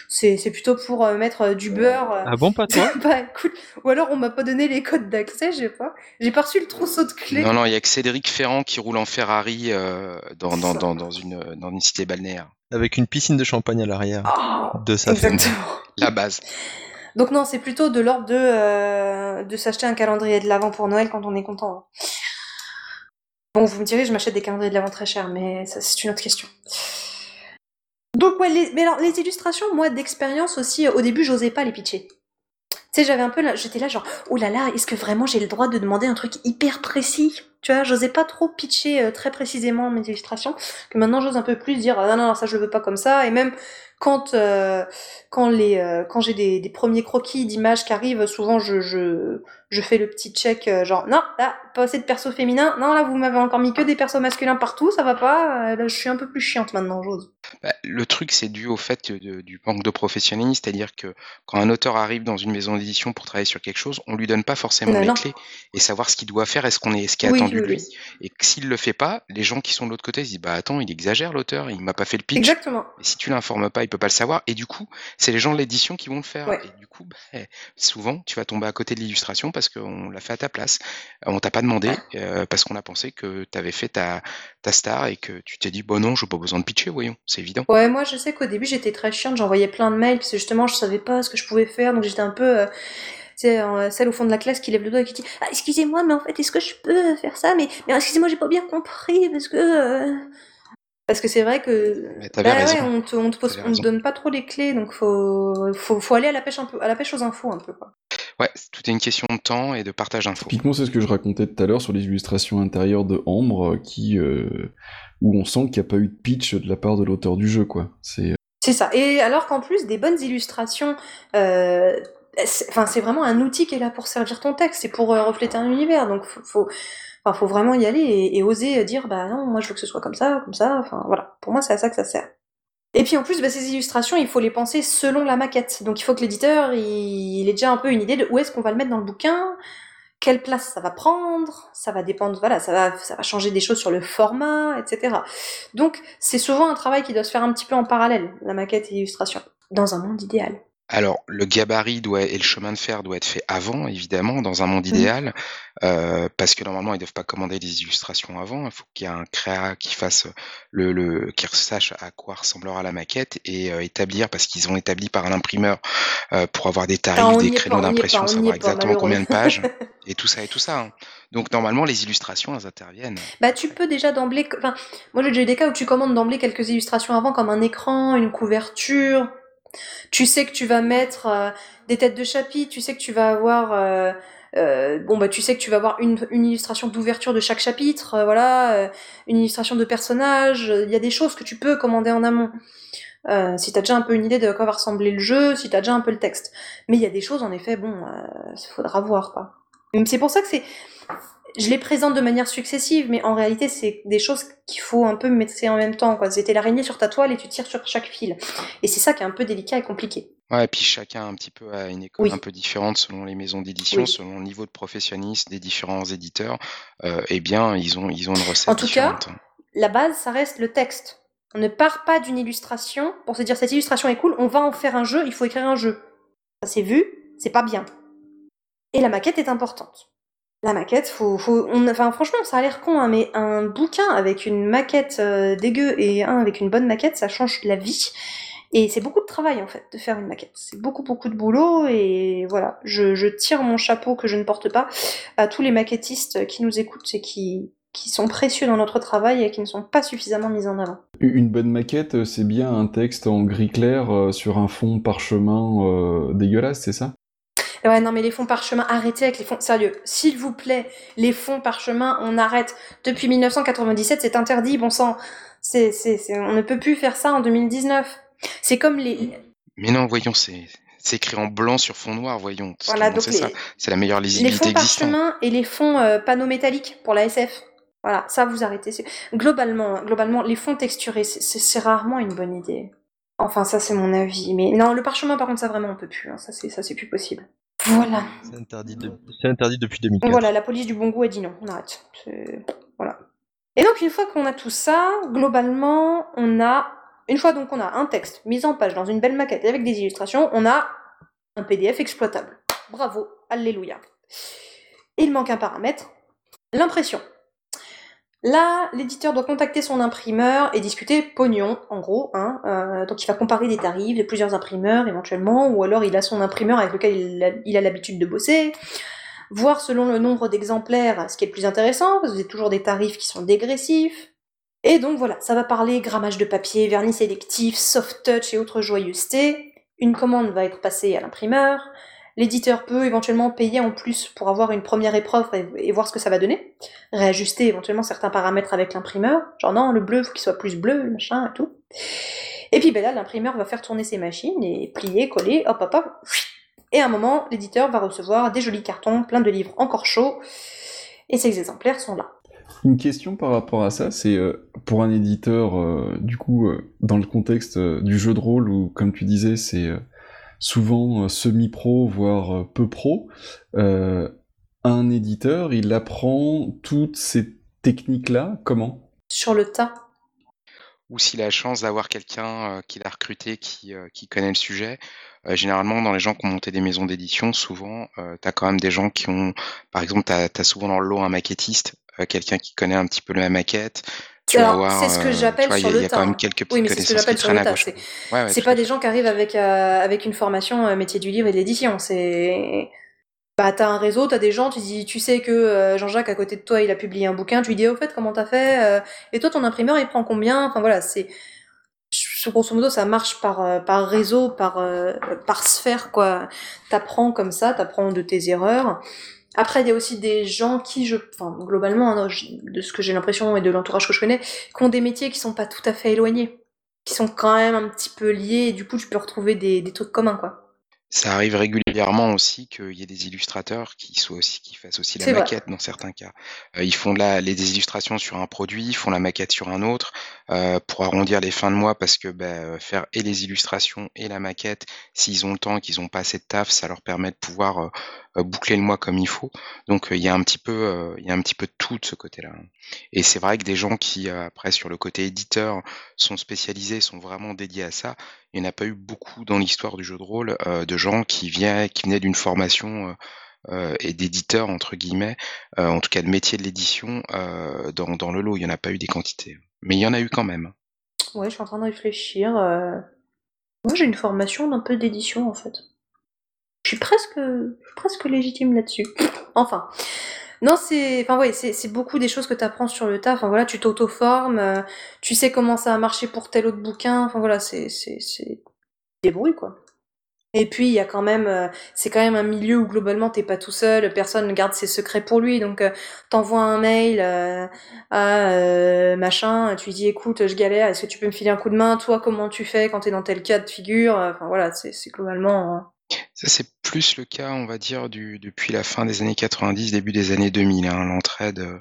c'est c'est plutôt pour euh, mettre du beurre. euh. Ah bon, pas toi? Bah ou alors on m'a pas donné les codes d'accès, j'ai pas. J'ai pas reçu le trousseau de clés. Non, non, il y a que Cédric Ferrand qui roule en Ferrari euh, dans, dans, dans, dans une, dans une cité balnéaire. Avec une piscine de champagne à l'arrière Oh, de sa exactement. La base. Donc non, c'est plutôt de l'ordre de, euh, de s'acheter un calendrier de l'avant pour Noël quand on est content. hein. Bon, vous me direz, je m'achète des calendriers de l'avant très chers, mais ça c'est une autre question. Donc ouais, mais alors les illustrations, moi d'expérience aussi, au début j'osais pas les pitcher. Tu sais, j'avais un peu, là- j'étais là genre, oh là là, est-ce que vraiment j'ai le droit de demander un truc hyper précis? Tu vois, j'osais pas trop pitcher euh, très précisément mes illustrations, que maintenant j'ose un peu plus dire, ah, non non ça je veux pas comme ça, et même quand euh, quand les euh, quand j'ai des, des premiers croquis d'images qui arrivent, souvent je, je je fais le petit check euh, genre non là pas assez de persos féminins, non là vous m'avez encore mis que des persos masculins partout, ça va pas, euh, là je suis un peu plus chiante maintenant, j'ose. Bah, le truc, c'est dû au fait de- du manque de professionnalisme, c'est-à-dire que quand un auteur arrive dans une maison d'édition pour travailler sur quelque chose, on lui donne pas forcément Non, les non. clés et savoir ce qu'il doit faire, est-ce qu'on est, ce qui est Oui, attendu oui, de lui. oui. Et que s'il le fait pas, les gens qui sont de l'autre côté se disent bah attends, il exagère l'auteur, il m'a pas fait le pitch. Exactement. Et si tu l'informes pas, il peut pas le savoir. Et du coup, c'est les gens de l'édition qui vont le faire. Ouais. Et du coup, bah, souvent, tu vas tomber à côté de l'illustration parce qu'on l'a fait à ta place. Euh, On t'a pas demandé euh, parce qu'on a pensé que tu avais fait ta, ta star et que tu t'es dit bon non, j'ai pas besoin de pitcher, voyons, c'est. Ouais, moi je sais qu'au début j'étais très chiante, j'envoyais plein de mails parce que justement je savais pas ce que je pouvais faire, donc j'étais un peu euh, tu sais, euh, celle au fond de la classe qui lève le doigt et qui dit ah, excusez-moi mais en fait est-ce que je peux faire ça? Mais mais excusez-moi j'ai pas bien compris parce que euh, parce que c'est vrai que Mais t'avais bah raison. ouais, on te on te pose T'avais on te raison. donne pas trop les clés donc faut faut faut aller à la pêche un peu à la pêche aux infos un peu quoi. Ouais, tout est une question de temps et de partage d'infos. Typiquement, c'est ce que je racontais tout à l'heure sur les illustrations intérieures de Ambre, euh, qui, euh, où on sent qu'il n'y a pas eu de pitch de la part de l'auteur du jeu, quoi. C'est euh, C'est ça. Et alors qu'en plus, des bonnes illustrations, euh, c'est- enfin, c'est vraiment un outil qui est là pour servir ton texte, c'est pour euh, refléter un univers. Donc, faut, faut, enfin, faut vraiment y aller et, oser dire, bah non, moi je veux que ce soit comme ça, comme ça. Enfin, voilà. Pour moi, c'est à ça que ça sert. Et puis en plus, bah, ces illustrations, il faut les penser selon la maquette. Donc, il faut que l'éditeur, il ait déjà un peu une idée de où est-ce qu'on va le mettre dans le bouquin. Quelle place ça va prendre, ça va dépendre, voilà, ça va, ça va changer des choses sur le format, etc. Donc, c'est souvent un travail qui doit se faire un petit peu en parallèle, la maquette et l'illustration, dans un monde idéal. Alors, le gabarit doit, et le chemin de fer doit être fait avant, évidemment, dans un monde Mhm. idéal, euh, parce que normalement, ils doivent pas commander des illustrations avant. Il faut qu'il y ait un créa qui fasse le, le qui sache à quoi ressemblera la maquette et euh, établir, parce qu'ils ont établi par un imprimeur euh, pour avoir des tarifs, on des est créneaux pas, on y est d'impression, on savoir est pas, exactement combien de pages et tout ça et tout ça. hein. Donc normalement, les illustrations, elles interviennent. Bah, tu peux déjà d'emblée, enfin, moi j'ai déjà eu des cas où tu commandes d'emblée quelques illustrations avant, comme un écran, une couverture. Tu sais que tu vas mettre euh, des têtes de chapitre, tu sais que tu vas avoir, euh, euh, bon bah tu sais que tu vas avoir une, illustration d'ouverture de chaque chapitre, voilà, une illustration de personnage. Il y a des choses que tu peux commander en amont. Si t'as déjà un peu une idée de quoi va ressembler le jeu, si t'as déjà un peu le texte. Mais il y a des choses, en effet, bon, euh, faudra voir, quoi. C'est pour ça que c'est, je les présente de manière successive, mais en réalité, c'est des choses qu'il faut un peu mettre en même temps. C'était l'araignée sur ta toile et tu tires sur chaque fil. Et c'est ça qui est un peu délicat et compliqué. Ouais, et puis chacun un petit peu a une école Oui. un peu différente selon les maisons d'édition, Oui. selon le niveau de professionnalisme des différents éditeurs. Euh, eh bien, ils ont ils ont une recette En tout cas, différente. La base, ça reste le texte. On ne part pas d'une illustration pour se dire cette illustration est cool, on va en faire un jeu, il faut écrire un jeu. Ça c'est vu, c'est pas bien. Et la maquette est importante. La maquette, faut, faut, on, enfin franchement, ça a l'air con, hein, mais un bouquin avec une maquette euh, dégueu et un avec une bonne maquette, ça change la vie. Et c'est beaucoup de travail en fait de faire une maquette. C'est beaucoup beaucoup de boulot et voilà. Je, je tire mon chapeau que je ne porte pas à tous les maquettistes qui nous écoutent et qui sont précieux dans notre travail et qui ne sont pas suffisamment mis en avant. Une bonne maquette, euh, c'est bien un texte en gris clair euh, sur un fond parchemin dégueulasse, c'est ça? Ouais, non, mais les fonds parchemin, arrêtez avec les fonds. Sérieux, s'il vous plaît, les fonds parchemin, on arrête. Depuis 1997, c'est interdit, bon sang. C'est, c'est, on ne peut plus faire ça en 2019. C'est comme les. Mais non, voyons, c'est, c'est écrit en blanc sur fond noir, voyons. Voilà, donc c'est ça. C'est la meilleure lisibilité existante. Les fonds parchemin et les fonds euh, panneaux métalliques pour la SF. Voilà, ça vous arrêtez. Globalement, globalement, les fonds texturés, c'est rarement une bonne idée. Enfin, ça c'est mon avis. Mais non, le parchemin, par contre, ça vraiment on peut plus. Hein. Ça c'est ça c'est plus possible. Voilà. C'est interdit, interdit depuis 2004. Voilà, la police du bon goût a dit non, on arrête. Voilà. Et donc une fois qu'on a tout ça, globalement, on a une fois donc on a un texte mis en page dans une belle maquette avec des illustrations, on a un PDF exploitable. Bravo, alléluia. Il manque un paramètre, l'impression. Là, l'éditeur doit contacter son imprimeur et discuter pognon, en gros. Hein, euh, donc il va comparer des tarifs de plusieurs imprimeurs éventuellement, ou alors il a son imprimeur avec lequel il a l'habitude de bosser. Voir selon le nombre d'exemplaires ce qui est le plus intéressant, parce que vous avez toujours des tarifs qui sont dégressifs. Et donc voilà, ça va parler grammage de papier, vernis sélectif, soft touch et autres joyeusetés. Une commande va être passée à l'imprimeur. L'éditeur peut éventuellement payer en plus pour avoir une première épreuve et, voir ce que ça va donner. Réajuster éventuellement certains paramètres avec l'imprimeur. Genre non, le bleu, faut qu'il soit plus bleu, machin et tout. Et puis ben là, l'imprimeur va faire tourner ses machines et plier, coller, hop hop hop. Et à un moment, l'éditeur va recevoir des jolis cartons pleins de livres encore chauds. Et ces exemplaires sont là. Une question par rapport à ça, c'est euh, pour un éditeur, euh, du coup, euh, dans le contexte du jeu de rôle, où, comme tu disais, c'est souvent euh, semi-pro, voire euh, peu pro, euh, un éditeur, il apprend toutes ces techniques-là comment? Sur le tas. Ou s'il a la chance d'avoir quelqu'un qu'il a recruté qui, qui, connaît le sujet. généralement, dans les gens qui ont monté des maisons d'édition, souvent, tu as quand même des gens qui ont, par exemple, tu as, souvent dans le lot un maquettiste, quelqu'un qui connaît un petit peu la maquette, c'est ce que j'appelle sur le tas. Oui, mais c'est ce que j'appelle sur le tas. C'est pas des gens qui arrivent avec euh, avec une formation euh, métier du livre et de l'édition. C'est bah t'as un réseau, t'as des gens, tu dis, tu sais que euh, Jean-Jacques à côté de toi, il a publié un bouquin, tu lui dis au fait comment t'as fait, et toi ton imprimeur il prend combien, enfin voilà, c'est grosso modo ça marche par par réseau, par par sphère quoi. T'apprends comme ça, t'apprends de tes erreurs. Après, il y a aussi des gens qui, je, enfin, globalement, hein, de ce que j'ai l'impression et de l'entourage que je connais, qui ont des métiers qui sont pas tout à fait éloignés, qui sont quand même un petit peu liés, et du coup, tu peux retrouver des, des trucs communs, quoi. Ça arrive régulièrement aussi qu'il y ait des illustrateurs qui soient aussi qui fassent aussi la maquette dans certains cas. Euh, ils font la, les des illustrations sur un produit, ils font la maquette sur un autre euh, pour arrondir les fins de mois parce que bah, faire et les illustrations et la maquette, s'ils ont le temps et qu'ils n'ont pas assez de taf, ça leur permet de pouvoir euh, euh, boucler le mois comme il faut. Donc il y a un petit peu il y a un petit peu de tout de ce côté-là. Et c'est vrai que des gens qui après sur le côté éditeur sont spécialisés, sont vraiment dédiés à ça, il n'y en a pas eu beaucoup dans l'histoire du jeu de rôle euh, de gens qui, viennent, qui venaient d'une formation euh, euh, et d'éditeurs, entre guillemets, en tout cas de métier de l'édition, dans, le lot. Il n'y en a pas eu des quantités. Mais il y en a eu quand même. Ouais, je suis en train de réfléchir. Moi, j'ai une formation d'un peu d'édition, en fait. Je suis presque, presque légitime là-dessus. enfin. Non, c'est, enfin ouais, beaucoup des choses que tu apprends sur le tas. Enfin voilà, tu t'auto-formes, euh, tu sais comment ça a marché pour tel autre bouquin. Enfin voilà, c'est c'est c'est quoi. Et puis il y a quand même, euh, c'est quand même un milieu où globalement t'es pas tout seul, personne ne garde ses secrets pour lui. Donc euh, t'envoies un mail à machin, tu lui dis écoute, je galère, est-ce que tu peux me filer un coup de main? Toi, comment tu fais quand t'es dans tel cas de figure? Enfin voilà, c'est globalement. Hein. Ça, c'est plus le cas, on va dire, du, depuis la fin des années 90, début des années 2000, hein, l'entraide euh,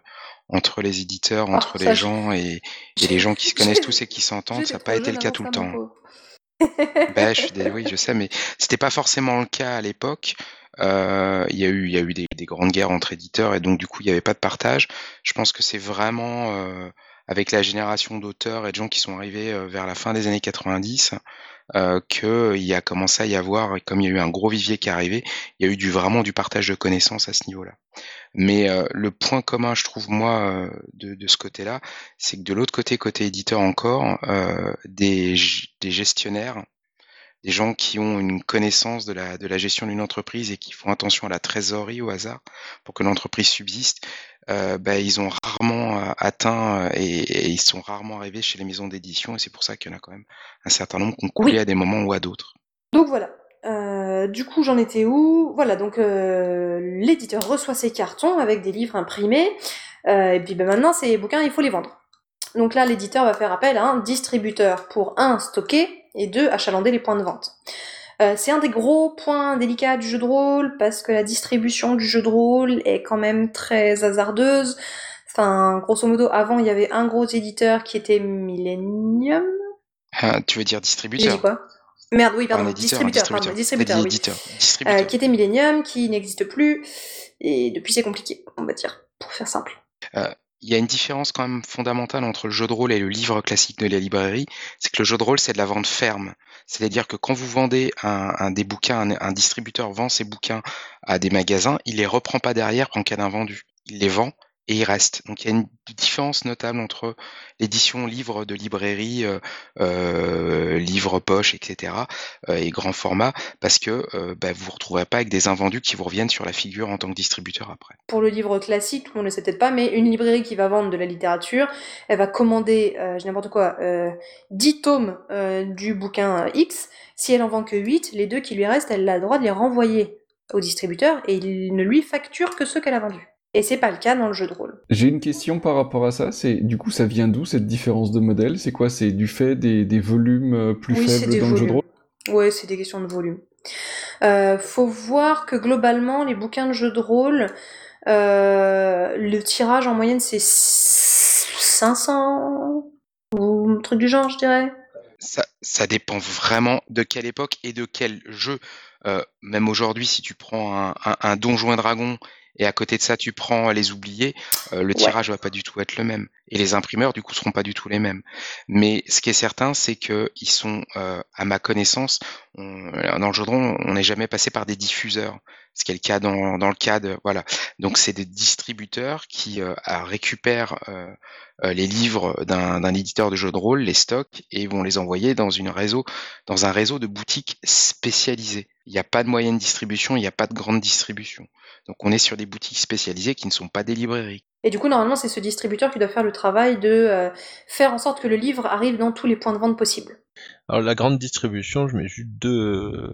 entre les éditeurs, ah, entre les gens et, et, les gens qui se connaissent tous et qui s'entendent, ça n'a pas été le cas tout le temps. Ben, je suis oui, je sais, mais c'était pas forcément le cas à l'époque. Euh, il y a eu, il y a eu des, des, grandes guerres entre éditeurs et donc du coup il n'y avait pas de partage. Je pense que c'est vraiment euh, avec la génération d'auteurs et de gens qui sont arrivés euh, vers la fin des années 90 euh, qu'il y a commencé à y avoir, comme il y a eu un gros vivier qui est arrivé, il y a eu du, vraiment du partage de connaissances à ce niveau-là. Mais euh, le point commun, je trouve, moi, euh, de, de ce côté-là, c'est que de l'autre côté, côté éditeur encore, euh, des, des gestionnaires des gens qui ont une connaissance de la, de la gestion d'une entreprise et qui font attention à la trésorerie au hasard pour que l'entreprise subsiste, euh, bah, ils ont rarement euh, atteint et, ils sont rarement arrivés chez les maisons d'édition et c'est pour ça qu'il y en a quand même un certain nombre qui ont coulé à des moments ou à d'autres. Donc voilà. du coup, j'en étais où? Voilà, donc l'éditeur reçoit ses cartons avec des livres imprimés. et puis ben, maintenant, ces bouquins, il faut les vendre. Donc là, l'éditeur va faire appel à un distributeur pour un stocker et deux achalander les points de vente. Euh, c'est un des gros points délicats du jeu de rôle parce que la distribution du jeu de rôle est quand même très hasardeuse. Enfin, grosso modo, avant il y avait un gros éditeur qui était Millennium. Ah, tu veux dire distributeur quoi? Merde, oui, pardon, distributeur, pardon, distributeur, oui. distributeur. Euh, qui était Millennium, qui n'existe plus, et depuis c'est compliqué, on va dire, pour faire simple. Euh, il y a une différence quand même fondamentale entre le jeu de rôle et le livre classique de la librairie, c'est que le jeu de rôle, c'est de la vente ferme. C'est-à-dire que quand vous vendez un, des bouquins, un, distributeur vend ses bouquins à des magasins, il les reprend pas derrière en cas d'invendu. Il les vend et il reste. Donc il y a une différence notable entre l'édition livre de librairie, euh, euh, livre poche, etc. Euh, et grand format, parce que bah, vous ne vous retrouverez pas avec des invendus qui vous reviennent sur la figure en tant que distributeur après. Pour le livre classique, monde ne sait peut-être pas, mais une librairie qui va vendre de la littérature, elle va commander, je n'importe quoi, 10 tomes du bouquin X. Si elle en vend que 8, les deux qui lui restent, elle a le droit de les renvoyer au distributeur et il ne lui facture que ceux qu'elle a vendus. Et c'est pas le cas dans le jeu de rôle. J'ai une question par rapport à ça. C'est du coup, ça vient d'où cette différence de modèle? C'est quoi? C'est du fait des, des, volumes euh, plus faibles dans le jeu de rôle? Ouais, c'est des questions de volume. Euh, faut voir que globalement, les bouquins de jeu de rôle, euh, le tirage en moyenne c'est 500 ou un truc du genre, je dirais. Ça, ça dépend vraiment de quelle époque et de quel jeu. Euh, même aujourd'hui, si tu prends un, un, un Donjon et Dragon et à côté de ça, tu prends les oubliés, euh, le tirage va pas du tout être le même. Et les imprimeurs, du coup, seront pas du tout les mêmes. Mais ce qui est certain, c'est que ils sont, euh, à ma connaissance, dans le jeu de rôle, on n'est jamais passé par des diffuseurs, ce qui est le cas dans, dans le cas de voilà. Donc c'est des distributeurs qui euh, récupèrent les livres d'un éditeur de jeu de rôle, les stockent et vont les envoyer dans une réseau, dans un réseau de boutiques spécialisées. Il n'y a pas de moyenne distribution, il n'y a pas de grande distribution. Donc on est sur des boutiques spécialisées qui ne sont pas des librairies. Et du coup, normalement, c'est ce distributeur qui doit faire le travail de euh, faire en sorte que le livre arrive dans tous les points de vente possibles. Alors la grande distribution, je mets juste deux,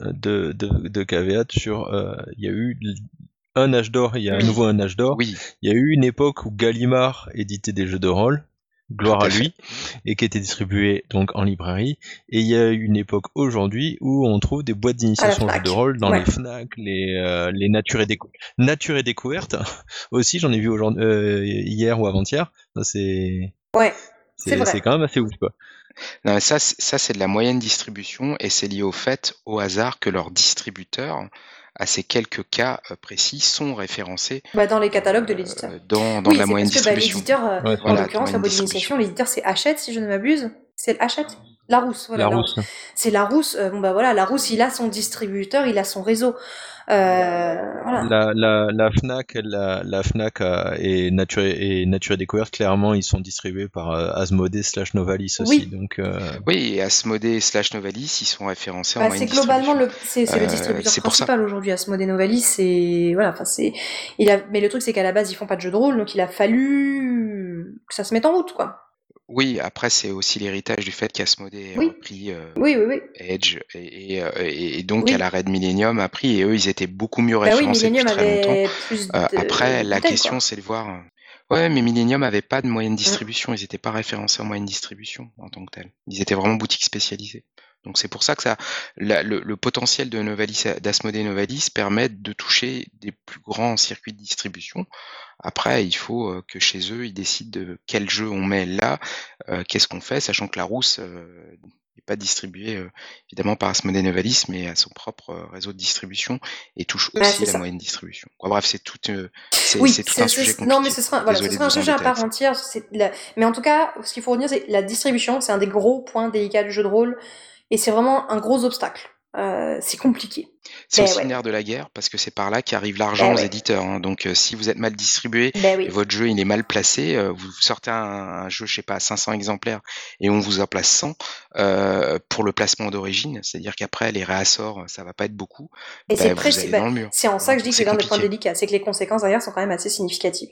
deux, deux, caveats sur... Euh, il y a eu un âge d'or, il y a à nouveau un âge d'or. Oui. Il y a eu une époque où Gallimard éditait des jeux de rôle gloire à, lui, et qui était distribué donc en librairie. Et il y a une époque aujourd'hui où on trouve des boîtes d'initiation de rôle dans les Fnac, les, euh, les Nature et, Nature et Découverte. Aussi, j'en ai vu aujourd'hui, euh, hier ou avant-hier. C'est ouais, c'est quand même assez ouf quoi. Non, ça, ça c'est de la moyenne distribution et c'est lié au fait, au hasard, que leur distributeur à ces quelques cas euh, précis sont référencés bah, dans les catalogues de l'éditeur. Euh, dans, dans la moyenne parce que, bah, l'éditeur, euh, en l'occurrence, la boîte d'initiation, l'éditeur c'est Hachette, si je ne m'abuse. C'est Hachette? Larousse, voilà. Larousse. C'est Larousse. bon bah voilà, Larousse, il a son distributeur, il a son réseau. Euh, la, la, la, Fnac, la, la Fnac et Nature et Nature Découverte, clairement, ils sont distribués par euh, Asmodée slash Novalis aussi. Oui. Donc, euh... oui, et Asmodée slash Novalis, ils sont référencés bah, en C'est globalement le, c'est, le euh, distributeur principal aujourd'hui. Asmodée Novalis, c'est voilà, enfin c'est, il a, mais le truc c'est qu'à la base ils font pas de jeu de rôle, donc il a fallu que ça se mette en route, quoi. Oui, après c'est aussi l'héritage du fait qu'Asmodée a repris euh, oui, oui, Edge et, et, euh, et, donc à l'arrêt de Millennium a pris et eux ils étaient beaucoup mieux bah référencés depuis très longtemps. Euh, après la question c'est de voir. Ouais, mais Millennium avait pas de moyenne distribution, ils étaient pas référencés en moyenne distribution en tant que tel. Ils étaient vraiment boutique spécialisée. Donc c'est pour ça que ça, le, le, potentiel de Novalis, d'Asmodée Novalis permet de toucher des plus grands circuits de distribution. Après, il faut euh, que chez eux, ils décident de quel jeu on met là, euh, qu'est-ce qu'on fait, sachant que la rousse euh, n'est pas distribuée évidemment par Asmodée Novalis, mais à son propre réseau de distribution et touche aussi la moyenne distribution. bref, c'est tout, c'est, oui, tout un sujet compliqué. Non, mais ce sera, voilà, ce sera un sujet à part entière. Mais en tout cas, ce qu'il faut retenir, c'est la distribution, c'est un des gros points délicats du jeu de rôle. Et c'est vraiment un gros obstacle. Euh, c'est compliqué. C'est Ben aussi ouais. le nerf de la guerre parce que c'est par là qu'arrive l'argent Ben aux ouais. éditeurs. hein. Donc euh, si vous êtes mal distribué Ben oui. votre jeu il est mal placé, euh, vous sortez un, un jeu, je sais pas, à 500 exemplaires et on vous en place 100 euh, pour le placement d'origine, c'est-à-dire qu'après les réassorts, ça va pas être beaucoup. Et c'est dans en ça que je dis que C'est l'un des points compliqué. délicats, c'est que les conséquences derrière sont quand même assez significatives.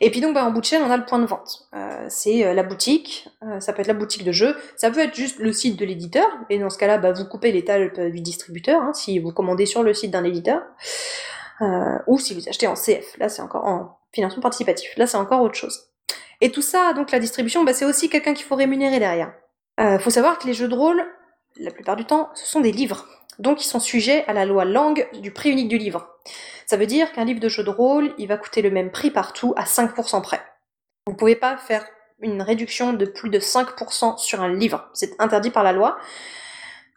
Et puis donc bah, en bout de chaîne, on a le point de vente. Euh, c'est euh, la boutique, euh, ça peut être la boutique de jeu, ça peut être juste le site de l'éditeur, et dans ce cas-là, bah, vous coupez les talpes du distributeur, hein, si vous commandez sur le site d'un éditeur, ou si vous achetez en CF, là c'est encore en financement participatif, là c'est encore autre chose. Et tout ça, donc la distribution, bah, c'est aussi quelqu'un qu'il faut rémunérer derrière. Euh, faut savoir que les jeux de rôle, la plupart du temps, ce sont des livres. Donc ils sont sujets à la loi langue du prix unique du livre. Ça veut dire qu'un livre de jeu de rôle, il va coûter le même prix partout à 5% près. Vous pouvez pas faire une réduction de plus de 5% sur un livre. C'est interdit par la loi.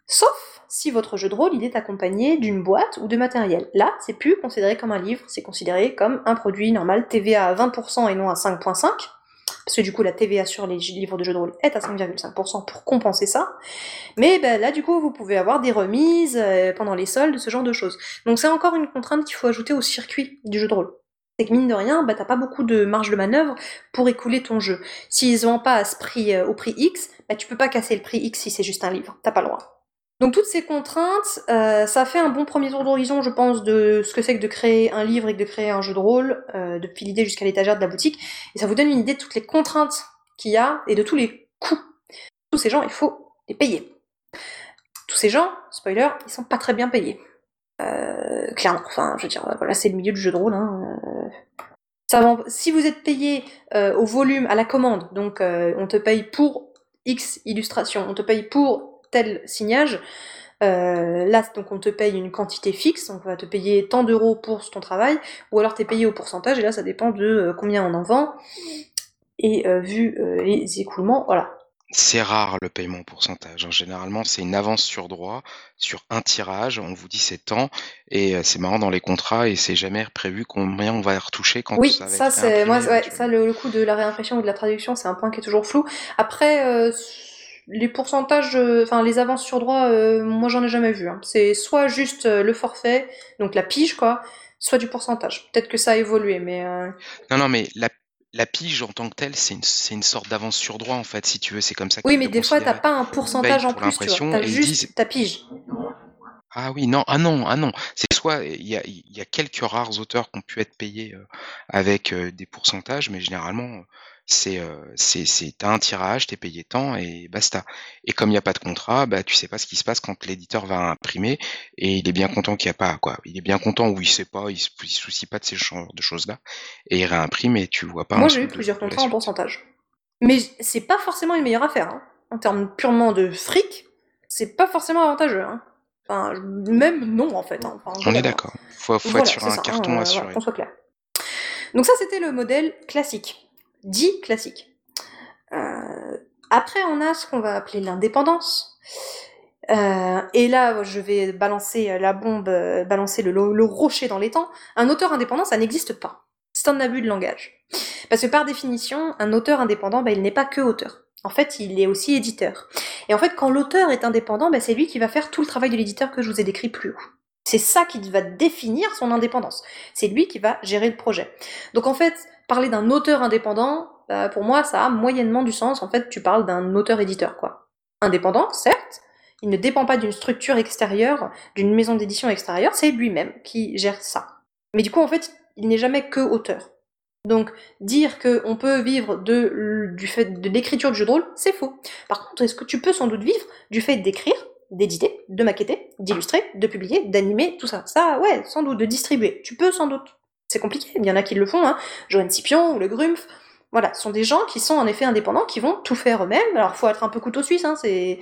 Sauf si votre jeu de rôle, il est accompagné d'une boîte ou de matériel. Là, c'est plus considéré comme un livre, c'est considéré comme un produit normal TVA à 20% et non à 5.5 parce que du coup la TVA sur les livres de jeux de rôle est à 5,5% pour compenser ça. Mais ben, là du coup vous pouvez avoir des remises euh, pendant les soldes, ce genre de choses. Donc c'est encore une contrainte qu'il faut ajouter au circuit du jeu de rôle. C'est que mine de rien, bah, t'as pas beaucoup de marge de manœuvre pour écouler ton jeu. S'ils vendent pas prix, euh, au prix X, bah, tu peux pas casser le prix X si c'est juste un livre, t'as pas le droit. Donc toutes ces contraintes, euh, ça fait un bon premier tour d'horizon, je pense, de ce que c'est que de créer un livre et de créer un jeu de rôle, euh, depuis l'idée jusqu'à l'étagère de la boutique, et ça vous donne une idée de toutes les contraintes qu'il y a et de tous les coûts. Tous ces gens, il faut les payer. Tous ces gens, spoiler, ils sont pas très bien payés. Euh, clairement, enfin, je veux dire, voilà, c'est le milieu du jeu de rôle. Hein, si vous êtes payé au volume, à la commande, donc on te paye pour X illustrations, on te paye pour tel signage, euh, là, donc on te paye une quantité fixe, donc on va te payer tant d'euros pour ton travail, ou alors t'es payé au pourcentage, et là ça dépend de euh, combien on en vend, et euh, vu euh, les écoulements, voilà. C'est rare le paiement en pourcentage. hein. Généralement, c'est une avance sur droit, sur un tirage. On vous dit c'est tant. Et c'est marrant dans les contrats et c'est jamais prévu combien on va retoucher quand Oui, ça va ça c'est moi ouais, ça le, le coup de la réimpression ou de la traduction, c'est un point qui est toujours flou. Après les pourcentages euh, enfin les avances sur droit euh, moi j'en ai jamais vu hein. C'est soit juste euh, le forfait, donc la pige quoi, soit du pourcentage. Peut-être que ça a évolué mais Non, non, mais la, la pige en tant que telle, c'est une, une sorte d'avance sur droit en fait, si tu veux. C'est comme ça Oui, mais des fois t'as pas un pourcentage payent en plus, tu vois. ils juste disent ta pige. Ah oui, non, ah non, ah non. C'est soit il y a, y a quelques rares auteurs qui ont pu être payés avec des pourcentages, mais généralement c'est euh, c'est c'est t'as un tirage, t'es payé tant et basta. Et comme il n'y a pas de contrat, bah tu sais pas ce qui se passe quand l'éditeur va imprimer et il est bien content qu'il n'y a pas quoi. Il est bien content ou il sait pas, il se, il se soucie pas de ces genres de choses là et il réimprime et tu vois pas. Moi j'ai eu de- plusieurs de contrats en pourcentage. Mais c'est pas forcément une meilleure affaire. Hein. En termes purement de fric, c'est pas forcément avantageux. Hein. Enfin, même non en fait. hein. Enfin, On voilà. est d'accord. Faut, faut Voilà, être sur un ça, carton hein, euh, assuré. voilà, qu'on soit clair. Donc ça, c'était le modèle classique, dit classique. Euh, après, on a ce qu'on va appeler l'indépendance. Euh, et là, je vais balancer la bombe, euh, balancer le, rocher dans temps. Un auteur indépendant, ça n'existe pas. C'est un abus de langage. Parce que par définition, un auteur indépendant, bah, il n'est pas que auteur. En fait, il est aussi éditeur. Et en fait, quand l'auteur est indépendant, bah, c'est lui qui va faire tout le travail de l'éditeur que je vous ai décrit plus haut. C'est ça qui va définir son indépendance. C'est lui qui va gérer le projet. Donc en fait, parler d'un auteur indépendant, bah, pour moi, ça a moyennement du sens. En fait, tu parles d'un auteur-éditeur, quoi. Indépendant, certes, il ne dépend pas d'une structure extérieure, d'une maison d'édition extérieure, c'est lui-même qui gère ça. Mais du coup, en fait, il n'est jamais que auteur. Donc, dire qu'on peut vivre de, du fait de l'écriture du jeu de rôle, c'est faux. Par contre, est-ce que tu peux sans doute vivre du fait d'écrire, d'éditer, de maqueter, d'illustrer, de publier, d'animer, tout ça Ça, ouais, sans doute, de distribuer. Tu peux sans doute. C'est compliqué, il y en a qui le font, hein. Joanne Scipion ou le Grumpf. Voilà, ce sont des gens qui sont en effet indépendants, qui vont tout faire eux-mêmes. Alors, faut être un peu couteau suisse, hein, c'est,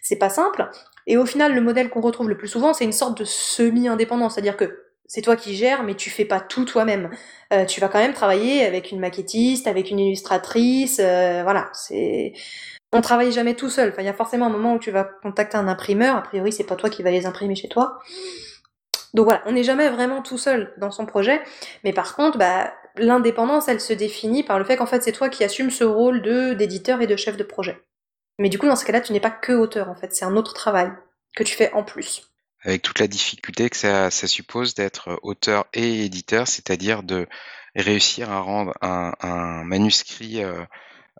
c'est pas simple. Et au final, le modèle qu'on retrouve le plus souvent, c'est une sorte de semi-indépendant, c'est-à-dire que c'est toi qui gères, mais tu fais pas tout toi-même. Euh, tu vas quand même travailler avec une maquettiste, avec une illustratrice, euh, voilà. C'est, on travaille jamais tout seul. Enfin, il y a forcément un moment où tu vas contacter un imprimeur. A priori, c'est pas toi qui vas les imprimer chez toi. Donc voilà, on n'est jamais vraiment tout seul dans son projet. Mais par contre, bah, l'indépendance, elle se définit par le fait qu'en fait, c'est toi qui assumes ce rôle d'éditeur et de chef de projet. Mais du coup, dans ce cas-là, tu n'es pas que auteur, en fait. C'est un autre travail. que tu fais en plus. Avec toute la difficulté que ça, suppose d'être auteur et éditeur, c'est-à-dire de réussir à rendre un, un manuscrit euh,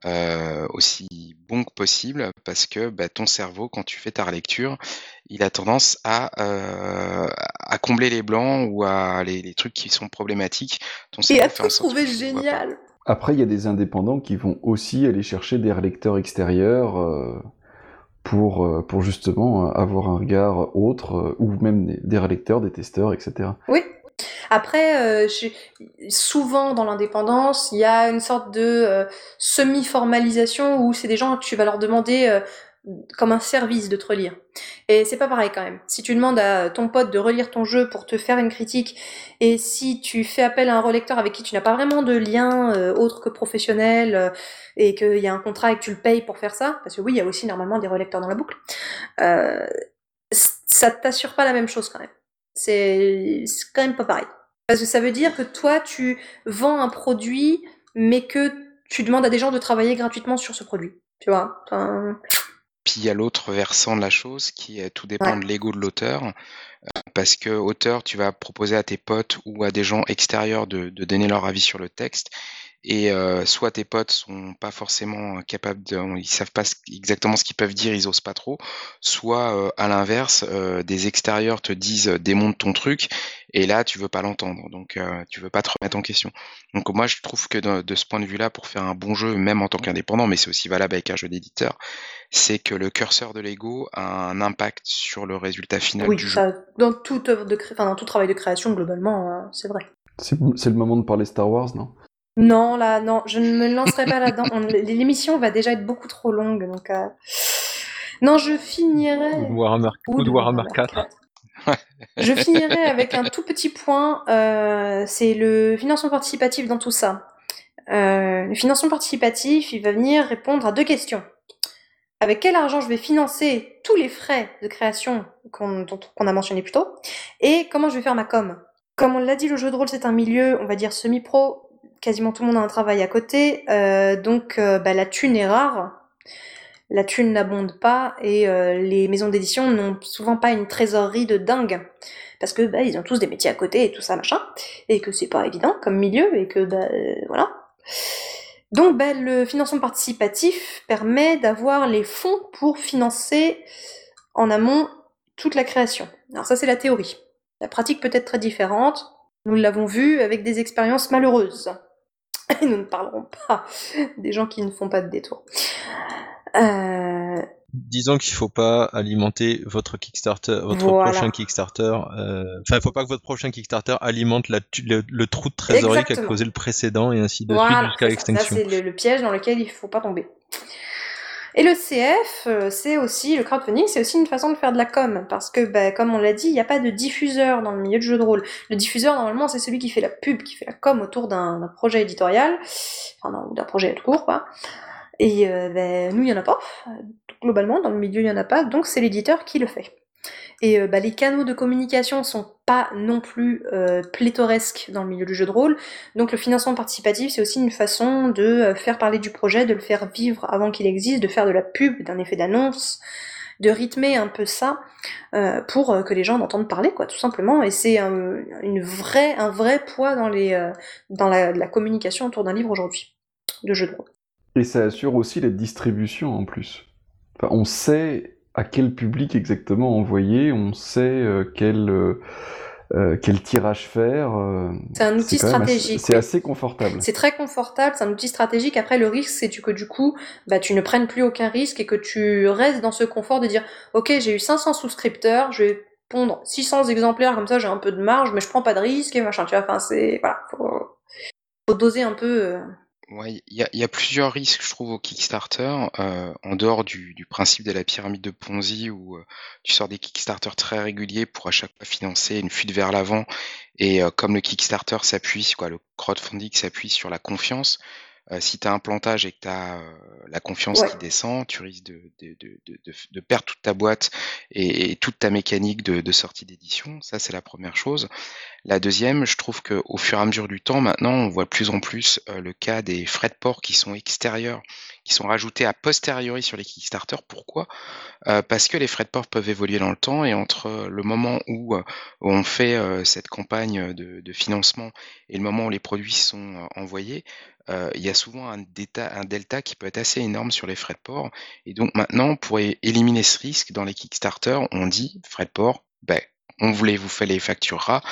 euh, aussi bon que possible, parce que bah, ton cerveau, quand tu fais ta relecture, il a tendance à, euh, à combler les blancs ou à les, les trucs qui sont problématiques. Ton Et cerveau à tout sorte que trouver génial. Après, il y a des indépendants qui vont aussi aller chercher des relecteurs extérieurs euh, pour, euh, pour justement avoir un regard autre, euh, ou même des, des relecteurs, des testeurs, etc. Oui. Après, euh, souvent dans l'indépendance, il y a une sorte de euh, semi-formalisation où c'est des gens que tu vas leur demander euh, comme un service de te relire. Et c'est pas pareil quand même. Si tu demandes à ton pote de relire ton jeu pour te faire une critique, et si tu fais appel à un relecteur avec qui tu n'as pas vraiment de lien euh, autre que professionnel, euh, et qu'il y a un contrat et que tu le payes pour faire ça, parce que oui, il y a aussi normalement des relecteurs dans la boucle, euh, ça t'assure pas la même chose quand même. C'est quand même pas pareil. Parce que ça veut dire que toi, tu vends un produit, mais que tu demandes à des gens de travailler gratuitement sur ce produit. Tu vois? Enfin, Puis il y a l'autre versant de la chose qui est tout dépend Ouais. de l'ego de l'auteur. Euh, Parce que auteur, tu vas proposer à tes potes ou à des gens extérieurs de, de donner leur avis sur le texte. Et euh, soit tes potes sont pas forcément capables de, ils savent pas ce- exactement ce qu'ils peuvent dire, ils osent pas trop. Soit euh, à l'inverse, euh, des extérieurs te disent euh, démonte ton truc, et là tu veux pas l'entendre, donc euh, tu veux pas te remettre en question. Donc moi je trouve que de, de ce point de vue-là, pour faire un bon jeu, même en tant qu'indépendant, mais c'est aussi valable avec un jeu d'éditeur, c'est que le curseur de l'ego a un impact sur le résultat final oui, du jeu. ça, dans toute œuvre de cré... enfin, dans tout travail de création, globalement, hein, c'est vrai. C'est le moment de parler Star Wars, non? Non, là, non, je ne me lancerai pas là-dedans. On- L'émission va déjà être beaucoup trop longue, donc. euh, Non, je finirai. Ou de Warhammer, ou de Warhammer 4. Je finirai avec un tout petit point, euh, c'est le financement participatif dans tout ça. Euh, le financement participatif, il va venir répondre à deux questions. Avec quel argent je vais financer tous les frais de création qu'on a mentionné plus tôt? Et comment je vais faire ma com? Comme on l'a dit, le jeu de rôle c'est un milieu, on va dire semi-pro. Quasiment tout le monde a un travail à côté, euh, donc euh, bah, la thune est rare. La thune n'abonde pas et euh, les maisons d'édition n'ont souvent pas une trésorerie de dingue parce que bah, ils ont tous des métiers à côté et tout ça machin et que c'est pas évident comme milieu et que bah, voilà. Donc bah, le financement participatif permet d'avoir les fonds pour financer en amont toute la création. Alors ça c'est la théorie. La pratique peut être très différente. Nous l'avons vu avec des expériences malheureuses. Et nous ne parlerons pas des gens qui ne font pas de détour. Euh, Disons qu'il faut pas alimenter votre Kickstarter, votre Voilà. prochain Kickstarter. euh, Enfin, il faut pas que votre prochain Kickstarter alimente la le, le trou de trésorerie qu'a causé le précédent et ainsi de Voilà, suite jusqu'à l'extinction. c'est le, le piège dans lequel il faut pas tomber. Et le CF, euh, c'est aussi, le crowdfunding, c'est aussi une façon de faire de la com. Parce que, bah, comme on l'a dit, il n'y a pas de diffuseur dans le milieu de jeu de rôle. Le diffuseur, normalement, c'est celui qui fait la pub, qui fait la com autour d'un projet éditorial. Enfin, ou d'un projet tout court, quoi. Et euh, ben, nous, il n'y en a pas. Globalement, dans le milieu, il n'y en a pas. Donc, c'est l'éditeur qui le fait. Et euh, bah, les canaux de communication sont pas non plus euh, dans le milieu du jeu de rôle. Donc le financement participatif, c'est aussi une façon de euh, faire parler du projet, de le faire vivre avant qu'il existe, de faire de la pub, d'un effet d'annonce, de rythmer un peu ça euh, pour que les gens en entendent parler, quoi, tout simplement. Et c'est un, une un vrai poids dans, les, dans la, la communication autour d'un livre aujourd'hui de jeu de rôle. Et ça assure aussi la distribution en plus. Enfin, on sait à quel public exactement envoyer, on sait euh, quel, euh, euh, quel tirage faire. euh, C'est un outil même assez- stratégique. C'est assez confortable. C'est très confortable, c'est un outil stratégique. Après, le risque, c'est que du coup, bah, tu ne prennes plus aucun risque et que tu restes dans ce confort de dire, ok, j'ai eu 500 souscripteurs, je vais pondre 600 exemplaires, comme ça j'ai un peu de marge, mais je prends pas de risque et machin, tu vois. Enfin, c'est, voilà, faut, faut doser un peu. Euh. Ouais, il y a, il y a plusieurs risques, je trouve, au Kickstarter, euh, en dehors du, du principe de la pyramide de Ponzi, où euh, tu sors des Kickstarter très réguliers pour à chaque fois financer une fuite vers l'avant, et euh, comme le Kickstarter s'appuie, quoi, le crowdfunding s'appuie sur la confiance, euh, si tu as un plantage et que tu as la confiance Ouais. qui descend, tu risques de, de, de, de, perdre toute ta boîte et, et toute ta mécanique de, de sortie d'édition. Ça, c'est la première chose. La deuxième, je trouve qu'au fur et à mesure du temps, maintenant, on voit de plus en plus le cas des frais de port qui sont extérieurs, qui sont rajoutés a posteriori sur les Kickstarter. Pourquoi? Parce que les frais de port peuvent évoluer dans le temps et entre le moment où, on fait cette campagne de, financement et le moment où les produits sont envoyés, il y a souvent un delta, un delta qui peut être assez énorme sur les frais de port. Et donc maintenant, pour éliminer ce risque dans les Kickstarter, on dit frais de port, ben, on vous les, vous fait les facturera,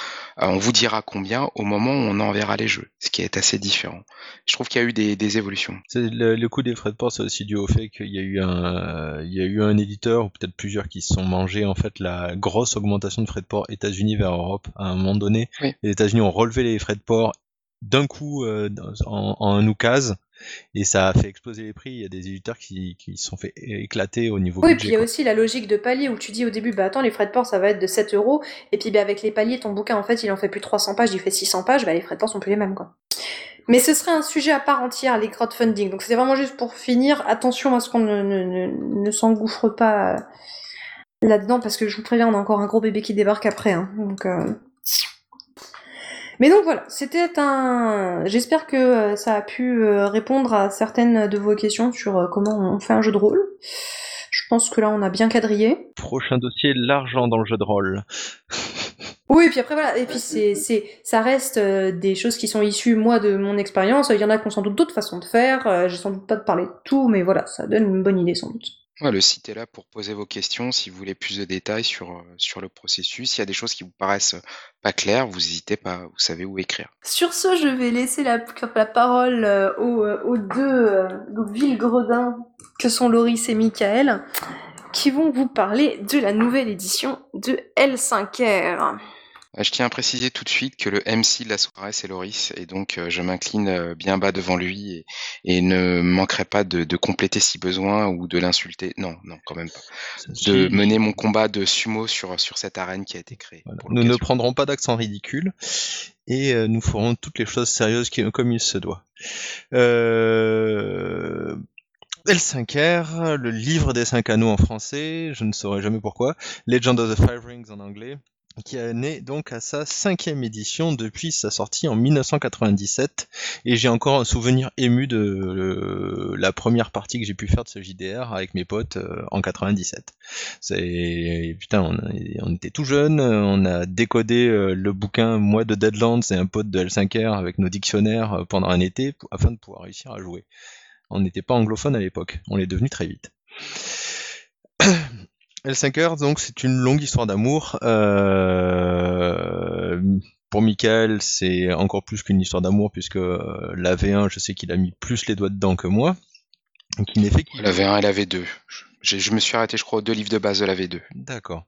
euh, on vous dira combien au moment où on enverra les jeux, ce qui est assez différent. Je trouve qu'il y a eu des, évolutions. Le, le, coût des frais de port, c'est aussi dû au fait qu'il y a eu un, il y a eu un éditeur ou peut-être plusieurs qui se sont mangés en fait la grosse augmentation de frais de port États-Unis vers Europe à un moment donné. Les États-Unis ont relevé les frais de port d'un coup euh, en, en un oukase et ça a fait exploser les prix. Il y a des éditeurs qui, qui sont fait éclater au niveau Oui, puis il y a aussi la logique de palier où tu dis au début, bah attends, les frais de port ça va être de 7 euros, et puis bah, avec les paliers, ton bouquin en fait il en fait plus 300 pages, il fait 600 pages, bah les frais de port sont plus les mêmes quoi. Mais ce serait un sujet à part entière, les crowdfunding. Donc c'était vraiment juste pour finir, attention à ce qu'on ne, ne, ne, s'engouffre pas euh, là-dedans, parce que je vous préviens, on a encore un gros bébé qui débarque après. Hein. Donc. Euh... Mais donc voilà, c'était un. J'espère que euh, ça a pu euh, répondre à certaines de vos questions sur euh, comment on fait un jeu de rôle. Je pense que là on a bien quadrillé. Prochain dossier, l'argent dans le jeu de rôle. Oui, et puis après voilà, et puis c'est, c'est, ça reste des choses qui sont issues moi de mon expérience. Il y en a qui ont sans doute d'autres façons de faire. J'ai sans doute pas de parler de tout, mais voilà, ça donne une bonne idée sans doute. Le site est là pour poser vos questions si vous voulez plus de détails sur, euh, sur le processus. S'il y a des choses qui vous paraissent euh, pas claires, vous n'hésitez pas, vous savez où écrire. Sur ce, je vais laisser la, la parole euh, aux, aux deux villes gredins que sont Loris et Michael, qui vont vous parler de la nouvelle édition de L5R. Euh, je tiens à préciser tout de suite que le MC de la soirée, c'est Loris, et donc euh, je m'incline euh, bien bas devant lui et, ne manquerai pas de, compléter si besoin ou de l'insulter. Non, non, quand même pas. De mener mon combat de sumo sur, sur cette arène qui a été créée. Nous ne prendrons pas d'accent ridicule et nous ferons toutes les choses sérieuses comme il se doit. L5R, le livre des cinq anneaux en français, je ne saurais jamais pourquoi. Legend of the Five Rings en anglais qui né donc à sa cinquième édition depuis sa sortie en 1997 et j'ai encore un souvenir ému de la première partie que j'ai pu faire de ce JDR avec mes potes euh, en 97. C'est putain, on, était tout jeunes, on a décodé euh, le bouquin moi de Deadlands et un pote de L5R avec nos dictionnaires euh, pendant un été afin de pouvoir réussir à jouer. On n'était pas anglophone à l'époque, on l'est devenu très vite. L5R, donc, c'est une longue histoire d'amour. Euh, pour Michael, c'est encore plus qu'une histoire d'amour, puisque euh, la V1, je sais qu'il a mis plus les doigts dedans que moi. fait La V1 et la V2. Je, je me suis arrêté, je crois, aux deux livres de base de la V2. D'accord.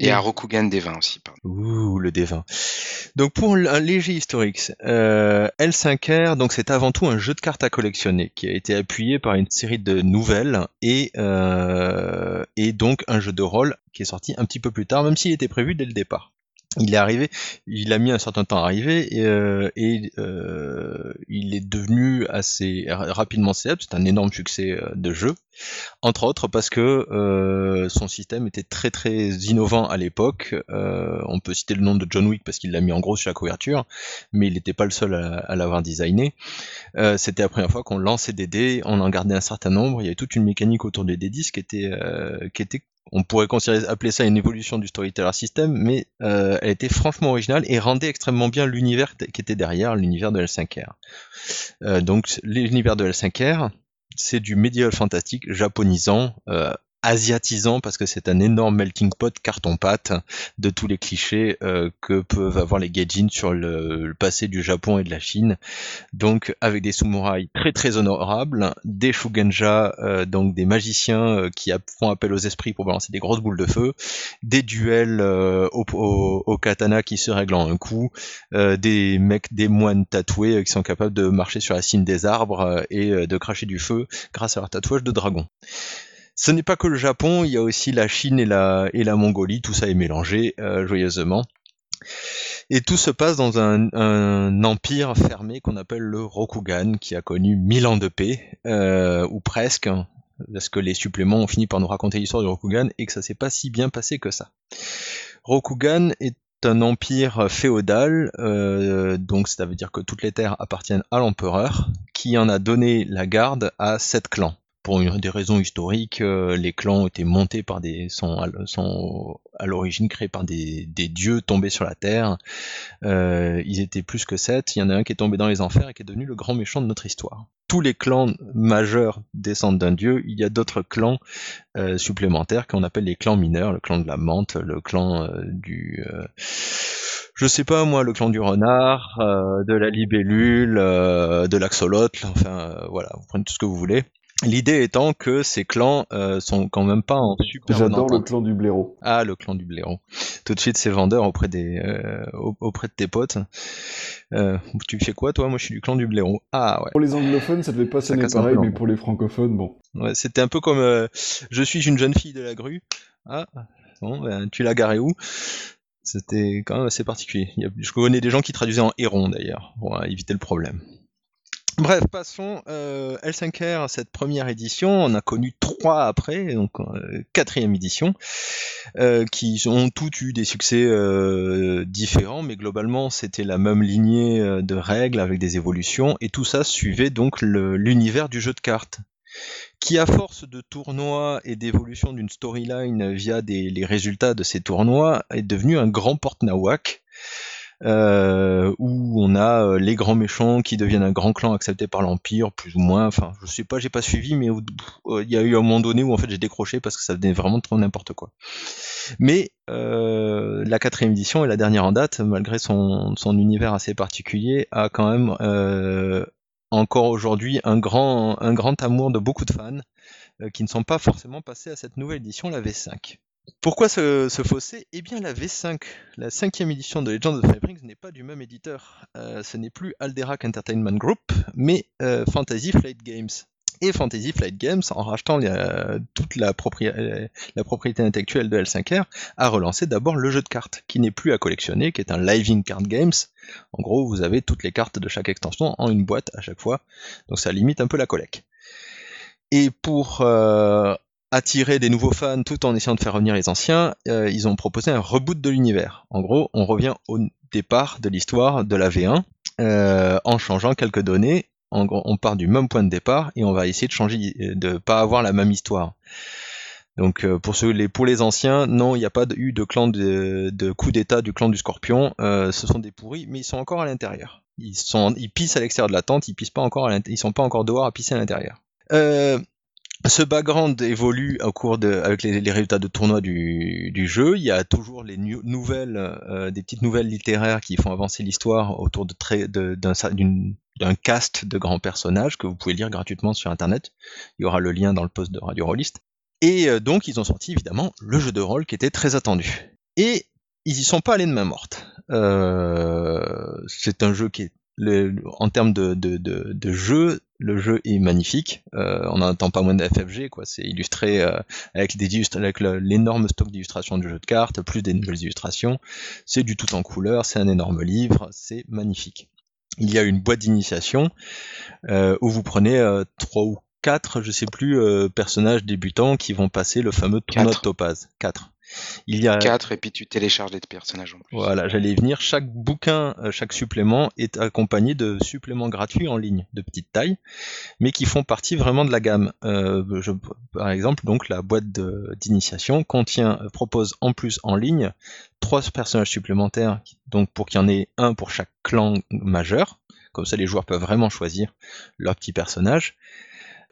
Et un Rokugan D20 aussi, pardon. Ouh, le D20. Donc pour un léger historique, euh, L5R, donc c'est avant tout un jeu de cartes à collectionner qui a été appuyé par une série de nouvelles et, euh, et donc un jeu de rôle qui est sorti un petit peu plus tard, même s'il était prévu dès le départ il est arrivé, il a mis un certain temps à arriver et, euh, euh, il est devenu assez rapidement célèbre. C'est un énorme succès euh, de jeu, entre autres parce que son système était très très innovant à l'époque. On peut citer le nom de John Wick parce qu'il l'a mis en gros sur la couverture, mais il n'était pas le seul à, l'avoir designé. C'était la première fois qu'on lançait des dés, on en gardait un certain nombre. Il y avait toute une mécanique autour des D10 qui était qui était on pourrait considérer, appeler ça une évolution du storyteller system, mais euh, elle était franchement originale et rendait extrêmement bien l'univers qui était derrière, l'univers de L5R. Euh, donc l'univers de L5R, c'est du médiéval fantastique japonisant, euh, asiatisant parce que c'est un énorme melting pot carton-pâte de tous les clichés euh, que peuvent avoir les gaijin sur le, passé du Japon et de la Chine. Donc avec des samouraïs très très honorables, des shugenja, euh, donc des magiciens euh, qui font appel aux esprits pour balancer des grosses boules de feu, des duels au, au, katana qui se règlent en un coup, des mecs, des moines tatoués qui sont capables de marcher sur la cime des arbres et de cracher du feu grâce à leur tatouage de dragon. Ce n'est pas que le Japon, il y a aussi la Chine et la, Mongolie, tout ça est mélangé euh, joyeusement. Et tout se passe dans un, empire fermé qu'on appelle le Rokugan, qui a connu mille ans de paix, euh, ou presque, hein, parce que les suppléments ont fini par nous raconter l'histoire du Rokugan et que ça s'est pas si bien passé que ça. Rokugan est un empire féodal, euh, donc ça veut dire que toutes les terres appartiennent à l'empereur, qui en a donné la garde à sept clans. Pour une, des raisons historiques, euh, les clans étaient montés par des sont, sont à l'origine créés par des, des dieux tombés sur la terre. Euh, ils étaient plus que sept. Il y en a un qui est tombé dans les enfers et qui est devenu le grand méchant de notre histoire. Tous les clans majeurs descendent d'un dieu. Il y a d'autres clans euh, supplémentaires qu'on appelle les clans mineurs, le clan de la menthe, le clan du, je sais pas moi, le clan du renard, euh, de la libellule, euh, de l'axolotl, enfin euh, voilà, vous prenez tout ce que vous voulez. L'idée étant que ces clans euh, sont quand même pas en super J'adore le clan du blaireau. Ah, le clan du blaireau. Tout de suite, c'est vendeur auprès des, euh, au- auprès de tes potes. Euh, tu fais quoi, toi? Moi, je suis du clan du blaireau. Ah ouais. Pour les anglophones, ça devait pas sonner pareil, mais pour les francophones, bon. Ouais, c'était un peu comme euh, je suis une jeune fille de la grue. Ah, bon, ben, tu l'as garé où? C'était quand même assez particulier. Je connais des gens qui traduisaient en héron d'ailleurs, pour euh, éviter le problème. Bref, passons. Euh, L5R, cette première édition, on a connu trois après, donc euh, quatrième édition, euh, qui ont toutes eu des succès euh, différents, mais globalement c'était la même lignée de règles avec des évolutions, et tout ça suivait donc l'univers du jeu de cartes qui à force de tournois et d'évolution d'une storyline via des, les résultats de ces tournois est devenu un grand porte-nawak euh, où on a euh, les grands méchants qui deviennent un grand clan accepté par l'empire plus ou moins enfin je sais pas j'ai pas suivi mais pff, il y a eu un moment donné où en fait j'ai décroché parce que ça devenait vraiment trop n'importe quoi mais euh, la quatrième édition et la dernière en date malgré son, univers assez particulier a quand même euh, encore aujourd'hui un grand, un grand amour de beaucoup de fans euh, qui ne sont pas forcément passés à cette nouvelle édition, la V5. Pourquoi ce, ce fossé? Eh bien la V5, la cinquième édition de Legends of Rings n'est pas du même éditeur. Euh, ce n'est plus Alderac Entertainment Group, mais euh, Fantasy Flight Games. Et Fantasy Flight Games, en rachetant toute la propriété intellectuelle de L5R, a relancé d'abord le jeu de cartes, qui n'est plus à collectionner, qui est un Living Card Games, en gros, vous avez toutes les cartes de chaque extension en une boîte à chaque fois, donc ça limite un peu la collecte. Et pour euh, attirer des nouveaux fans tout en essayant de faire revenir les anciens, euh, ils ont proposé un reboot de l'univers. En gros, on revient au départ de l'histoire de la V1 euh, en changeant quelques données. En gros, on part du même point de départ et on va essayer de changer, de pas avoir la même histoire. Donc euh, pour ceux, les, pour les anciens, non, il n'y a pas eu de clan de, de coup d'état du clan du Scorpion. Euh, ce sont des pourris, mais ils sont encore à l'intérieur. Ils sont, ils pissent à l'extérieur de la tente, ils pissent pas encore, à ils sont pas encore dehors à pisser à l'intérieur. Euh, ce background évolue au cours de, avec les, résultats de tournoi du, du jeu. Il y a toujours les nouvelles, euh, des petites nouvelles littéraires qui font avancer l'histoire autour de très, de- d'un, d'une- d'un cast de grands personnages que vous pouvez lire gratuitement sur Internet. Il y aura le lien dans le post de Radio Rollist. Et euh, donc, ils ont sorti évidemment le jeu de rôle qui était très attendu. Et ils y sont pas allés de main morte. Euh, c'est un jeu qui est, le- en termes de, de, de, de jeu, le jeu est magnifique. Euh, on n'en entend pas moins de FFG, quoi. C'est illustré euh, avec des avec l'énorme stock d'illustrations du jeu de cartes, plus des nouvelles illustrations. C'est du tout en couleur, c'est un énorme livre, c'est magnifique. Il y a une boîte d'initiation euh, où vous prenez euh, trois ou quatre, je sais plus, euh, personnages débutants qui vont passer le fameux tournoi de topaz. Quatre. Il y a 4 et puis tu télécharges des personnages en plus. voilà, j'allais y venir. Chaque bouquin, euh, chaque supplément est accompagné de suppléments gratuits en ligne, de petite taille, mais qui font partie vraiment de la gamme. Euh, je- par exemple, donc la boîte d'initiation contient, euh, propose en plus en ligne trois personnages supplémentaires, donc pour qu'il y en ait un pour chaque clan majeur. Comme ça, les joueurs peuvent vraiment choisir leur petit personnage.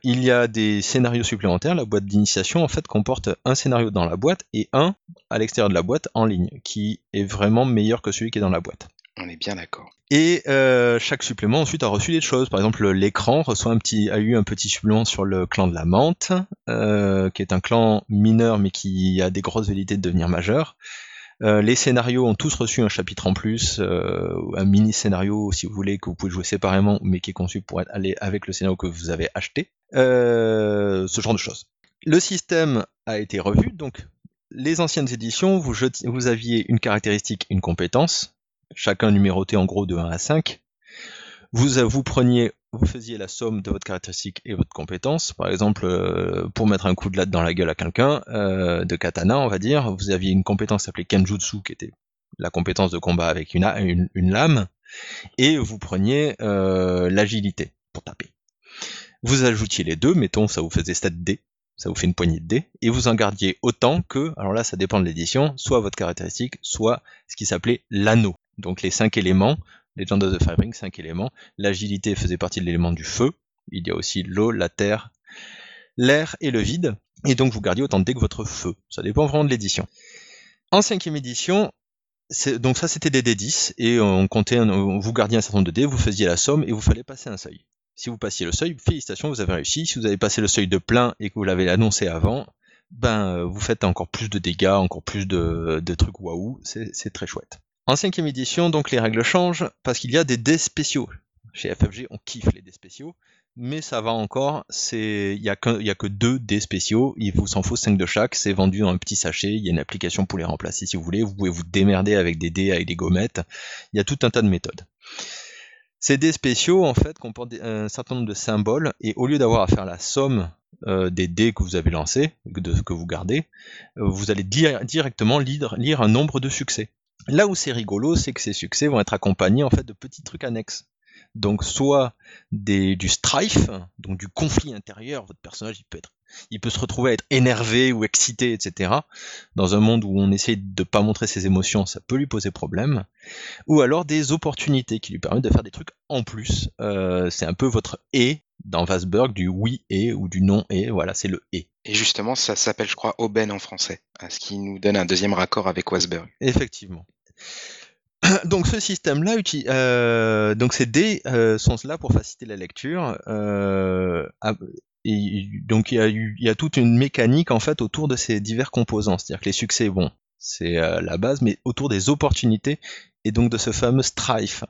Il y a des scénarios supplémentaires. La boîte d'initiation, en fait, comporte un scénario dans la boîte et un à l'extérieur de la boîte en ligne, qui est vraiment meilleur que celui qui est dans la boîte. On est bien d'accord. Et euh, chaque supplément ensuite a reçu des choses. Par exemple, l'écran reçoit un petit, a eu un petit supplément sur le clan de la menthe, euh, qui est un clan mineur mais qui a des grosses velléités de devenir majeur. Euh, les scénarios ont tous reçu un chapitre en plus, euh, un mini scénario si vous voulez que vous pouvez jouer séparément, mais qui est conçu pour aller avec le scénario que vous avez acheté. Euh, ce genre de choses. Le système a été revu, donc les anciennes éditions, vous aviez une caractéristique, une compétence, chacun numéroté en gros de 1 à 5. Vous, vous preniez, vous faisiez la somme de votre caractéristique et votre compétence. Par exemple, euh, pour mettre un coup de latte dans la gueule à quelqu'un, euh, de katana, on va dire, vous aviez une compétence s'appelait Kenjutsu, qui était la compétence de combat avec une lame, et vous preniez euh, l'agilité pour taper. Vous ajoutiez les deux, mettons, ça vous faisait 7 dés, ça vous fait une poignée de dés, et vous en gardiez autant que, alors là ça dépend de l'édition, soit votre caractéristique, soit ce qui s'appelait l'anneau. Donc les cinq éléments, Legend of the Fire Ring, cinq éléments. L'agilité faisait partie de l'élément du feu. Il y a aussi l'eau, la terre, l'air et le vide. Et donc vous gardiez autant de dés que votre feu. Ça dépend vraiment de l'édition. En cinquième édition, donc ça c'était des dés 10 et on comptait, vous gardiez un certain nombre de dés, vous faisiez la somme et vous fallait passer un seuil. Si vous passiez le seuil, félicitations, vous avez réussi. Si vous avez passé le seuil de plein et que vous l'avez annoncé avant, ben euh, vous faites encore plus de dégâts, encore plus de, de trucs waouh, c'est très chouette. En cinquième édition, donc les règles changent parce qu'il y a des dés spéciaux. Chez FFG, on kiffe les dés spéciaux, mais ça va encore. Il y a que deux dés spéciaux. Il vous s'en faut cinq de chaque. C'est vendu dans un petit sachet. Il y a une application pour les remplacer si vous voulez. Vous pouvez vous démerder avec des dés, avec des gommettes. Il y a tout un tas de méthodes. Ces dés spéciaux, en fait, comportent un certain nombre de symboles, et au lieu d'avoir à faire la somme euh, des dés que vous avez lancés, de, que vous gardez, euh, vous allez dire- directement lire un nombre de succès. Là où c'est rigolo, c'est que ces succès vont être accompagnés en fait de petits trucs annexes. Donc soit des, du strife, donc du conflit intérieur, votre personnage il peut être, il peut se retrouver à être énervé ou excité, etc. Dans un monde où on essaie de pas montrer ses émotions, ça peut lui poser problème. Ou alors des opportunités qui lui permettent de faire des trucs en plus. Euh, c'est un peu votre et dans Vasberg du oui et ou du non et. Voilà, c'est le et. Et justement, ça s'appelle, je crois, aubaine en français, ce qui nous donne un deuxième raccord avec Wasberg. Effectivement. Donc ce système-là, euh, donc ces dés euh, sont là pour faciliter la lecture. euh, donc il y, a y a toute une mécanique en fait autour de ces divers composants. C'est-à-dire que les succès, bon, c'est euh, la base, mais autour des opportunités et donc de ce fameux strife.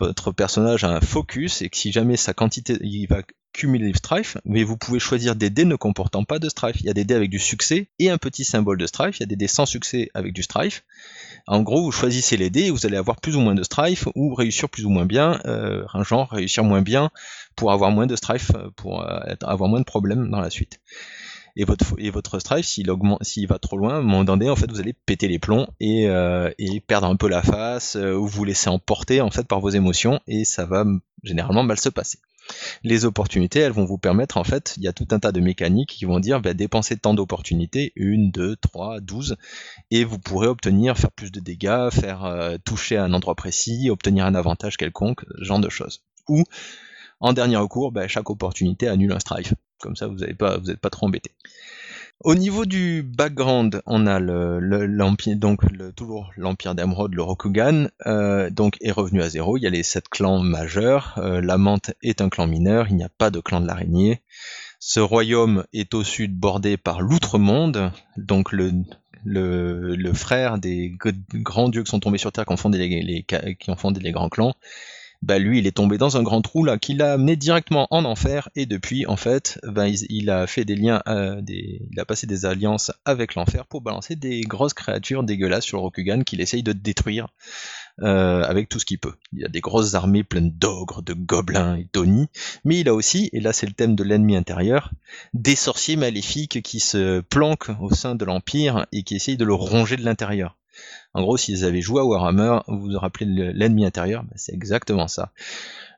Votre personnage a un focus et que si jamais sa quantité, il va cumuler le strife, mais vous pouvez choisir des dés ne comportant pas de strife. Il y a des dés avec du succès et un petit symbole de strife. Il y a des dés sans succès avec du strife. En gros, vous choisissez les dés et vous allez avoir plus ou moins de strife ou réussir plus ou moins bien, euh, un genre réussir moins bien pour avoir moins de strife, euh, pour euh, avoir moins de problèmes dans la suite. Et votre, et votre strife, s'il augmente, s'il va trop loin, à un en fait, vous allez péter les plombs et, euh, perdre un peu la face, euh, ou vous laisser emporter en fait par vos émotions, et ça va généralement mal se passer. Les opportunités, elles vont vous permettre, en fait, il y a tout un tas de mécaniques qui vont dire, bah, dépenser tant d'opportunités, une, deux, trois, douze, et vous pourrez obtenir, faire plus de dégâts, faire euh, toucher un endroit précis, obtenir un avantage quelconque, ce genre de choses. Ou, en dernier recours, bah, chaque opportunité annule un strife. Comme ça, vous n'êtes pas, trop embêté. Au niveau du background, on a le, toujours l'empire d'Emeraude, le Rokugan, euh, donc est revenu à zéro. Il y a les sept clans majeurs. Euh, la Mante est un clan mineur. Il n'y a pas de clan de l'araignée. Ce royaume est au sud bordé par l'outre-monde, donc le, frère des grands dieux qui sont tombés sur Terre, qui ont qui ont fondé les grands clans. Bah lui, il est tombé dans un grand trou là qui l'a amené directement en enfer et depuis, en fait, ben, il, a fait des liens, euh, il a passé des alliances avec l'enfer pour balancer des grosses créatures dégueulasses sur le Rokugan qu'il essaye de détruire euh, avec tout ce qu'il peut. Il a des grosses armées pleines d'ogres, de gobelins et d'onis, mais il a aussi, et là c'est le thème de l'ennemi intérieur, des sorciers maléfiques qui se planquent au sein de l'Empire et qui essayent de le ronger de l'intérieur. En gros, si vous avez joué à Warhammer, vous vous rappelez l'ennemi intérieur, ben, c'est exactement ça.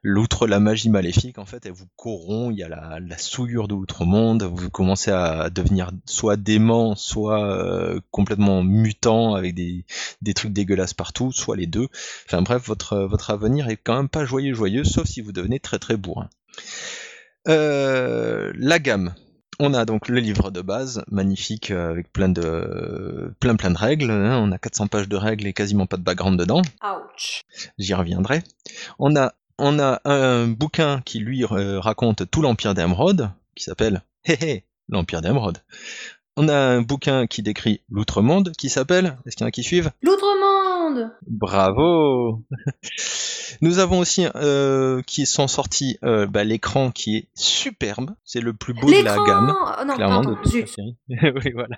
L'outre la magie maléfique, en fait, elle vous corrompt, il y a la, souillure de l'outre-monde, vous commencez à devenir soit dément, soit euh, complètement mutant avec des, trucs dégueulasses partout, soit les deux. Enfin bref, votre, votre avenir est quand même pas joyeux joyeux, sauf si vous devenez très très bourrin. Euh, la gamme. On a donc le livre de base, magnifique, euh, avec plein de, plein plein de règles. hein. On a 400 pages de règles et quasiment pas de background dedans. Ouch. J'y reviendrai. On a, on a un bouquin qui lui euh, raconte tout l'Empire d'Emeraude, qui s'appelle Hé hé, l'Empire d'Emeraude. On a un bouquin qui décrit l'Outre-Monde, qui s'appelle, est-ce qu'il y en a qui suivent? L'outre-monde Bravo Nous avons aussi euh, qui sont sortis euh, bah, l'écran qui est superbe, c'est le plus beau de la gamme, Oh non, clairement de toute la série. oui, voilà.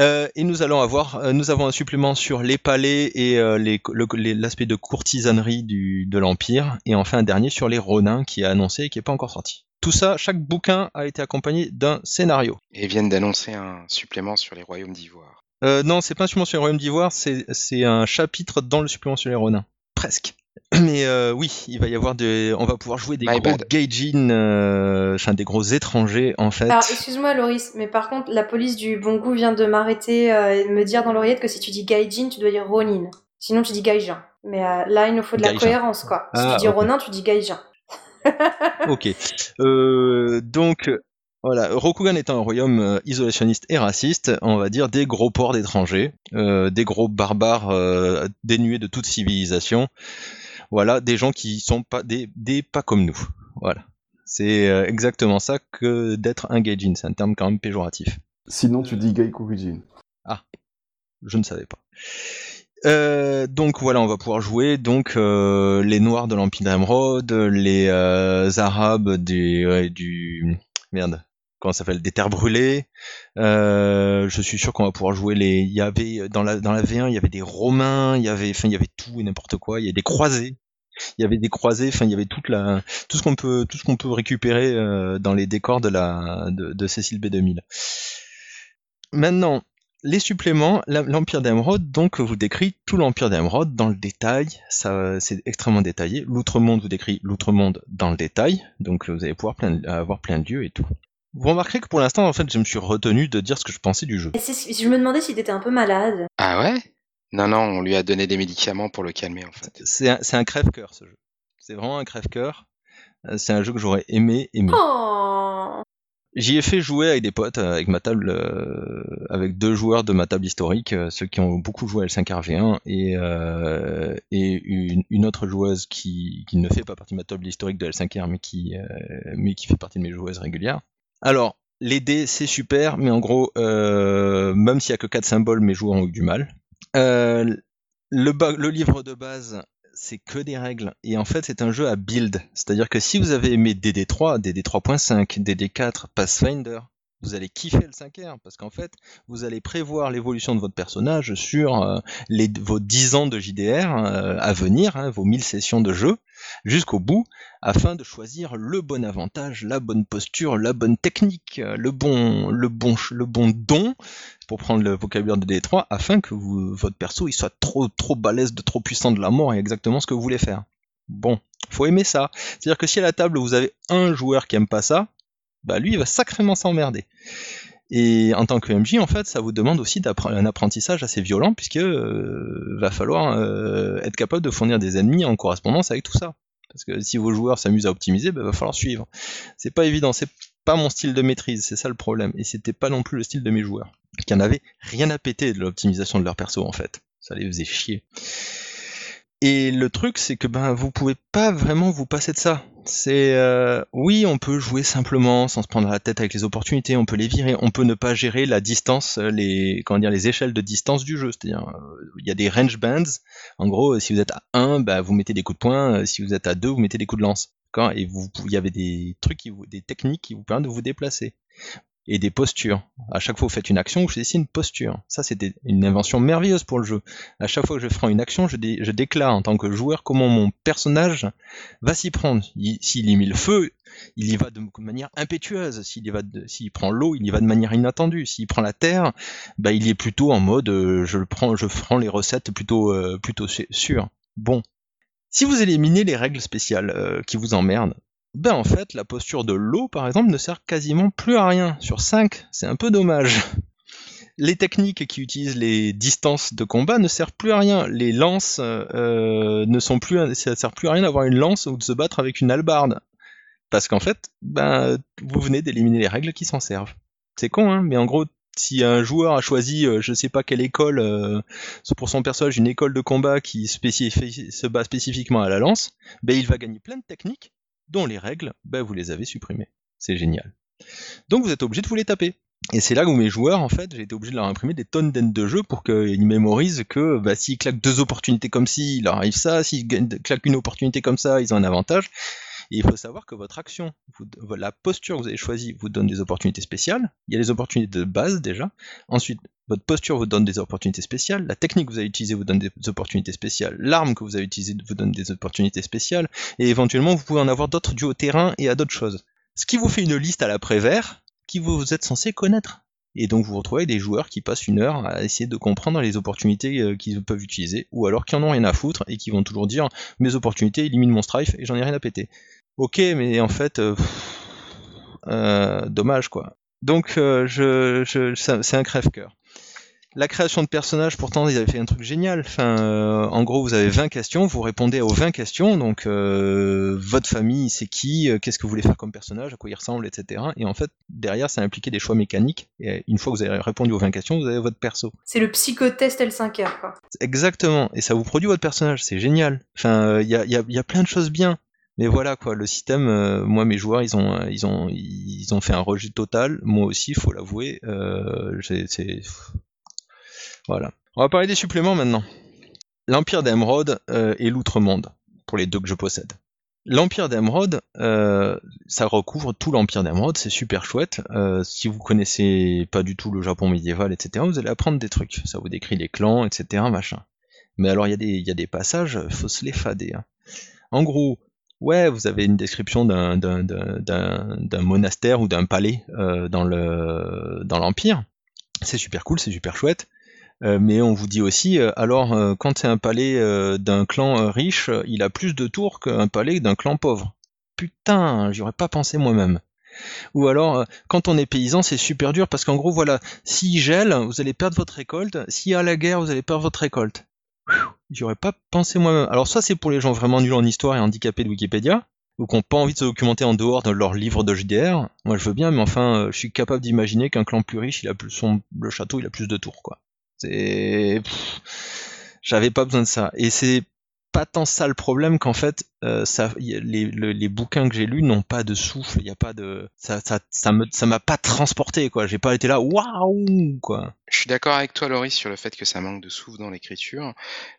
Euh, et nous allons avoir, euh, nous avons un supplément sur les palais et euh, le- l'aspect de courtisanerie du, de l'Empire, et enfin un dernier sur les Ronins qui est annoncé et qui n'est pas encore sorti. Tout ça, chaque bouquin a été accompagné d'un scénario. Et viennent d'annoncer un supplément sur les royaumes d'Ivoire. Euh, non, c'est pas un supplément sur les royaumes d'ivoire, c'est c'est un chapitre dans le supplément sur les Ronins. Presque. Mais euh, oui, il va y avoir des, on va pouvoir jouer des My gros gaijin, euh, enfin des gros étrangers en fait. Alors, excuse-moi, Loris, mais par contre, la police du bon goût vient de m'arrêter euh, et de me dire dans l'oreillette que si tu dis Gaijin, tu dois dire Ronin. Sinon, tu dis Gaijin. Mais euh, là, il nous faut de la Gaijin. cohérence, quoi. Si Ah, tu dis ok. Ronin, tu dis Gaijin. Ok. Euh, donc voilà, Rokugan étant un royaume euh, isolationniste et raciste, on va dire des gros ports d'étrangers, euh, des gros barbares euh, dénués de toute civilisation. Voilà, des gens qui sont pas des, des pas comme nous. Voilà. C'est euh, exactement ça que d'être un gaijin. C'est un terme quand même péjoratif. Sinon, tu dis Gaikokujin. Je ne savais pas. Euh, donc voilà, on va pouvoir jouer donc euh, les Noirs de l'Empire d'Emeraude, les euh, Arabes du, du merde, ça s'appelle, des Terres brûlées. Euh, je suis sûr qu'on va pouvoir jouer les. Il y avait dans la dans la V1, il y avait des Romains, il y avait, il y avait tout et n'importe quoi. Il y a des croisés. Il y avait des croisés, enfin il y avait toute la tout ce qu'on peut tout ce qu'on peut récupérer euh, dans les décors de la de, Cécile B2000. Maintenant, les suppléments, l'Empire d'Emeraude, donc, vous décrit tout l'Empire d'Emeraude dans le détail. Ça, c'est extrêmement détaillé. L'Outre-Monde vous décrit l'Outre-Monde dans le détail. Donc, vous allez pouvoir plein- avoir plein de lieux et tout. Vous remarquerez que pour l'instant, en fait, je me suis retenu de dire ce que je pensais du jeu. Et je me demandais si t'étais un peu malade. Ah ouais? Non, non, on lui a donné des médicaments pour le calmer en fait. C'est un, crève-cœur, ce jeu. C'est vraiment un crève-cœur. Euh, C'est un jeu que j'aurais aimé aimer. Oh J'y ai fait jouer avec des potes, euh, avec ma table, euh, avec deux joueurs de ma table historique, euh, ceux qui ont beaucoup joué à L5RV1 et, euh, et une, une autre joueuse qui, qui ne fait pas partie de ma table historique de L5R mais qui, euh, mais qui fait partie de mes joueuses régulières. Alors, les dés c'est super, mais en gros, euh, même s'il y a que quatre symboles, mes joueurs ont eu du mal. Euh, le, le livre de base, c'est que des règles. Et en fait, c'est un jeu à build. C'est-à-dire que si vous avez aimé DD3, DD3.5, DD4, Pathfinder, vous allez kiffer le 5R parce qu'en fait, vous allez prévoir l'évolution de votre personnage sur euh, vos 10 ans de JDR euh, à venir, hein, vos 1000 sessions de jeu, jusqu'au bout, afin de choisir le bon avantage, la bonne posture, la bonne technique, euh, le bon, don, pour prendre le vocabulaire de D3, afin que votre perso soit trop, trop balèze, de trop puissant de la mort et exactement ce que vous voulez faire. Bon, faut aimer ça. C'est-à-dire que si à la table vous avez un joueur qui aime pas ça, bah lui il va sacrément s'emmerder. Et en tant que MJ, en fait, ça vous demande aussi un apprentissage assez violent, puisque euh, va falloir euh, être capable de fournir des ennemis en correspondance avec tout ça. Parce que si vos joueurs s'amusent à optimiser, bah, va falloir suivre. C'est pas évident, c'est pas mon style de maîtrise, c'est ça le problème. Et c'était pas non plus le style de mes joueurs, qui en avaient rien à péter de l'optimisation de leur perso en fait. Ça les faisait chier. Et le truc, c'est que ben vous pouvez pas vraiment vous passer de ça. C'est euh, oui, on peut jouer simplement sans se prendre la tête avec les opportunités, on peut les virer, on peut ne pas gérer la distance, les comment dire, les échelles de distance du jeu. C'est-à-dire, euh, il y a des range bands. En gros, si vous êtes à 1, bah, vous mettez des coups de poing. euh, Si vous êtes à 2, vous mettez des coups de lance. Et il y avait des trucs, des techniques qui vous permettent de vous déplacer et des postures. À chaque fois que vous faites une action, vous choisissez une posture. Ça, c'était une invention merveilleuse pour le jeu. À chaque fois que je ferai une action, je, dé- je déclare en tant que joueur comment mon personnage va s'y prendre. Il- S'il y met le feu, il y va de manière impétueuse. S'il y s'il prend l'eau, il y va de manière inattendue. S'il prend la terre, bah, il est plutôt en mode, euh, je le prends, je prends les recettes plutôt, euh, plutôt sûres. Bon. Si vous éliminez les règles spéciales euh, qui vous emmerdent, ben en fait, la posture de l'eau, par exemple, ne sert quasiment plus à rien. Sur 5, c'est un peu dommage. Les techniques qui utilisent les distances de combat ne servent plus à rien. Les lances euh, ne sont plus, ça sert plus à rien d'avoir une lance ou de se battre avec une hallebarde. Parce qu'en fait, ben, vous venez d'éliminer les règles qui s'en servent. C'est con, hein, mais en gros, si un joueur a choisi, euh, je sais pas quelle école, euh, pour son personnage, une école de combat qui se bat spécifiquement à la lance, ben, il va gagner plein de techniques dont les règles, ben, vous les avez supprimées. C'est génial. Donc vous êtes obligé de vous les taper. Et c'est là où mes joueurs, en fait, j'ai été obligé de leur imprimer des tonnes d'endes de jeux pour qu'ils mémorisent que bah, s'ils claquent deux opportunités comme ci, il leur arrive ça, s'ils claquent une opportunité comme ça, ils ont un avantage. Et il faut savoir que votre action, la posture que vous avez choisie vous donne des opportunités spéciales. Il y a les opportunités de base déjà. Ensuite, votre posture vous donne des opportunités spéciales. La technique que vous avez utilisée vous donne des opportunités spéciales. L'arme que vous avez utilisée vous donne des opportunités spéciales. Et éventuellement, vous pouvez en avoir d'autres dues au terrain et à d'autres choses. Ce qui vous fait une liste à l'après-vert qui vous êtes censé connaître. Et donc vous retrouvez des joueurs qui passent une heure à essayer de comprendre les opportunités euh, qu'ils peuvent utiliser, ou alors qui en ont rien à foutre et qui vont toujours dire mes opportunités éliminent mon strife et j'en ai rien à péter. Ok, mais en fait, euh, euh, dommage quoi. Donc je, je, c'est un crève-cœur. La création de personnages, pourtant, ils avaient fait un truc génial. Enfin, euh, en gros, vous avez 20 questions, vous répondez aux 20 questions. Donc, euh, votre famille, c'est qui euh, Qu'est-ce que vous voulez faire comme personnage À quoi il ressemble, etc. Et en fait, derrière, ça impliquait des choix mécaniques. Et une fois que vous avez répondu aux 20 questions, vous avez votre perso. C'est le psychotest L5R, quoi. Exactement. Et ça vous produit votre personnage. C'est génial. Enfin, il y a, y, a, y a plein de choses bien. Mais voilà quoi, le système, moi mes joueurs ils ont ils ont ils ont fait un rejet total. Moi aussi, il faut l'avouer, euh, c'est voilà. On va parler des suppléments maintenant. L'Empire d'Emeraude euh, et l'Outre-Monde, pour les deux que je possède. L'Empire d'Emeraude, euh, ça recouvre tout l'Empire d'Emeraude, c'est super chouette. Euh, si vous connaissez pas du tout le Japon médiéval, etc., vous allez apprendre des trucs. Ça vous décrit les clans, etc., machin. Mais alors, il y, a des passages, faut se les fader. Hein. En gros, ouais, vous avez une description d'un monastère ou d'un palais dans l'Empire. C'est super cool, c'est super chouette. Euh, mais on vous dit aussi, euh, alors euh, quand c'est un palais d'un clan riche, il a plus de tours qu'un palais d'un clan pauvre. Putain, j'y aurais pas pensé moi-même. Ou alors, quand on est paysan, c'est super dur parce qu'en gros, voilà, s'il gèle, vous allez perdre votre récolte. S'il y a la guerre, vous allez perdre votre récolte. J'y aurais pas pensé moi-même. Alors, soit c'est pour les gens vraiment nuls en histoire et handicapés de Wikipédia, ou qui n'ont pas envie de se documenter en dehors de leur livre de JDR. Moi, je veux bien, mais enfin, je suis capable d'imaginer qu'un clan plus riche, il a plus son, le château, il a plus de tours, quoi. C'est, j'avais pas besoin de ça. Et c'est pas tant ça le problème qu'en fait, euh, les, les, bouquins que j'ai lus n'ont pas de souffle. Il y a pas de, ça, ça, ça m'a pas transporté quoi. J'ai pas été là, waouh quoi. Je suis d'accord avec toi, Laurie, sur le fait que ça manque de souffle dans l'écriture.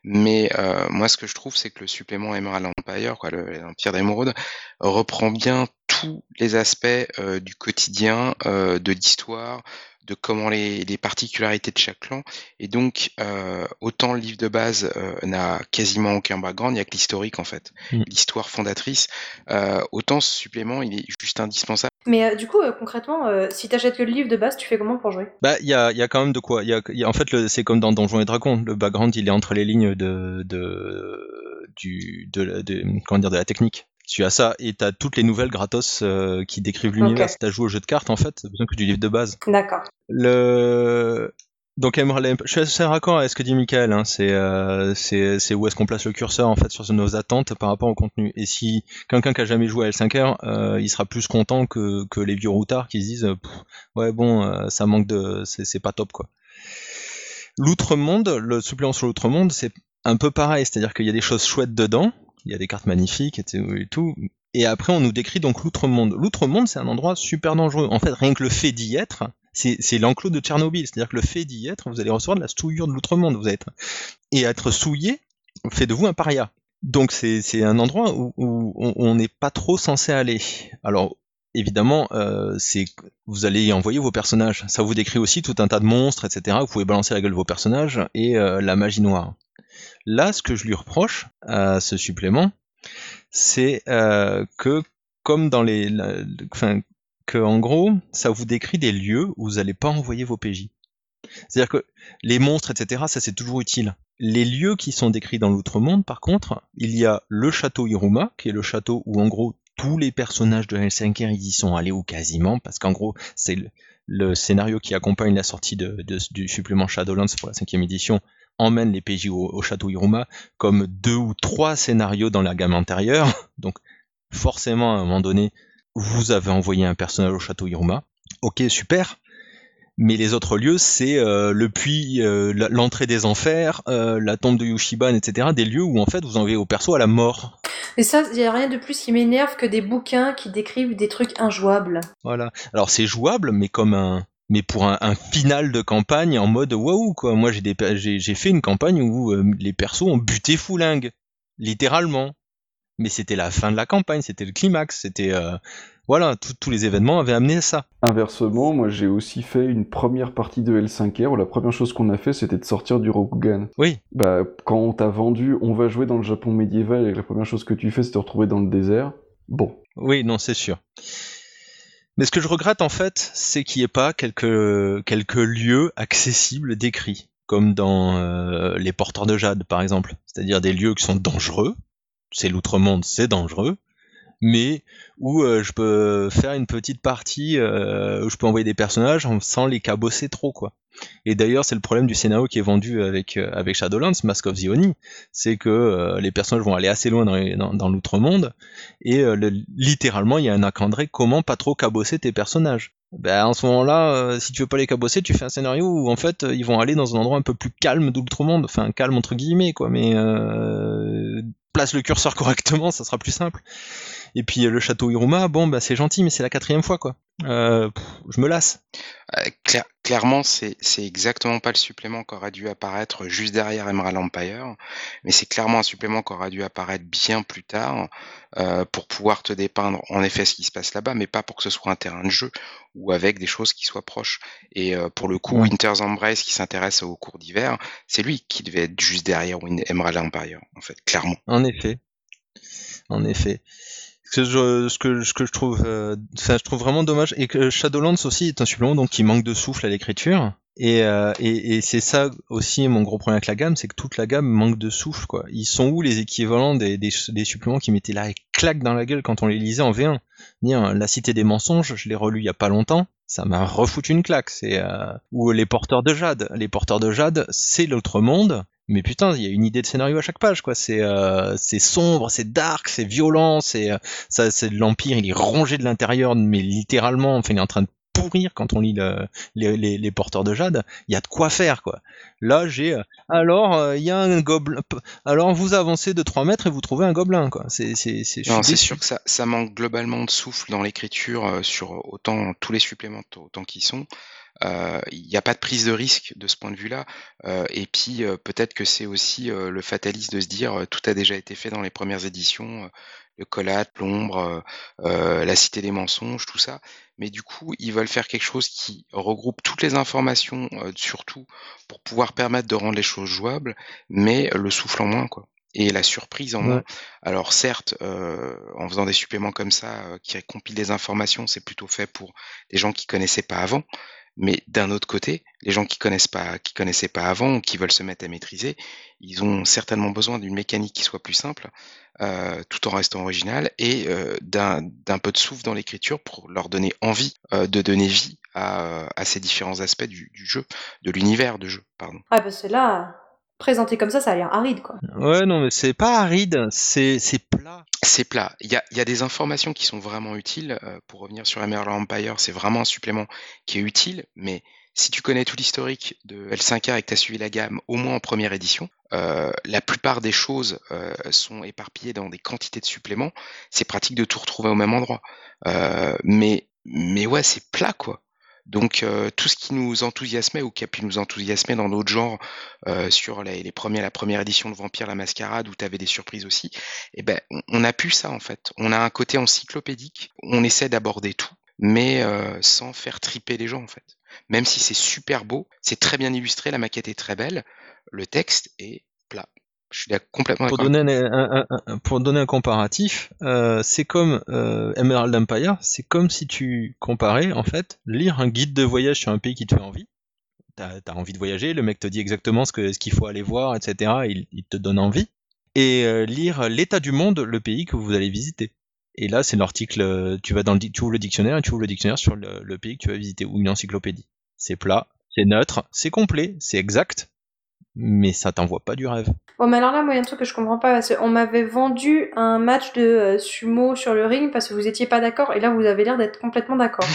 Mais euh, moi, ce que je trouve, c'est que le supplément Emerald Empire, quoi, l'Empire d'Emeraude, reprend bien tous les aspects euh, du quotidien, de l'histoire, de comment les, les, particularités de chaque clan. Et donc, euh, autant le livre de base euh, n'a quasiment aucun background, il n'y a que l'historique en fait, mm. l'histoire fondatrice, euh, autant ce supplément, il est juste indispensable. Mais euh, du coup, euh, concrètement, euh, si t'achètes que le livre de base, tu fais comment pour jouer? Bah, il y a, y a, quand même de quoi. Y a, y a, en fait, c'est comme dans Donjons et Dragons. Le background, il est entre les lignes de, de, du, de, de, comment dire, de la technique tu as ça et tu as toutes les nouvelles gratos euh, qui décrivent l'univers. Si tu as joué au jeu de cartes, en fait, t'as besoin que du livre de base. D'accord. Le... Donc, je suis assez raccord avec ce que dit Michael. Hein. C'est euh, où est-ce qu'on place le curseur en fait sur nos attentes par rapport au contenu. Et si quelqu'un qui a jamais joué à L5R, euh, il sera plus content que, que les vieux routards qui se disent ouais bon, euh, ça manque de, c'est pas top quoi. L'outre-monde, le supplément sur l'outre-monde, c'est un peu pareil, c'est-à-dire qu'il y a des choses chouettes dedans, il y a des cartes magnifiques et tout. Et après, on nous décrit donc l'outre-monde. L'outre-monde, c'est un endroit super dangereux. En fait, rien que le fait d'y être, c'est l'enclos de Tchernobyl. C'est-à-dire que le fait d'y être, vous allez recevoir de la souillure de l'outre-monde. Vous êtes et être souillé fait de vous un paria. Donc c'est un endroit où, on n'est pas trop censé aller. Alors évidemment, euh, c'est vous allez y envoyer vos personnages. Ça vous décrit aussi tout un tas de monstres, etc. Vous pouvez balancer la gueule de vos personnages et euh, la magie noire. Là, ce que je lui reproche à ce supplément, c'est euh, que comme dans les, enfin, que en gros, ça vous décrit des lieux où vous n'allez pas envoyer vos PJ. C'est-à-dire que les monstres, etc., ça c'est toujours utile. Les lieux qui sont décrits dans l'outre-monde, par contre, il y a le château Iruma, qui est le château où en gros tous les personnages de L5R ils y sont allés ou quasiment, parce qu'en gros c'est le, scénario qui accompagne la sortie du supplément Shadowlands pour la cinquième édition emmène les PJ au, château Iruma comme deux ou trois scénarios dans la gamme antérieure. Donc forcément, à un moment donné, vous avez envoyé un personnage au château Iruma. Ok, super. Mais les autres lieux, c'est euh, le puits, euh, l'entrée des enfers, euh, la tombe de Yushiban, etc. Des lieux où en fait vous envoyez au perso à la mort. Et ça, il n'y a rien de plus qui m'énerve que des bouquins qui décrivent des trucs injouables. Voilà. Alors c'est jouable, mais comme un, mais pour un, un, final de campagne en mode waouh quoi. Moi j'ai j'ai fait une campagne où euh, les persos ont buté foulingue, littéralement. Mais c'était la fin de la campagne, c'était le climax, c'était euh, voilà, tous les événements avaient amené à ça. Inversement, moi j'ai aussi fait une première partie de L5R où la première chose qu'on a fait c'était de sortir du Rokugan. Oui. Bah quand on t'a vendu on va jouer dans le Japon médiéval et la première chose que tu fais c'est te retrouver dans le désert. Bon. Oui, non, c'est sûr. Mais ce que je regrette en fait, c'est qu'il n'y ait pas quelques, quelques lieux accessibles décrits, comme dans euh, les porteurs de jade par exemple, c'est-à-dire des lieux qui sont dangereux, c'est l'outre-monde, c'est dangereux, mais où euh, je peux faire une petite partie euh, où je peux envoyer des personnages sans les cabosser trop quoi. Et d'ailleurs, c'est le problème du scénario qui est vendu avec euh, avec Shadowlands, Mask of the c'est que les personnages vont aller assez loin dans, l'outre-monde et littéralement, il y a un encadré comment pas trop cabosser tes personnages. Ben, en ce moment-là, si tu veux pas les cabosser, tu fais un scénario où en fait ils vont aller dans un endroit un peu plus calme d'outre-monde, enfin calme entre guillemets quoi, mais place le curseur correctement, ça sera plus simple. Et puis le château Iruma, bon, bah, c'est gentil, mais c'est la quatrième fois, quoi. Euh, je me lasse. Euh, clairement, c'est exactement pas le supplément qu'aurait dû apparaître juste derrière Emerald Empire, mais c'est clairement un supplément qui aura dû apparaître bien plus tard euh, pour pouvoir te dépeindre en effet ce qui se passe là-bas, mais pas pour que ce soit un terrain de jeu ou avec des choses qui soient proches. Et pour le coup, Winter's Embrace qui s'intéresse aux cours d'hiver, c'est lui qui devait être juste derrière Emerald Empire, en fait, clairement. En effet. En effet je, ce que, ce que je trouve, euh, je trouve vraiment dommage et que Shadowlands aussi est un supplément donc qui manque de souffle à l'écriture. Et, euh, et, et c'est ça aussi mon gros problème avec la gamme, c'est que toute la gamme manque de souffle quoi. Ils sont où les équivalents des, des, des suppléments qui mettaient la claque dans la gueule quand on les lisait en V1 Dire, La Cité des mensonges, je l'ai relu il y a pas longtemps, ça m'a refoutu une claque. C'est euh... ou les porteurs de jade. Les porteurs de jade, c'est l'autre monde mais putain, il y a une idée de scénario à chaque page, quoi. C'est euh, c'est sombre, c'est dark, c'est violent, c'est euh, ça, c'est l'empire, il est rongé de l'intérieur, mais littéralement, enfin, il est en train de pourrir quand on lit le, les, les, les, porteurs de jade. Il y a de quoi faire, quoi. Là, j'ai euh, alors euh, il y a un gobelin. Alors vous avancez de 3 mètres et vous trouvez un gobelin, quoi. C'est c'est c'est. Non, c'est sûr que ça ça manque globalement de souffle dans l'écriture sur autant tous les suppléments autant qu'ils sont. Euh, il n'y a pas de prise de risque de ce point de vue-là. Euh, et puis peut-être que c'est aussi le fatalisme de se dire tout a déjà été fait dans les premières éditions, le collate, l'ombre, la cité des mensonges, tout ça. Mais du coup, ils veulent faire quelque chose qui regroupe toutes les informations, surtout pour pouvoir permettre de rendre les choses jouables, mais le souffle en moins, quoi et la surprise en moins. Alors certes, en faisant des suppléments comme ça, qui compilent des informations, c'est plutôt fait pour des gens qui connaissaient pas avant. Mais d'un autre côté, les gens qui connaissent pas, qui connaissaient pas avant qui veulent se mettre à maîtriser, ils ont certainement besoin d'une mécanique qui soit plus simple, euh, tout en restant original, et euh, d'un peu de souffle dans l'écriture pour leur donner envie euh, de donner vie à, à, ces différents aspects du, du jeu, de l'univers de jeu, pardon. Ah bah c'est là, présenté comme ça, ça a l'air aride, quoi. Ouais, non, mais c'est pas aride, c'est plat. C'est plat. Il y a, y a, des informations qui sont vraiment utiles. Euh, pour revenir sur Emerald Empire, c'est vraiment un supplément qui est utile, mais si tu connais tout l'historique de L5R et que tu as suivi la gamme, au moins en première édition, euh, la plupart des choses euh, sont éparpillées dans des quantités de suppléments. C'est pratique de tout retrouver au même endroit. Euh, mais, mais ouais, c'est plat, quoi. Donc euh, tout ce qui nous enthousiasmait ou qui a pu nous enthousiasmer dans d'autres genres euh, sur les, la première édition de Vampire la Mascarade où tu avais des surprises aussi, eh ben on, a pu ça en fait. On a un côté encyclopédique, on essaie d'aborder tout, mais euh, sans faire triper les gens en fait. Même si c'est super beau, c'est très bien illustré, la maquette est très belle, le texte est. Je suis complètement pour donner un, un, pour donner un comparatif, euh, c'est comme euh, Emerald Empire, c'est comme si tu comparais en fait lire un guide de voyage sur un pays qui te fait envie. T'as as envie de voyager, le mec te dit exactement ce qu'il ce faut aller voir, etc. Il, il te donne envie. Et euh, lire l'état du monde, le pays que vous allez visiter. Et là, c'est l'article, tu vas dans le, tu ouvres le dictionnaire et tu ouvres le dictionnaire sur le, le pays que tu vas visiter ou une encyclopédie. C'est plat, c'est neutre, c'est complet, c'est exact, mais ça t'envoie pas du rêve. Bon, mais alors là, moi, il y a un truc que je comprends pas. On m'avait vendu un match de euh, sumo sur le ring parce que vous étiez pas d'accord, et là, vous avez l'air d'être complètement d'accord.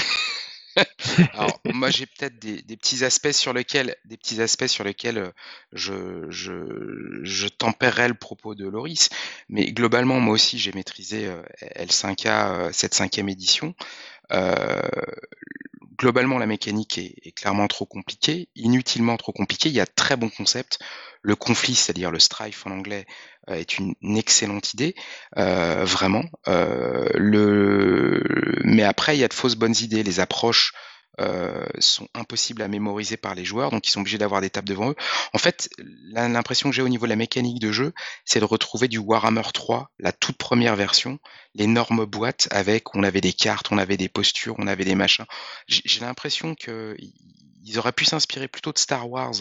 alors, moi, j'ai peut-être des, des, petits aspects sur lesquels, des petits aspects sur lesquels euh, je, je, je tempérerai le propos de Loris, mais globalement, moi aussi, j'ai maîtrisé euh, L5A, cette cinquième édition. Euh, globalement, la mécanique est, clairement trop compliquée, inutilement trop compliquée. Il y a très bons concepts. Le conflit, c'est-à-dire le strife en anglais, euh, est une, excellente idée, euh, vraiment. Euh. Mais après, il y a de fausses bonnes idées. Les approches euh, sont impossibles à mémoriser par les joueurs, donc ils sont obligés d'avoir des tables devant eux. En fait, l'impression que j'ai au niveau de la mécanique de jeu, c'est de retrouver du Warhammer 3, la toute première version, l'énorme boîte avec, on avait des cartes, on avait des postures, on avait des machins. J'ai l'impression que ils auraient pu s'inspirer plutôt de Star Wars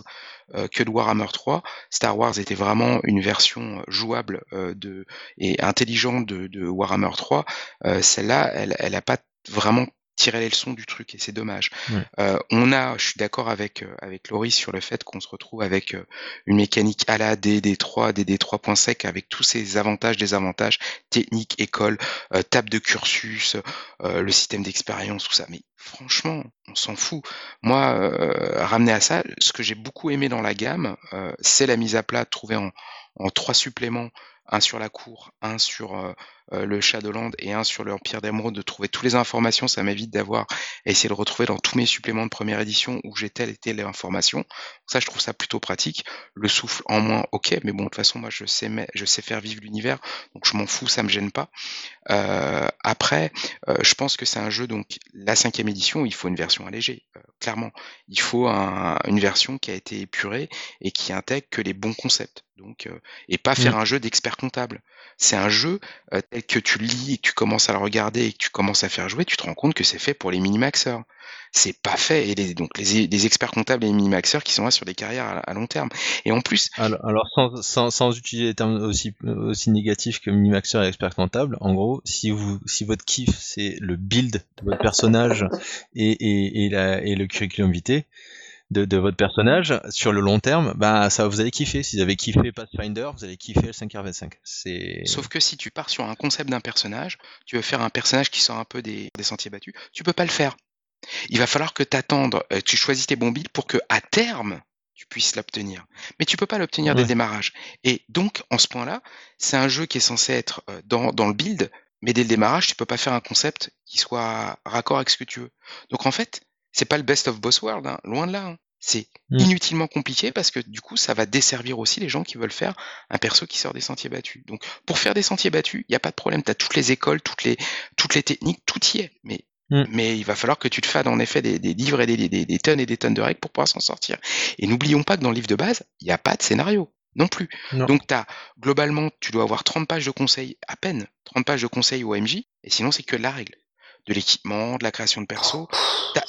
euh, que de Warhammer 3. Star Wars était vraiment une version jouable euh, de et intelligente de, Warhammer 3. Euh, celle-là, elle, elle a pas vraiment tirer les leçons du truc et c'est dommage. Euh, on a, je suis d'accord avec euh, avec Laurie sur le fait qu'on se retrouve avec euh, une mécanique à la DD3, DD3.sec avec tous ces avantages, désavantages, techniques, école, table de cursus, le système d'expérience, tout ça. Mais franchement, on s'en fout. Moi, ramener à ça, ce que j'ai beaucoup aimé dans la gamme, c'est la mise à plat trouvée en, en trois suppléments un sur la cour, un sur le Shadowland et un sur l'Empire d'Emeraude, de trouver toutes les informations, ça m'évite d'avoir essayé de retrouver dans tous mes suppléments de première édition où j'ai telle et telle information. Ça, je trouve ça plutôt pratique. Le souffle en moins, ok, mais bon, de toute façon, moi, je sais, je sais faire vivre l'univers, donc je m'en fous, ça me gêne pas. Euh, après, je pense que c'est un jeu, donc la cinquième édition, il faut une version allégée, clairement. Il faut une version qui a été épurée et qui intègre que les bons concepts. Donc, euh, et pas faire mmh. un jeu d'expert comptable. C'est un jeu euh, que tu lis et que tu commences à le regarder et que tu commences à faire jouer, tu te rends compte que c'est fait pour les minimaxeurs. C'est pas fait. Et les, donc les, experts comptables et les minimaxeurs qui sont là sur des carrières à, long terme. Et en plus. Alors, sans, sans, sans, utiliser des termes aussi, aussi négatifs que minimaxeur et expert comptable, en gros, si vous si votre kiff c'est le build de votre personnage et, et, et le curriculum vitae, de, de, votre personnage sur le long terme, bah ça vous allez kiffer. Si vous avez kiffé Pathfinder, vous allez kiffer le 5R25. C'est... Sauf que si tu pars sur un concept d'un personnage, tu veux faire un personnage qui sort un peu des, des sentiers battus, tu peux pas le faire. Il va falloir que t'attendes, euh, tu choisis tes bons builds pour que à terme tu puisses l'obtenir. Mais tu peux pas l'obtenir dès le démarrage. Et donc, en ce point-là, c'est un jeu qui est censé être euh, dans, dans le build, mais dès le démarrage, tu peux pas faire un concept qui soit raccord avec ce que tu veux. Donc en fait, c'est pas le best of both worlds, hein, loin de là. Hein. C'est mmh. inutilement compliqué parce que du coup, ça va desservir aussi les gens qui veulent faire un perso qui sort des sentiers battus. Donc, pour faire des sentiers battus, il n'y a pas de problème. Tu as toutes les écoles, toutes les, toutes les techniques, tout y est. Mais, mmh. mais il va falloir que tu te fades en effet des, des livres et des, des, des, tonnes et des tonnes de règles pour pouvoir s'en sortir. Et n'oublions pas que dans le livre de base, il n'y a pas de scénario non plus. Donc, as, globalement, tu dois avoir 30 pages de conseils, à peine 30 pages de conseils au MJ, et sinon, c'est que de la règle de l'équipement, de la création de perso.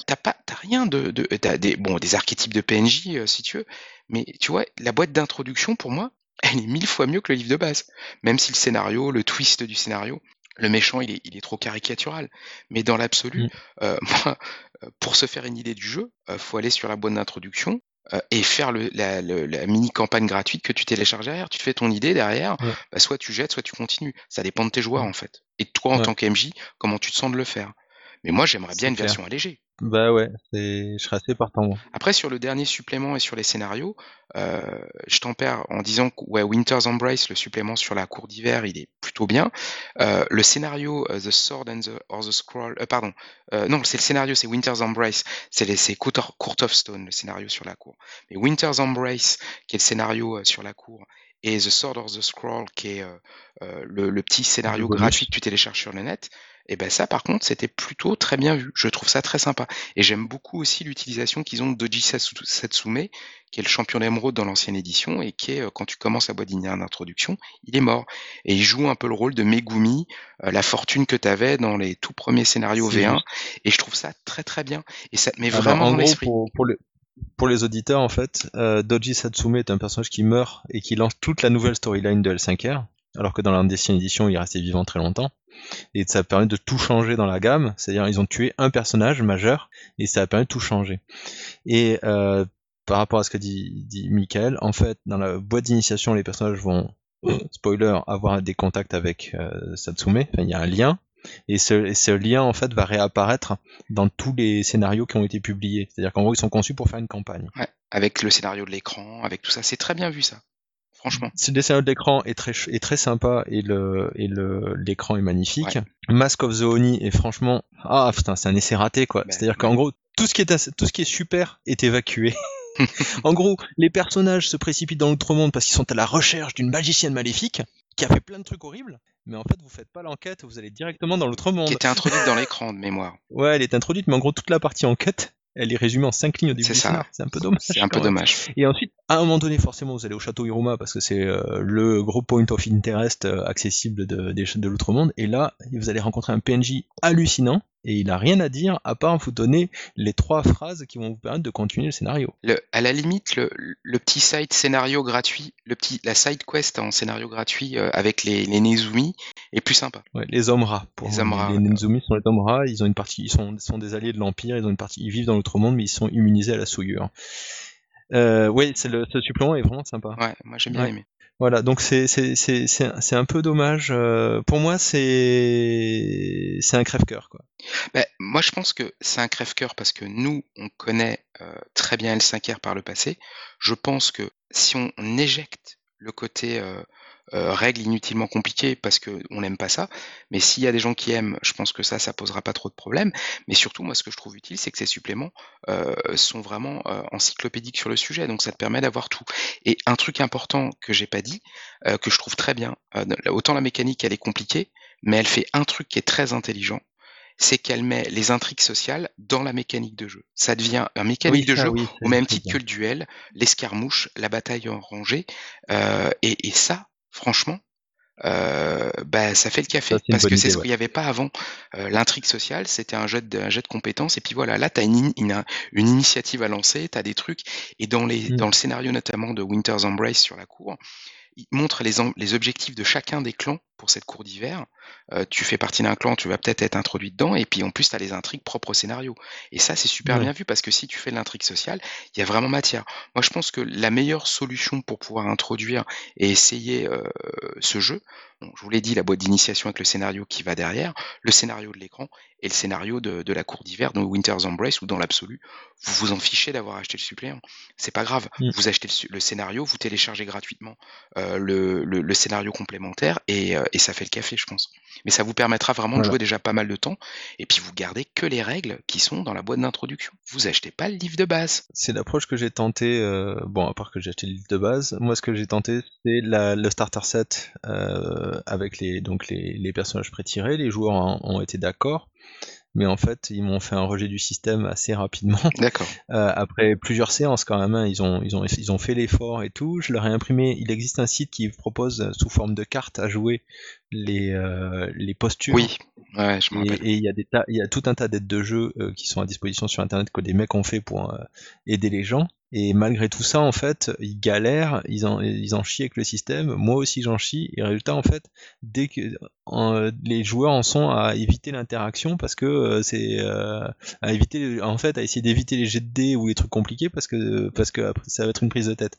T'as pas, rien de, de t'as des, bon, des archétypes de PNJ euh, si tu veux, mais tu vois, la boîte d'introduction pour moi, elle est mille fois mieux que le livre de base. Même si le scénario, le twist du scénario, le méchant, il est, il est trop caricatural. Mais dans l'absolu, mm. euh, euh, pour se faire une idée du jeu, euh, faut aller sur la boîte d'introduction, euh, et faire le, la, la, mini campagne gratuite que tu télécharges derrière. Tu te fais ton idée derrière, bah, soit tu jettes, soit tu continues. Ça dépend de tes joueurs en fait. Et toi en tant qu'MJ, comment tu te sens de le faire? Mais moi j'aimerais bien une version allégée. Bah ouais, je serais assez partant. Après, sur le dernier supplément et sur les scénarios, euh, je tempère en disant que ouais, Winter's Embrace, le supplément sur la cour d'hiver, il est plutôt bien. Euh, le scénario uh, The Sword and the, or the Scroll, euh, pardon, euh, non, c'est le scénario, c'est Winter's Embrace, c'est Court, of Stone, le scénario sur la cour. Mais Winter's Embrace, qui est le scénario euh, sur la cour, et The Sword or the Scroll, qui est euh, le, le, petit scénario gratuit que tu télécharges sur le net, et ben ça, par contre, c'était plutôt très bien vu. Je trouve ça très sympa. Et j'aime beaucoup aussi l'utilisation qu'ils ont de Doji Satsume, qui est le champion d'émeraude dans l'ancienne édition, et qui est, euh, quand tu commences la boîte d'introduction, il est mort. Et il joue un peu le rôle de Megumi, euh, la fortune que tu avais dans les tout premiers scénarios V1. Et je trouve ça très très bien. Et ça te met ah bah, vraiment dans l'esprit. Pour, les auditeurs, en fait, euh, Doji Satsume est un personnage qui meurt et qui lance toute la nouvelle storyline de L5R, alors que dans l'ancienne édition, il restait vivant très longtemps et ça permet de tout changer dans la gamme. C'est-à-dire ils ont tué un personnage majeur et ça a permis de tout changer. Et euh, par rapport à ce que dit, dit Michael, en fait, dans la boîte d'initiation, les personnages vont, euh, spoiler, avoir des contacts avec euh, Satsume. Enfin, il y a un lien. Et ce, ce, lien, en fait, va réapparaître dans tous les scénarios qui ont été publiés. C'est-à-dire qu'en gros, ils sont conçus pour faire une campagne. Ouais, avec le scénario de l'écran, avec tout ça. C'est très bien vu, ça franchement. Le dessin de l'écran est très, est très sympa et le, et le, l'écran est magnifique. Mask of the Oni est franchement, ah putain, c'est un essai raté quoi. Ben, C'est-à-dire qu'en gros, tout ce qui est, tout ce qui est super est évacué. en gros, les personnages se précipitent dans l'autre monde parce qu'ils sont à la recherche d'une magicienne maléfique qui a fait plein de trucs horribles, mais en fait vous faites pas l'enquête, vous allez directement dans l'autre monde. Qui était introduite dans l'écran de mémoire. Ouais, elle est introduite, mais en gros toute la partie enquête elle est résumée en cinq lignes au début C'est ça. C'est un peu dommage. C'est un peu dommage. Et ensuite, à un moment donné, forcément, vous allez au château Hiruma parce que c'est euh, le gros point of interest euh, accessible de, des- de l'outre-monde. Et là, vous allez rencontrer un PNJ hallucinant et il a rien à dire à part vous donner les trois phrases qui vont vous permettre de continuer le scénario. Le, à la limite, le, le petit side scénario gratuit, le petit, la side quest en scénario gratuit euh, avec les, les Nezumi est plus sympa. Ouais, les hommes rats. Pour Les hommes rats, Les ouais. Nenzumi sont les hommes rats. Ils ont une partie, ils sont, sont des alliés de l'Empire. Ils ont une partie, ils vivent dans l'outre-monde, mais ils sont immunisés à la souillure. Euh, oui, c'est le, ce supplément est vraiment sympa. Ouais, moi j'ai bien Ouais. aimé. Voilà, donc c'est un peu dommage. euh, pour moi, c'est un crève-cœur. Ben, moi je pense que c'est un crève-cœur parce que nous, on connaît euh, très bien L5R par le passé. Je pense que si on éjecte le côté euh, euh, règles inutilement compliquées parce que on n'aime pas ça, mais s'il y a des gens qui aiment, je pense que ça, ça posera pas trop de problèmes. Mais surtout, moi, ce que je trouve utile, c'est que ces suppléments euh, sont vraiment euh, encyclopédiques sur le sujet, donc ça te permet d'avoir tout. Et un truc important que j'ai pas dit, que je trouve très bien, autant la mécanique elle est compliquée, mais elle fait un truc qui est très intelligent, c'est qu'elle met les intrigues sociales dans la mécanique de jeu. Ça devient un mécanique de ça, jeu oui, au même titre bien. que le duel, l'escarmouche, la bataille en rangée, euh, et, et ça, franchement, euh, bah, ça fait le café Ça, parce que c'est ce ouais. qu'il n'y avait pas avant. Euh, L'intrigue sociale, c'était un jet de, un jet de compétences, et puis voilà, là, tu as une, in- une, une initiative à lancer, tu as des trucs, et dans, les, Mm. dans le scénario notamment de Winter's Embrace sur la cour, il montre les objectifs de chacun des clans pour cette cour d'hiver. Euh, tu fais partie d'un clan, tu vas peut-être être introduit dedans, et puis en plus, tu as les intrigues propres au scénario. Et ça, c'est super Ouais. bien vu, parce que si tu fais de l'intrigue sociale, il y a vraiment matière. Moi, je pense que la meilleure solution pour pouvoir introduire et essayer euh, ce jeu, bon, je vous l'ai dit, la boîte d'initiation avec le scénario qui va derrière, le scénario de l'écran et le scénario de, de la cour d'hiver, dans Winter's Embrace, ou dans l'absolu, vous vous en fichez d'avoir acheté le suppléant. C'est pas grave. Mm. Vous achetez le, scénario, vous téléchargez gratuitement euh, le, le- le scénario complémentaire, et, et ça fait le café, je pense. Mais ça vous permettra vraiment de jouer déjà pas mal de temps, et puis vous gardez que les règles qui sont dans la boîte d'introduction. Vous achetez pas le livre de base. C'est l'approche que j'ai tenté. euh, bon, à part que j'ai acheté le livre de base, moi ce que j'ai tenté, c'est le starter set euh, avec les donc les, les personnages pré-tirés. Les joueurs en- ont été d'accord, mais en fait ils m'ont fait un rejet du système assez rapidement. D'accord. Euh, après plusieurs séances quand même, hein, ils ont ils ont ils ont fait l'effort et tout. Je leur ai imprimé. Il existe un site qui propose euh, sous forme de cartes à jouer les euh, les postures. Oui, ouais, je me Et il y a des tas, il y a tout un tas d'aides de jeux euh, qui sont à disposition sur internet que des mecs ont fait pour euh, aider les gens. Et malgré tout ça, en fait, ils galèrent, ils en, ils en chient avec le système. Moi aussi, j'en chie. Et résultat, en fait, dès que les joueurs en sont à éviter l'interaction parce que euh, c'est euh, à éviter, en fait, à essayer d'éviter les jets de dés ou les trucs compliqués parce que parce que après, ça va être une prise de tête.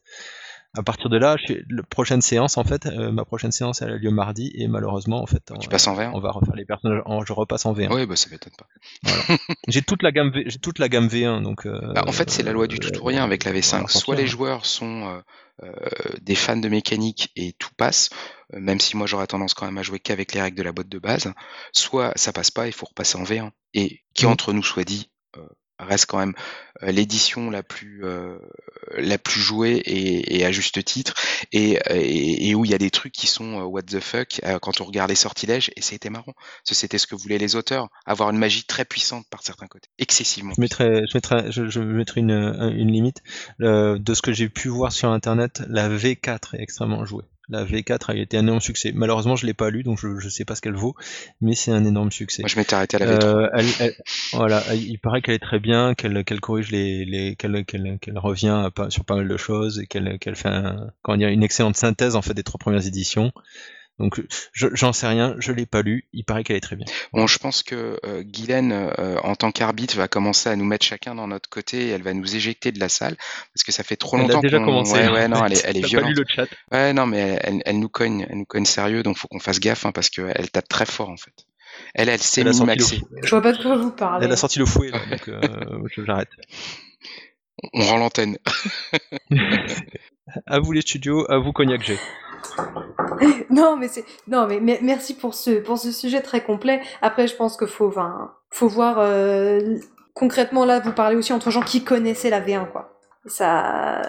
À partir de là, je, la prochaine séance, en fait, euh, ma prochaine séance, elle a lieu mardi et malheureusement, en fait, on, Tu passes en V1 on va refaire les personnages. en- je repasse en V1. Oui, bah ça m'étonne pas. J'ai toute la gamme, V, j'ai toute la gamme V1, donc. euh, Bah, en fait, c'est la loi du tout ou rien avec la V5. voilà, Soit les joueurs sont euh, euh, des fans de mécanique et tout passe, même si moi j'aurais tendance quand même à jouer qu'avec les règles de la boîte de base, soit ça passe pas, il faut repasser en V1. Et qui, entre nous soit dit, euh, reste quand même euh, l'édition la plus euh, la plus jouée et, et à juste titre et, et, et où il y a des trucs qui sont euh, what the fuck euh, quand on regarde les sortilèges et c'était marrant c'était ce que voulaient les auteurs avoir une magie très puissante par certains côtés excessivement Je mettrai, je mettrai, je, je mettrai une, une limite. Euh, de ce que j'ai pu voir sur internet, la V4 est extrêmement jouée. La V4 a été un énorme succès. Malheureusement, je l'ai pas lu, donc je, je sais pas ce qu'elle vaut, mais c'est un énorme succès. moi je m'étais arrêté à la V3 Euh, elle, elle- voilà, elle- il paraît qu'elle est très bien, qu'elle corrige les, les qu'elle revient sur pas mal de choses et qu'elle qu'elle fait un, comment dire, une excellente synthèse en fait des trois premières éditions. Donc je- j'en sais rien, je l'ai pas lu. Il paraît qu'elle est très bien. Bon, je pense que euh, Guylaine, euh, en tant qu'arbitre, va commencer à nous mettre chacun dans notre côté et elle va nous éjecter de la salle parce que ça fait trop Elle a longtemps déjà qu'on- commencé. Ouais, en ouais, non, elle est, elle est pas lu violente. le chat. Ouais, non, mais elle, elle, elle nous cogne, elle nous cogne sérieux, donc faut qu'on fasse gaffe hein, parce qu'elle tape très fort en fait. Elle, elle Elle a le minimaxer. fou- Je vois pas de quoi vous parlez. Elle a sorti le fouet, là, donc euh, je- j'arrête. On rend l'antenne. À vous les studios, à vous Cognac G. Non, mais c'est non, mais, merci pour ce pour ce sujet très complet. Après, je pense qu'il faut, faut voir euh, concrètement là. Vous parlez aussi entre gens qui connaissaient la V1, quoi. Ça,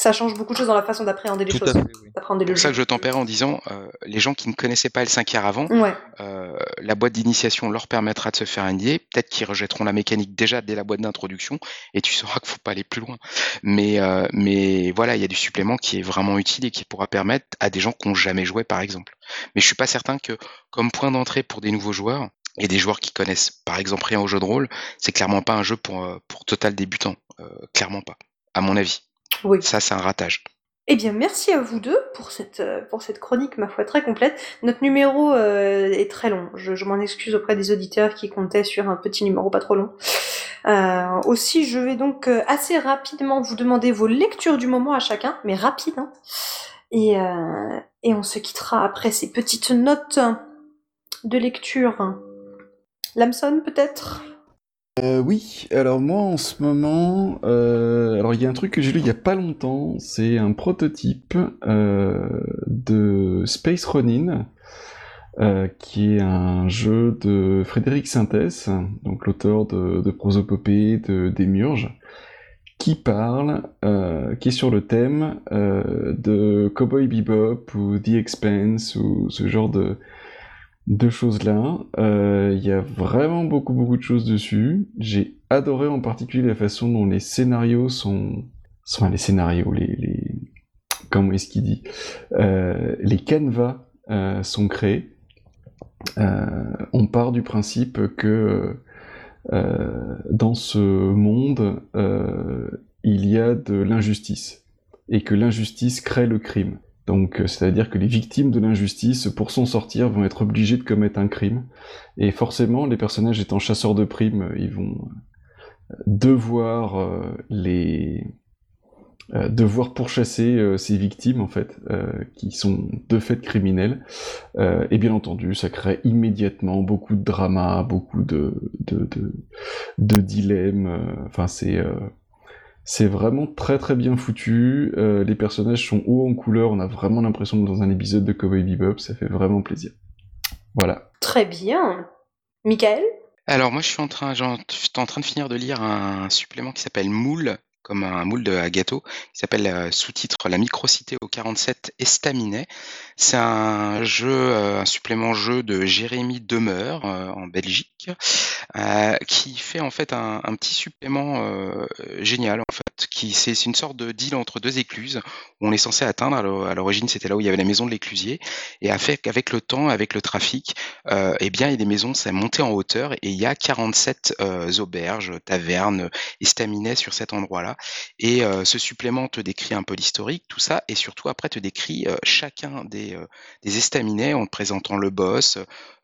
ça change beaucoup de choses dans la façon d'appréhender les Tout choses. oui. C'est pour ça que je tempère en disant, euh, les gens qui ne connaissaient pas L5R avant, Ouais. euh, la boîte d'initiation leur permettra de se faire un idée. Peut-être qu'ils rejetteront la mécanique déjà dès la boîte d'introduction et tu sauras qu'il faut pas aller plus loin. Mais, euh, mais voilà, il y a du supplément qui est vraiment utile et qui pourra permettre à des gens qui n'ont jamais joué, par exemple. Mais je suis pas certain que, comme point d'entrée pour des nouveaux joueurs et des joueurs qui connaissent, par exemple, rien au jeu de rôle, c'est clairement pas un jeu pour, euh, pour total débutant. Clairement pas, à mon avis. Oui. Ça, c'est un ratage. Eh bien, merci à vous deux pour cette, euh, pour cette chronique, ma foi, très complète. Notre numéro euh, est très long. Je, je m'en excuse auprès des auditeurs qui comptaient sur un petit numéro pas trop long. Euh, aussi, je vais donc euh, assez rapidement vous demander vos lectures du moment à chacun, mais rapide. Hein. Et, et on se quittera après ces petites notes de lecture. Lamson, peut-être? Euh, oui, alors moi en ce moment, euh, alors il y a un truc que j'ai lu il y a pas longtemps, c'est un prototype euh, de Space Ronin, qui est un jeu de Frédéric Sintès, donc l'auteur de, Prosopopée, de Démurge, qui parle, qui est sur le thème de Cowboy Bebop ou The Expanse ou ce genre de, de choses-là. Euh, Il y a vraiment beaucoup beaucoup de choses dessus. J'ai adoré en particulier la façon dont les scénarios sont... Enfin les scénarios, les... les... Comment est-ce qu'il dit Euh, Les canevas euh, sont créés. Euh, on part du principe que euh, dans ce monde, euh, il y a de l'injustice et que l'injustice crée le crime. Donc, euh, c'est-à-dire que les victimes de l'injustice, pour s'en sortir, vont être obligées de commettre un crime. Et forcément, les personnages étant chasseurs de primes, euh, ils vont euh, devoir les devoir pourchasser ces victimes en fait, qui sont de fait criminels. Et bien entendu, ça crée immédiatement beaucoup de drama, beaucoup de de, de, dilemmes. Enfin, c'est c'est vraiment très très bien foutu. Euh, les personnages sont hauts en couleur. On a vraiment l'impression d'être dans un épisode de Cowboy Bebop. Ça fait vraiment plaisir. Voilà. Très bien. Michael? Alors moi je suis en train, j'en- je suis en train de finir de lire un supplément qui s'appelle Moule, comme un moule à gâteau, qui s'appelle euh, sous-titre La microcité au 47 Estaminet. C'est un jeu, euh, un supplément jeu de Jérémy Demeure euh, en Belgique, qui fait en fait un, un petit supplément génial en fait, c'est une sorte de deal entre deux écluses où on est censé atteindre. À l'o- à l'origine c'était là où il y avait la maison de l'éclusier et avec le temps, avec le trafic, euh, eh bien, il y a des maisons, ça monté en hauteur et il y a 47 euh, auberges, tavernes, estaminets sur cet endroit-là. Et euh, ce supplément te décrit un peu l'historique, tout ça, et surtout après te décrit euh, chacun des, estaminets en te présentant le boss,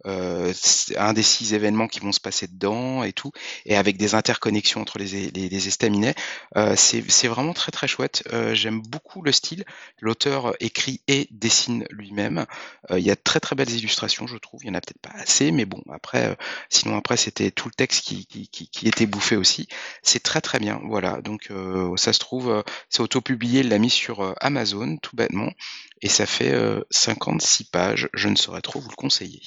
un des six événements qui vont se passer dedans et tout, et avec des interconnexions entre les, les, les estaminets. C'est vraiment très très chouette. Euh, J'aime beaucoup le style. L'auteur écrit et dessine lui-même. Euh, Il y a de très très belles illustrations, je trouve. Il y en a peut-être pas assez, mais bon, après, euh, sinon après c'était tout le texte qui, était bouffé aussi. C'est très très bien, voilà. Donc ça se trouve, c'est auto-publié, il l'a mis sur Amazon, tout bêtement, et ça fait euh, 56 pages. Je ne saurais trop vous le conseiller.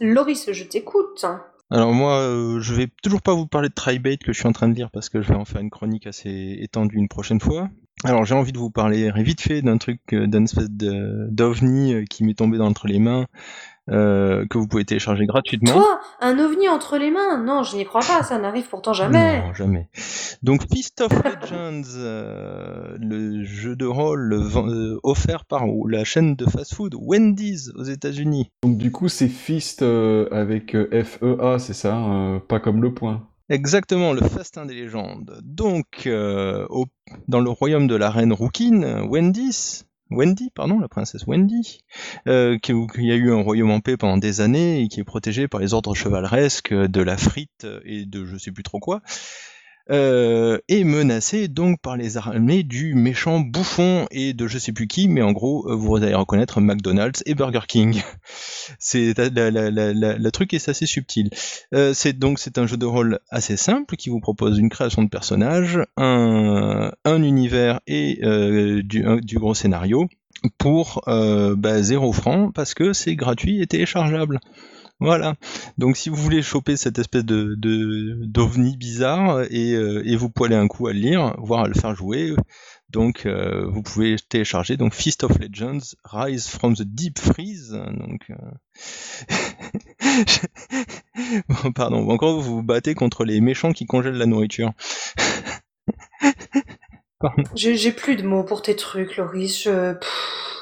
Loris, je t'écoute. Alors moi, euh, je vais toujours pas vous parler de Tribate que je suis en train de lire parce que je vais en faire une chronique assez étendue une prochaine fois. Alors j'ai envie de vous parler vite fait d'un truc, euh, d'un espèce d'ovni euh, qui m'est tombé dans entre les mains, euh, que vous pouvez télécharger gratuitement. Toi, un ovni entre les mains Non, je n'y crois pas, ça n'arrive pourtant jamais. Non, jamais. Donc Feast of Legends, euh, le jeu de rôle euh, offert par la chaîne de fast-food Wendy's aux États-Unis. Donc du coup, c'est Fist euh, avec euh, F-E-A, c'est ça euh, Pas comme le point. Exactement, le festin des légendes. Donc, euh, au- dans le royaume de la reine Rouquine, Wendy's, Wendy, pardon, la princesse Wendy, euh, qui, a eu un royaume en paix pendant des années et qui est protégé par les ordres chevaleresques de la frite et de je sais plus trop quoi, euh, est menacé donc par les armées du méchant bouffon et de je sais plus qui, mais en gros, euh, vous allez reconnaître McDonald's et Burger King. C'est la, la, la, la, truc est assez subtil. Euh, c'est donc c'est un jeu de rôle assez simple qui vous propose une création de personnage, un, un univers et euh, du, du gros scénario pour euh, bah, zéro franc parce que c'est gratuit et téléchargeable. Voilà. Donc si vous voulez choper cette espèce de d'ovni bizarre et, euh, et vous aller un coup à le lire, voire à le faire jouer, donc euh, vous pouvez télécharger donc Feast of Legends, Rise from the Deep Freeze. Donc euh, pardon, encore vous vous battez contre les méchants qui congèlent la nourriture. J'ai plus de mots pour tes trucs, Loris. Je...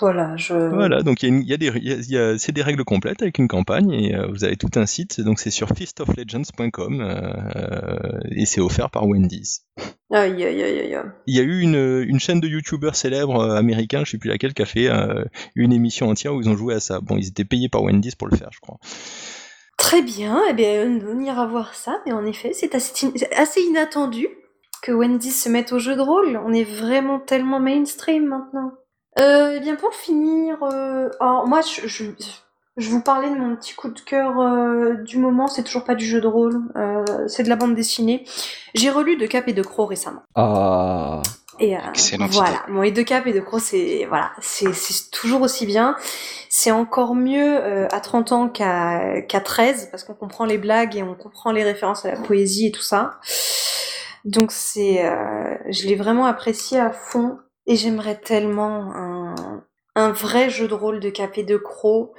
voilà, je... Voilà, donc il y, a, des, y a, c'est des règles complètes avec une campagne et euh, vous avez tout un site. Donc c'est sur feastoflegends.com euh, et c'est offert par Wendy's. Aïe, aïe, aïe, aïe. Il y a eu une, une chaîne de youtubeurs célèbres euh, américains, je sais plus laquelle, qui a fait euh, une émission entière où ils ont joué à ça. Bon, ils étaient payés par Wendy's pour le faire, je crois. Très bien, eh bien, on ira voir ça, mais en effet, c'est assez, assez inattendu que Wendy se mette au jeu de rôle. On est vraiment tellement mainstream maintenant. Euh, eh bien pour finir, euh, alors moi je, je, je, vous parlais de mon petit coup de cœur euh, du moment, c'est toujours pas du jeu de rôle, euh, c'est de la bande dessinée. J'ai relu De Cap et de Croc récemment. Ah. Et euh, voilà, bon, et De Cap et de Croc, c'est voilà, c'est toujours aussi bien. C'est encore mieux euh, à 30 ans qu'à qu'à 13 parce qu'on comprend les blagues et on comprend les références à la poésie et tout ça. Donc c'est, euh, je l'ai vraiment apprécié à fond et j'aimerais tellement un, un vrai jeu de rôle de Capé de Croc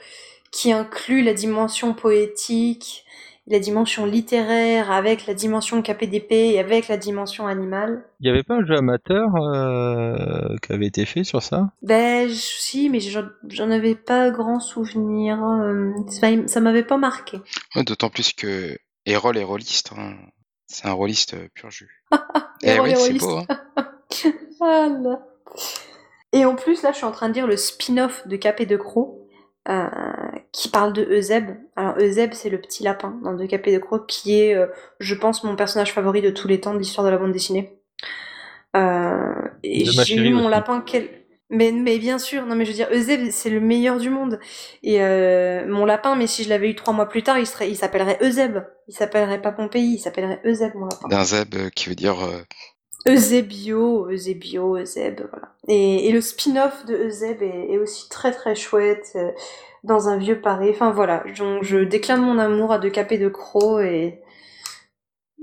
qui inclut la dimension poétique, la dimension littéraire avec la dimension KPDP et avec la dimension animale. Il n'y avait pas un jeu amateur euh, qui avait été fait sur ça? Ben si, mais j'en avais pas grand souvenir. Euh, ça m'avait pas marqué. D'autant plus que Erol est rôliste. Hein. C'est un rôliste pur jus. Et eh oui, c'est beau. Hein et en plus, là, je suis en train de lire le spin-off de Capé de Croc, euh, qui parle de Euseb. Alors, Euseb, c'est le petit lapin dans De Capé de Croc, qui est, euh, je pense, mon personnage favori de tous les temps de l'histoire de la bande dessinée. Euh, et j'ai eu mon lapin quel... Mais, mais bien sûr, non mais je veux dire, Euseb, c'est le meilleur du monde. Et euh, mon lapin, mais si je l'avais eu trois mois plus tard, il serait, il s'appellerait Euseb. Il s'appellerait pas Pompéi, il s'appellerait Euseb, mon lapin. D'un Zeb euh, qui veut dire... Euh... Eusebio, Eusebio, Euseb, voilà. Et, et le spin-off de Euseb est, est, aussi très très chouette, euh, dans un vieux Paris. Enfin voilà, donc je déclame mon amour à De Capé de Croc et...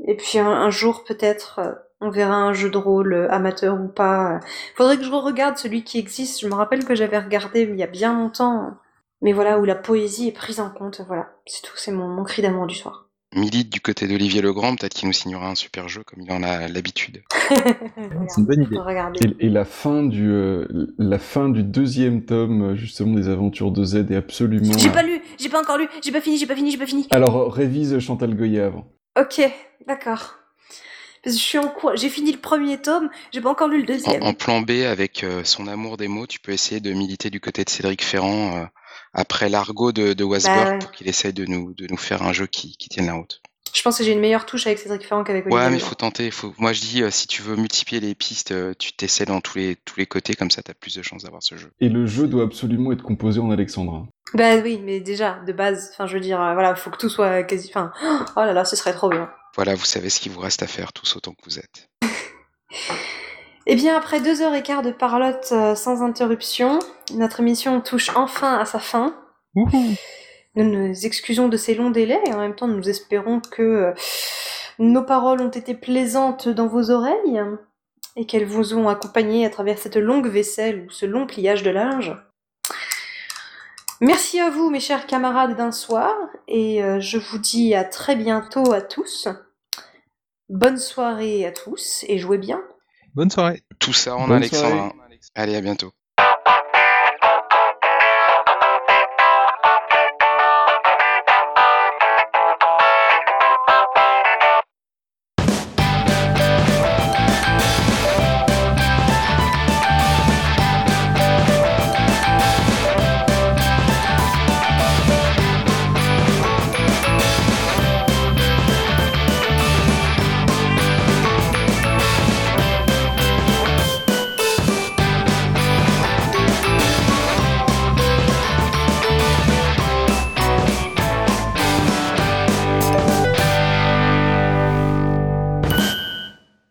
Et puis un, un jour peut-être euh, on verra un jeu de rôle euh, amateur ou pas. Faudrait que je regarde celui qui existe. Je me rappelle que j'avais regardé il y a bien longtemps. Mais voilà, où la poésie est prise en compte. Voilà, c'est tout. C'est mon, mon cri d'amour du soir. Milite du côté d'Olivier Legrand, peut-être qu'il nous signera un super jeu comme il en a l'habitude. c'est une bonne idée. Et, et, la fin du euh, la fin du deuxième tome justement des aventures de Z est absolument. J'ai pas lu, j'ai pas encore lu, j'ai pas fini, j'ai pas fini, j'ai pas fini. Alors révise Chantal Goya avant. Ok, d'accord je suis en cours. J'ai fini le premier tome, j'ai pas encore lu le deuxième. En, plan B, avec euh, son amour des mots, tu peux essayer de militer du côté de Cédric Ferrand euh, après l'argot de, de bah pour qu'il essaye de nous, de nous faire un jeu qui, qui tienne la route. Je pense que j'ai une meilleure touche avec Cédric Ferrand qu'avec Olivier. Ouais, mais il faut tenter. Faut... Moi, je dis, euh, si tu veux multiplier les pistes, tu t'essaies dans tous les, tous les côtés, comme ça, tu as plus de chances d'avoir ce jeu. Et le jeu doit absolument être composé en alexandrin. Bah oui, mais déjà, de base, enfin, je veux dire, voilà, faut que tout soit quasi. Enfin, oh là là, ce serait trop bien. Voilà, vous savez ce qu'il vous reste à faire tous autant que vous êtes. Eh bien, après deux heures et quart de parlotte euh, sans interruption, notre émission touche enfin à sa fin. Nous nous excusons de ces longs délais et en même temps nous espérons que euh, nos paroles ont été plaisantes dans vos oreilles et qu'elles vous ont accompagné à travers cette longue vaisselle ou ce long pliage de linge. Merci à vous, mes chers camarades d'un soir, et euh, je vous dis à très bientôt à tous. Bonne soirée à tous et jouez bien. Bonne soirée. Tout ça en Alexandre. Allez, à bientôt.